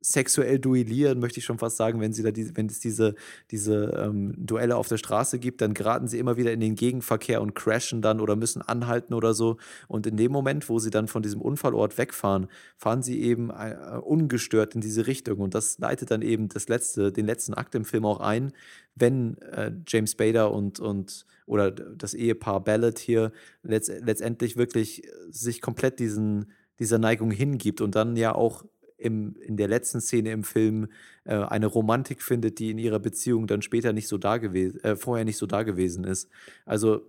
sexuell duellieren, möchte ich schon fast sagen, wenn sie da die, wenn es diese, diese ähm, Duelle auf der Straße gibt, dann geraten sie immer wieder in den Gegenverkehr und crashen dann oder müssen anhalten oder so. Und in dem Moment, wo sie dann von diesem Unfallort wegfahren, fahren sie eben äh, ungestört in diese Richtung. Und das leitet dann eben das letzte, den letzten Akt im Film auch ein, wenn äh, James Bader und, und oder das Ehepaar Ballard hier letzt, letztendlich wirklich sich komplett diesen, dieser Neigung hingibt und dann ja auch im, in der letzten Szene im Film äh, eine Romantik findet, die in ihrer Beziehung dann später nicht so da gewesen, äh, vorher nicht so da gewesen ist. Also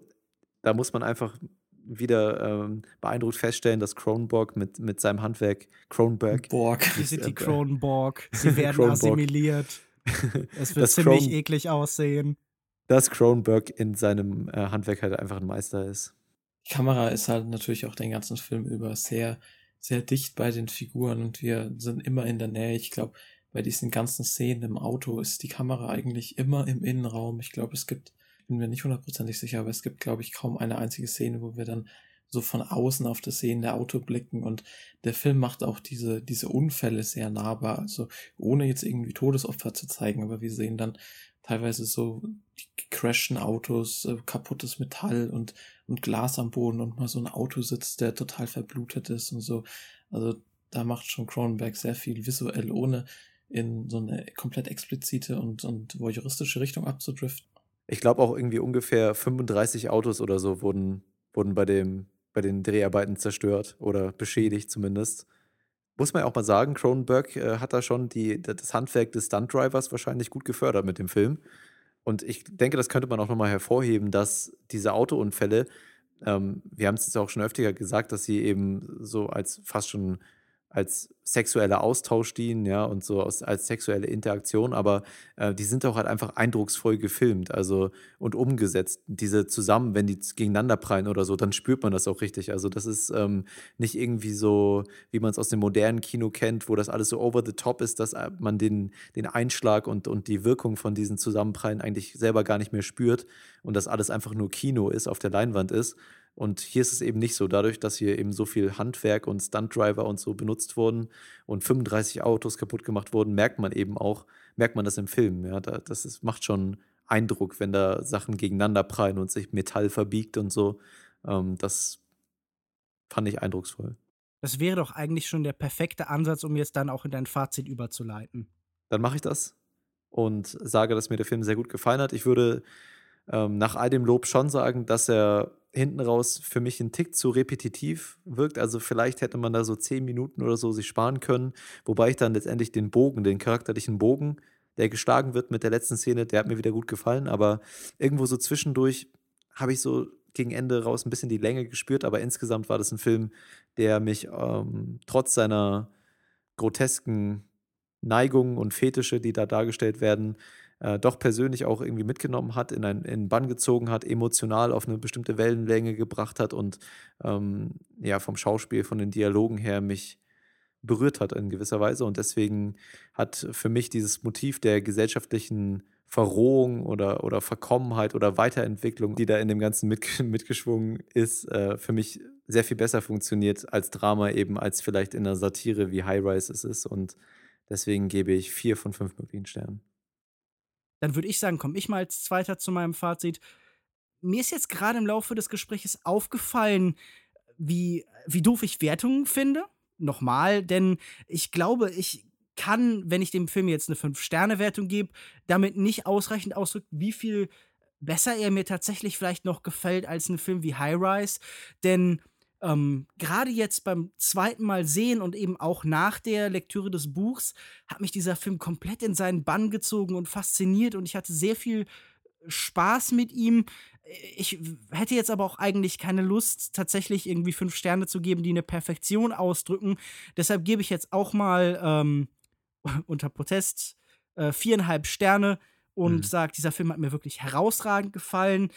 da muss man einfach wieder ähm, beeindruckt feststellen, dass Cronenberg mit, mit seinem Handwerk Cronenberg. Borg. Die sind die Cronenborg. Sie werden Cronenborg. assimiliert. Es wird ziemlich Cron eklig aussehen. Dass Cronenberg in seinem äh, Handwerk halt einfach ein Meister ist. Die Kamera ist halt natürlich auch den ganzen Film über sehr sehr dicht bei den Figuren und wir sind immer in der Nähe. Ich glaube, bei diesen ganzen Szenen im Auto ist die Kamera eigentlich immer im Innenraum. Ich glaube, es gibt, bin mir nicht hundertprozentig sicher, aber es gibt, glaube ich, kaum eine einzige Szene, wo wir dann so von außen auf das sehende Auto blicken und der Film macht auch diese, diese Unfälle sehr nahbar, also ohne jetzt irgendwie Todesopfer zu zeigen, aber wir sehen dann teilweise so die crashen Autos, äh, kaputtes Metall und, und Glas am Boden und mal so ein Auto sitzt, der total verblutet ist und so. Also da macht schon Cronenberg sehr viel visuell, ohne in so eine komplett explizite und, und voyeuristische Richtung abzudriften. Ich glaube auch irgendwie ungefähr 35 Autos oder so wurden, wurden bei, dem, bei den Dreharbeiten zerstört oder beschädigt zumindest. Muss man ja auch mal sagen, Cronenberg äh, hat da schon die, das Handwerk des Stunt-Drivers wahrscheinlich gut gefördert mit dem Film. Und ich denke, das könnte man auch nochmal hervorheben, dass diese Autounfälle, ähm, wir haben es jetzt auch schon öfter gesagt, dass sie eben so als fast schon als sexueller Austausch dienen, ja, und so als, als sexuelle Interaktion, aber äh, die sind auch halt einfach eindrucksvoll gefilmt, also und umgesetzt. Diese zusammen, wenn die gegeneinander prallen oder so, dann spürt man das auch richtig. Also das ist ähm, nicht irgendwie so, wie man es aus dem modernen Kino kennt, wo das alles so over the top ist, dass äh, man den, den Einschlag und, und die Wirkung von diesen Zusammenprallen eigentlich selber gar nicht mehr spürt und das alles einfach nur Kino ist, auf der Leinwand ist. Und hier ist es eben nicht so. Dadurch, dass hier eben so viel Handwerk und Stuntdriver und so benutzt wurden und 35 Autos kaputt gemacht wurden, merkt man eben auch, merkt man das im Film. Ja, das ist, macht schon Eindruck, wenn da Sachen gegeneinander prallen und sich Metall verbiegt und so. Ähm, das fand ich eindrucksvoll. Das wäre doch eigentlich schon der perfekte Ansatz, um jetzt dann auch in dein Fazit überzuleiten. Dann mache ich das und sage, dass mir der Film sehr gut gefallen hat. Ich würde ähm, nach all dem Lob schon sagen, dass er hinten raus für mich ein Tick zu repetitiv wirkt. Also vielleicht hätte man da so zehn Minuten oder so sich sparen können, wobei ich dann letztendlich den Bogen, den charakterlichen Bogen, der geschlagen wird mit der letzten Szene, der hat mir wieder gut gefallen, aber irgendwo so zwischendurch habe ich so gegen Ende raus ein bisschen die Länge gespürt, aber insgesamt war das ein Film, der mich ähm, trotz seiner grotesken Neigungen und Fetische, die da dargestellt werden, äh, doch persönlich auch irgendwie mitgenommen hat, in einen, in Bann gezogen hat, emotional auf eine bestimmte Wellenlänge gebracht hat und ähm, ja, vom Schauspiel, von den Dialogen her mich berührt hat in gewisser Weise. Und deswegen hat für mich dieses Motiv der gesellschaftlichen Verrohung oder, oder Verkommenheit oder Weiterentwicklung, die da in dem Ganzen mit, mitgeschwungen ist, äh, für mich sehr viel besser funktioniert als Drama eben, als vielleicht in einer Satire wie High Rise es ist. Und deswegen gebe ich vier von fünf möglichen Sternen. Dann würde ich sagen, komme ich mal als Zweiter zu meinem Fazit. Mir ist jetzt gerade im Laufe des Gesprächs aufgefallen, wie, wie doof ich Wertungen finde. Nochmal, denn ich glaube, ich kann, wenn ich dem Film jetzt eine Fünf-Sterne-Wertung gebe, damit nicht ausreichend ausdrücken, wie viel besser er mir tatsächlich vielleicht noch gefällt als ein Film wie High Rise. Denn ähm, gerade jetzt beim zweiten Mal sehen und eben auch nach der Lektüre des Buchs hat mich dieser Film komplett in seinen Bann gezogen und fasziniert und ich hatte sehr viel Spaß mit ihm. Ich hätte jetzt aber auch eigentlich keine Lust, tatsächlich irgendwie fünf Sterne zu geben, die eine Perfektion ausdrücken. Deshalb gebe ich jetzt auch mal ähm, unter Protest äh, viereinhalb Sterne und mhm. sage, dieser Film hat mir wirklich herausragend gefallen.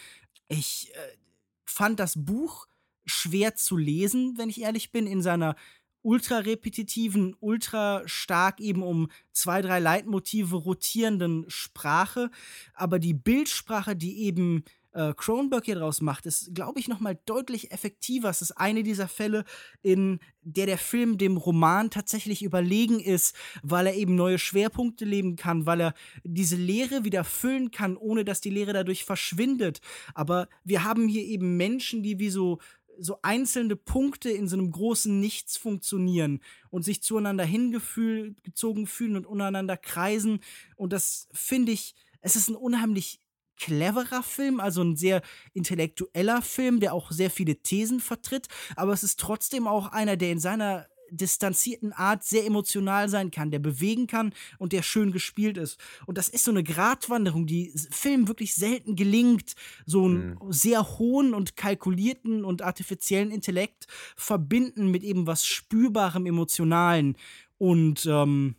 Ich äh, fand das Buch schwer zu lesen, wenn ich ehrlich bin, in seiner ultra repetitiven, ultra stark eben um zwei, drei Leitmotive rotierenden Sprache. Aber die Bildsprache, die eben äh, Cronenberg hier draus macht, ist, glaube ich, nochmal deutlich effektiver. Es ist eine dieser Fälle, in der der Film dem Roman tatsächlich überlegen ist, weil er eben neue Schwerpunkte leben kann, weil er diese Leere wieder füllen kann, ohne dass die Leere dadurch verschwindet. Aber wir haben hier eben Menschen, die wie so so einzelne Punkte in so einem großen Nichts funktionieren und sich zueinander hingezogen fühlen und untereinander kreisen. Und das finde ich, es ist ein unheimlich cleverer Film, also ein sehr intellektueller Film, der auch sehr viele Thesen vertritt, aber es ist trotzdem auch einer, der in seiner distanzierten Art sehr emotional sein kann, der bewegen kann und der schön gespielt ist. Und das ist so eine Gratwanderung, die Film wirklich selten gelingt, so einen mhm. sehr hohen und kalkulierten und artifiziellen Intellekt verbinden mit eben was spürbarem, emotionalen. Und ähm,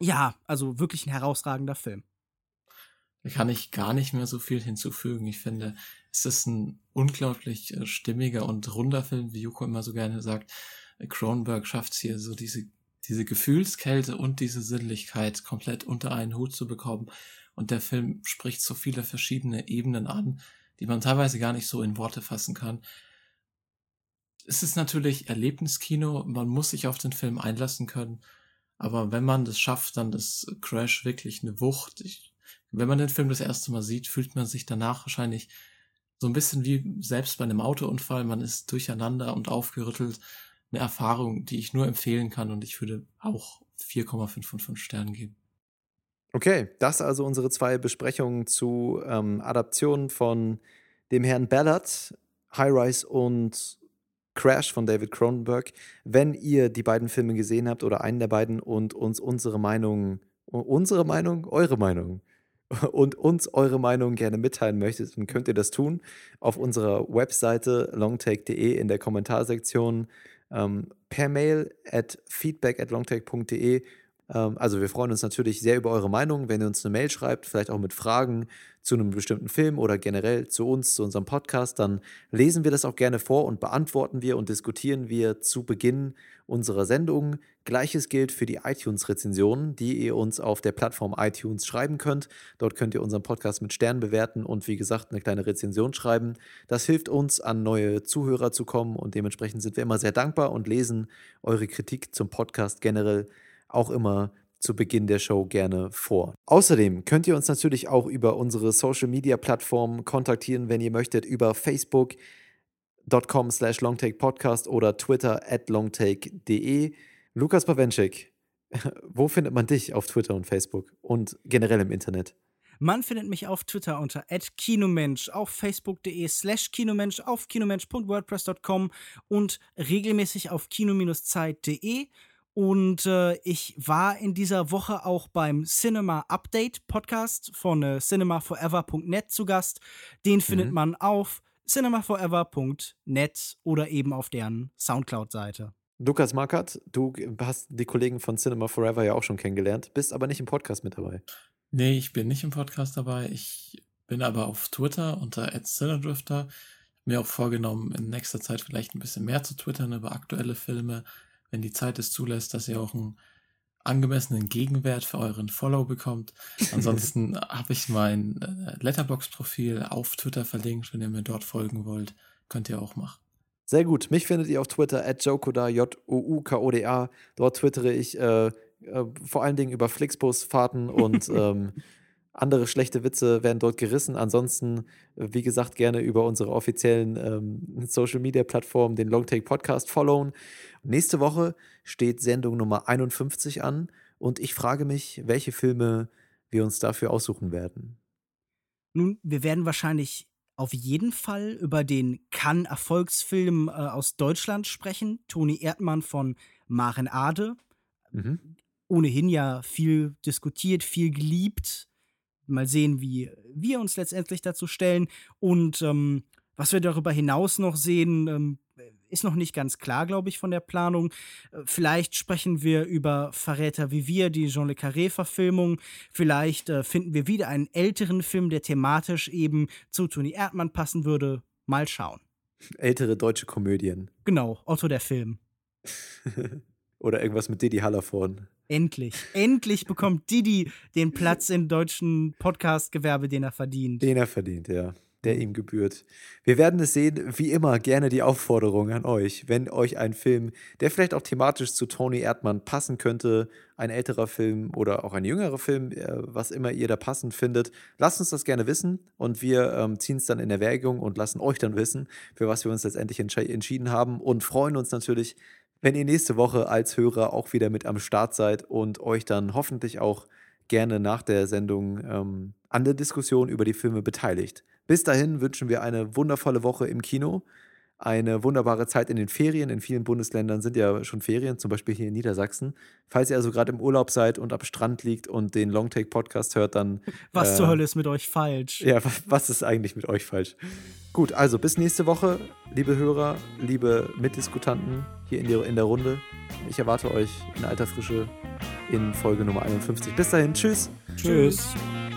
ja, also wirklich ein herausragender Film. Da kann ich gar nicht mehr so viel hinzufügen. Ich finde, es ist ein unglaublich äh, stimmiger und runder Film, wie Yuko immer so gerne sagt. Cronenberg schafft es hier so diese, diese Gefühlskälte und diese Sinnlichkeit komplett unter einen Hut zu bekommen. Und der Film spricht so viele verschiedene Ebenen an, die man teilweise gar nicht so in Worte fassen kann. Es ist natürlich Erlebniskino, man muss sich auf den Film einlassen können. Aber wenn man das schafft, dann ist Crash wirklich eine Wucht. Ich, wenn man den Film das erste Mal sieht, fühlt man sich danach wahrscheinlich so ein bisschen wie selbst bei einem Autounfall. Man ist durcheinander und aufgerüttelt eine Erfahrung, die ich nur empfehlen kann und ich würde auch 4,5 von 5 Sternen geben. Okay, das also unsere zwei Besprechungen zu ähm, Adaptionen von dem Herrn Ballard, High Rise und Crash von David Cronenberg. Wenn ihr die beiden Filme gesehen habt oder einen der beiden und uns unsere Meinung, unsere Meinung, eure Meinung und uns eure Meinung gerne mitteilen möchtet, dann könnt ihr das tun auf unserer Webseite longtake.de in der Kommentarsektion ähm, per Mail at feedback at longtake.de ähm, also wir freuen uns natürlich sehr über eure Meinung, wenn ihr uns eine Mail schreibt, vielleicht auch mit Fragen zu einem bestimmten Film oder generell zu uns, zu unserem Podcast, dann lesen wir das auch gerne vor und beantworten wir und diskutieren wir zu Beginn unserer Sendung. Gleiches gilt für die iTunes-Rezensionen, die ihr uns auf der Plattform iTunes schreiben könnt. Dort könnt ihr unseren Podcast mit Sternen bewerten und wie gesagt eine kleine Rezension schreiben. Das hilft uns, an neue Zuhörer zu kommen und dementsprechend sind wir immer sehr dankbar und lesen eure Kritik zum Podcast generell auch immer zu Beginn der Show gerne vor. Außerdem könnt ihr uns natürlich auch über unsere Social Media Plattformen kontaktieren, wenn ihr möchtet, über facebook.com slash longtakepodcast oder twitter at longtake.de. Lukas Bawenschik, wo findet man dich auf Twitter und Facebook und generell im Internet? Man findet mich auf Twitter unter @kinomensch, auf facebook.de slash kinomensch, auf kinomensch.wordpress.com und regelmäßig auf kino-zeit.de und äh, ich war in dieser Woche auch beim Cinema Update Podcast von äh, cinemaforever.net zu Gast. Den findet mhm. man auf cinemaforever.net oder eben auf deren Soundcloud-Seite. Lukas Markert, du hast die Kollegen von Cinema Forever ja auch schon kennengelernt, bist aber nicht im Podcast mit dabei. Nee, ich bin nicht im Podcast dabei. Ich bin aber auf Twitter unter @cinedrifter. Mir auch vorgenommen, in nächster Zeit vielleicht ein bisschen mehr zu twittern über aktuelle Filme wenn die Zeit es zulässt, dass ihr auch einen angemessenen Gegenwert für euren Follow bekommt. Ansonsten habe ich mein äh, Letterbox-Profil auf Twitter verlinkt. Wenn ihr mir dort folgen wollt, könnt ihr auch machen. Sehr gut. Mich findet ihr auf Twitter at Jokoda, J-O-U-K-O-D-A. Dort twittere ich äh, äh, vor allen Dingen über Flixbus-Fahrten und ähm, andere schlechte Witze werden dort gerissen. Ansonsten, wie gesagt, gerne über unsere offiziellen ähm, Social Media Plattformen den Longtake Podcast followen. Nächste Woche steht Sendung Nummer 51 an und ich frage mich, welche Filme wir uns dafür aussuchen werden. Nun, wir werden wahrscheinlich auf jeden Fall über den Cannes-Erfolgsfilm äh, aus Deutschland sprechen. Toni Erdmann von Maren Ade. Mhm. Ohnehin ja viel diskutiert, viel geliebt. Mal sehen, wie wir uns letztendlich dazu stellen. Und ähm, was wir darüber hinaus noch sehen, ähm, ist noch nicht ganz klar, glaube ich, von der Planung. Vielleicht sprechen wir über Verräter wie wir, die Jean Le Carré-Verfilmung. Vielleicht äh, finden wir wieder einen älteren Film, der thematisch eben zu Toni Erdmann passen würde. Mal schauen. Ältere deutsche Komödien. Genau, Otto der Film. Oder irgendwas mit Didi Hallervorn. Endlich, endlich bekommt Didi den Platz im deutschen Podcast-Gewerbe, den er verdient. Den er verdient, ja der ihm gebührt. Wir werden es sehen, wie immer, gerne die Aufforderung an euch, wenn euch ein Film, der vielleicht auch thematisch zu Tony Erdmann passen könnte, ein älterer Film oder auch ein jüngerer Film, äh, was immer ihr da passend findet, lasst uns das gerne wissen und wir ähm, ziehen es dann in Erwägung und lassen euch dann wissen, für was wir uns letztendlich entschieden haben und freuen uns natürlich, wenn ihr nächste Woche als Hörer auch wieder mit am Start seid und euch dann hoffentlich auch gerne nach der Sendung ähm, an der Diskussion über die Filme beteiligt. Bis dahin wünschen wir eine wundervolle Woche im Kino, eine wunderbare Zeit in den Ferien. In vielen Bundesländern sind ja schon Ferien, zum Beispiel hier in Niedersachsen. Falls ihr also gerade im Urlaub seid und am Strand liegt und den Longtake-Podcast hört, dann. Was äh, zur Hölle ist mit euch falsch? Ja, was ist eigentlich mit euch falsch? Gut, also bis nächste Woche, liebe Hörer, liebe Mitdiskutanten hier in, die, in der Runde. Ich erwarte euch in alter Frische in Folge Nummer 51. Bis dahin, tschüss. Tschüss. tschüss.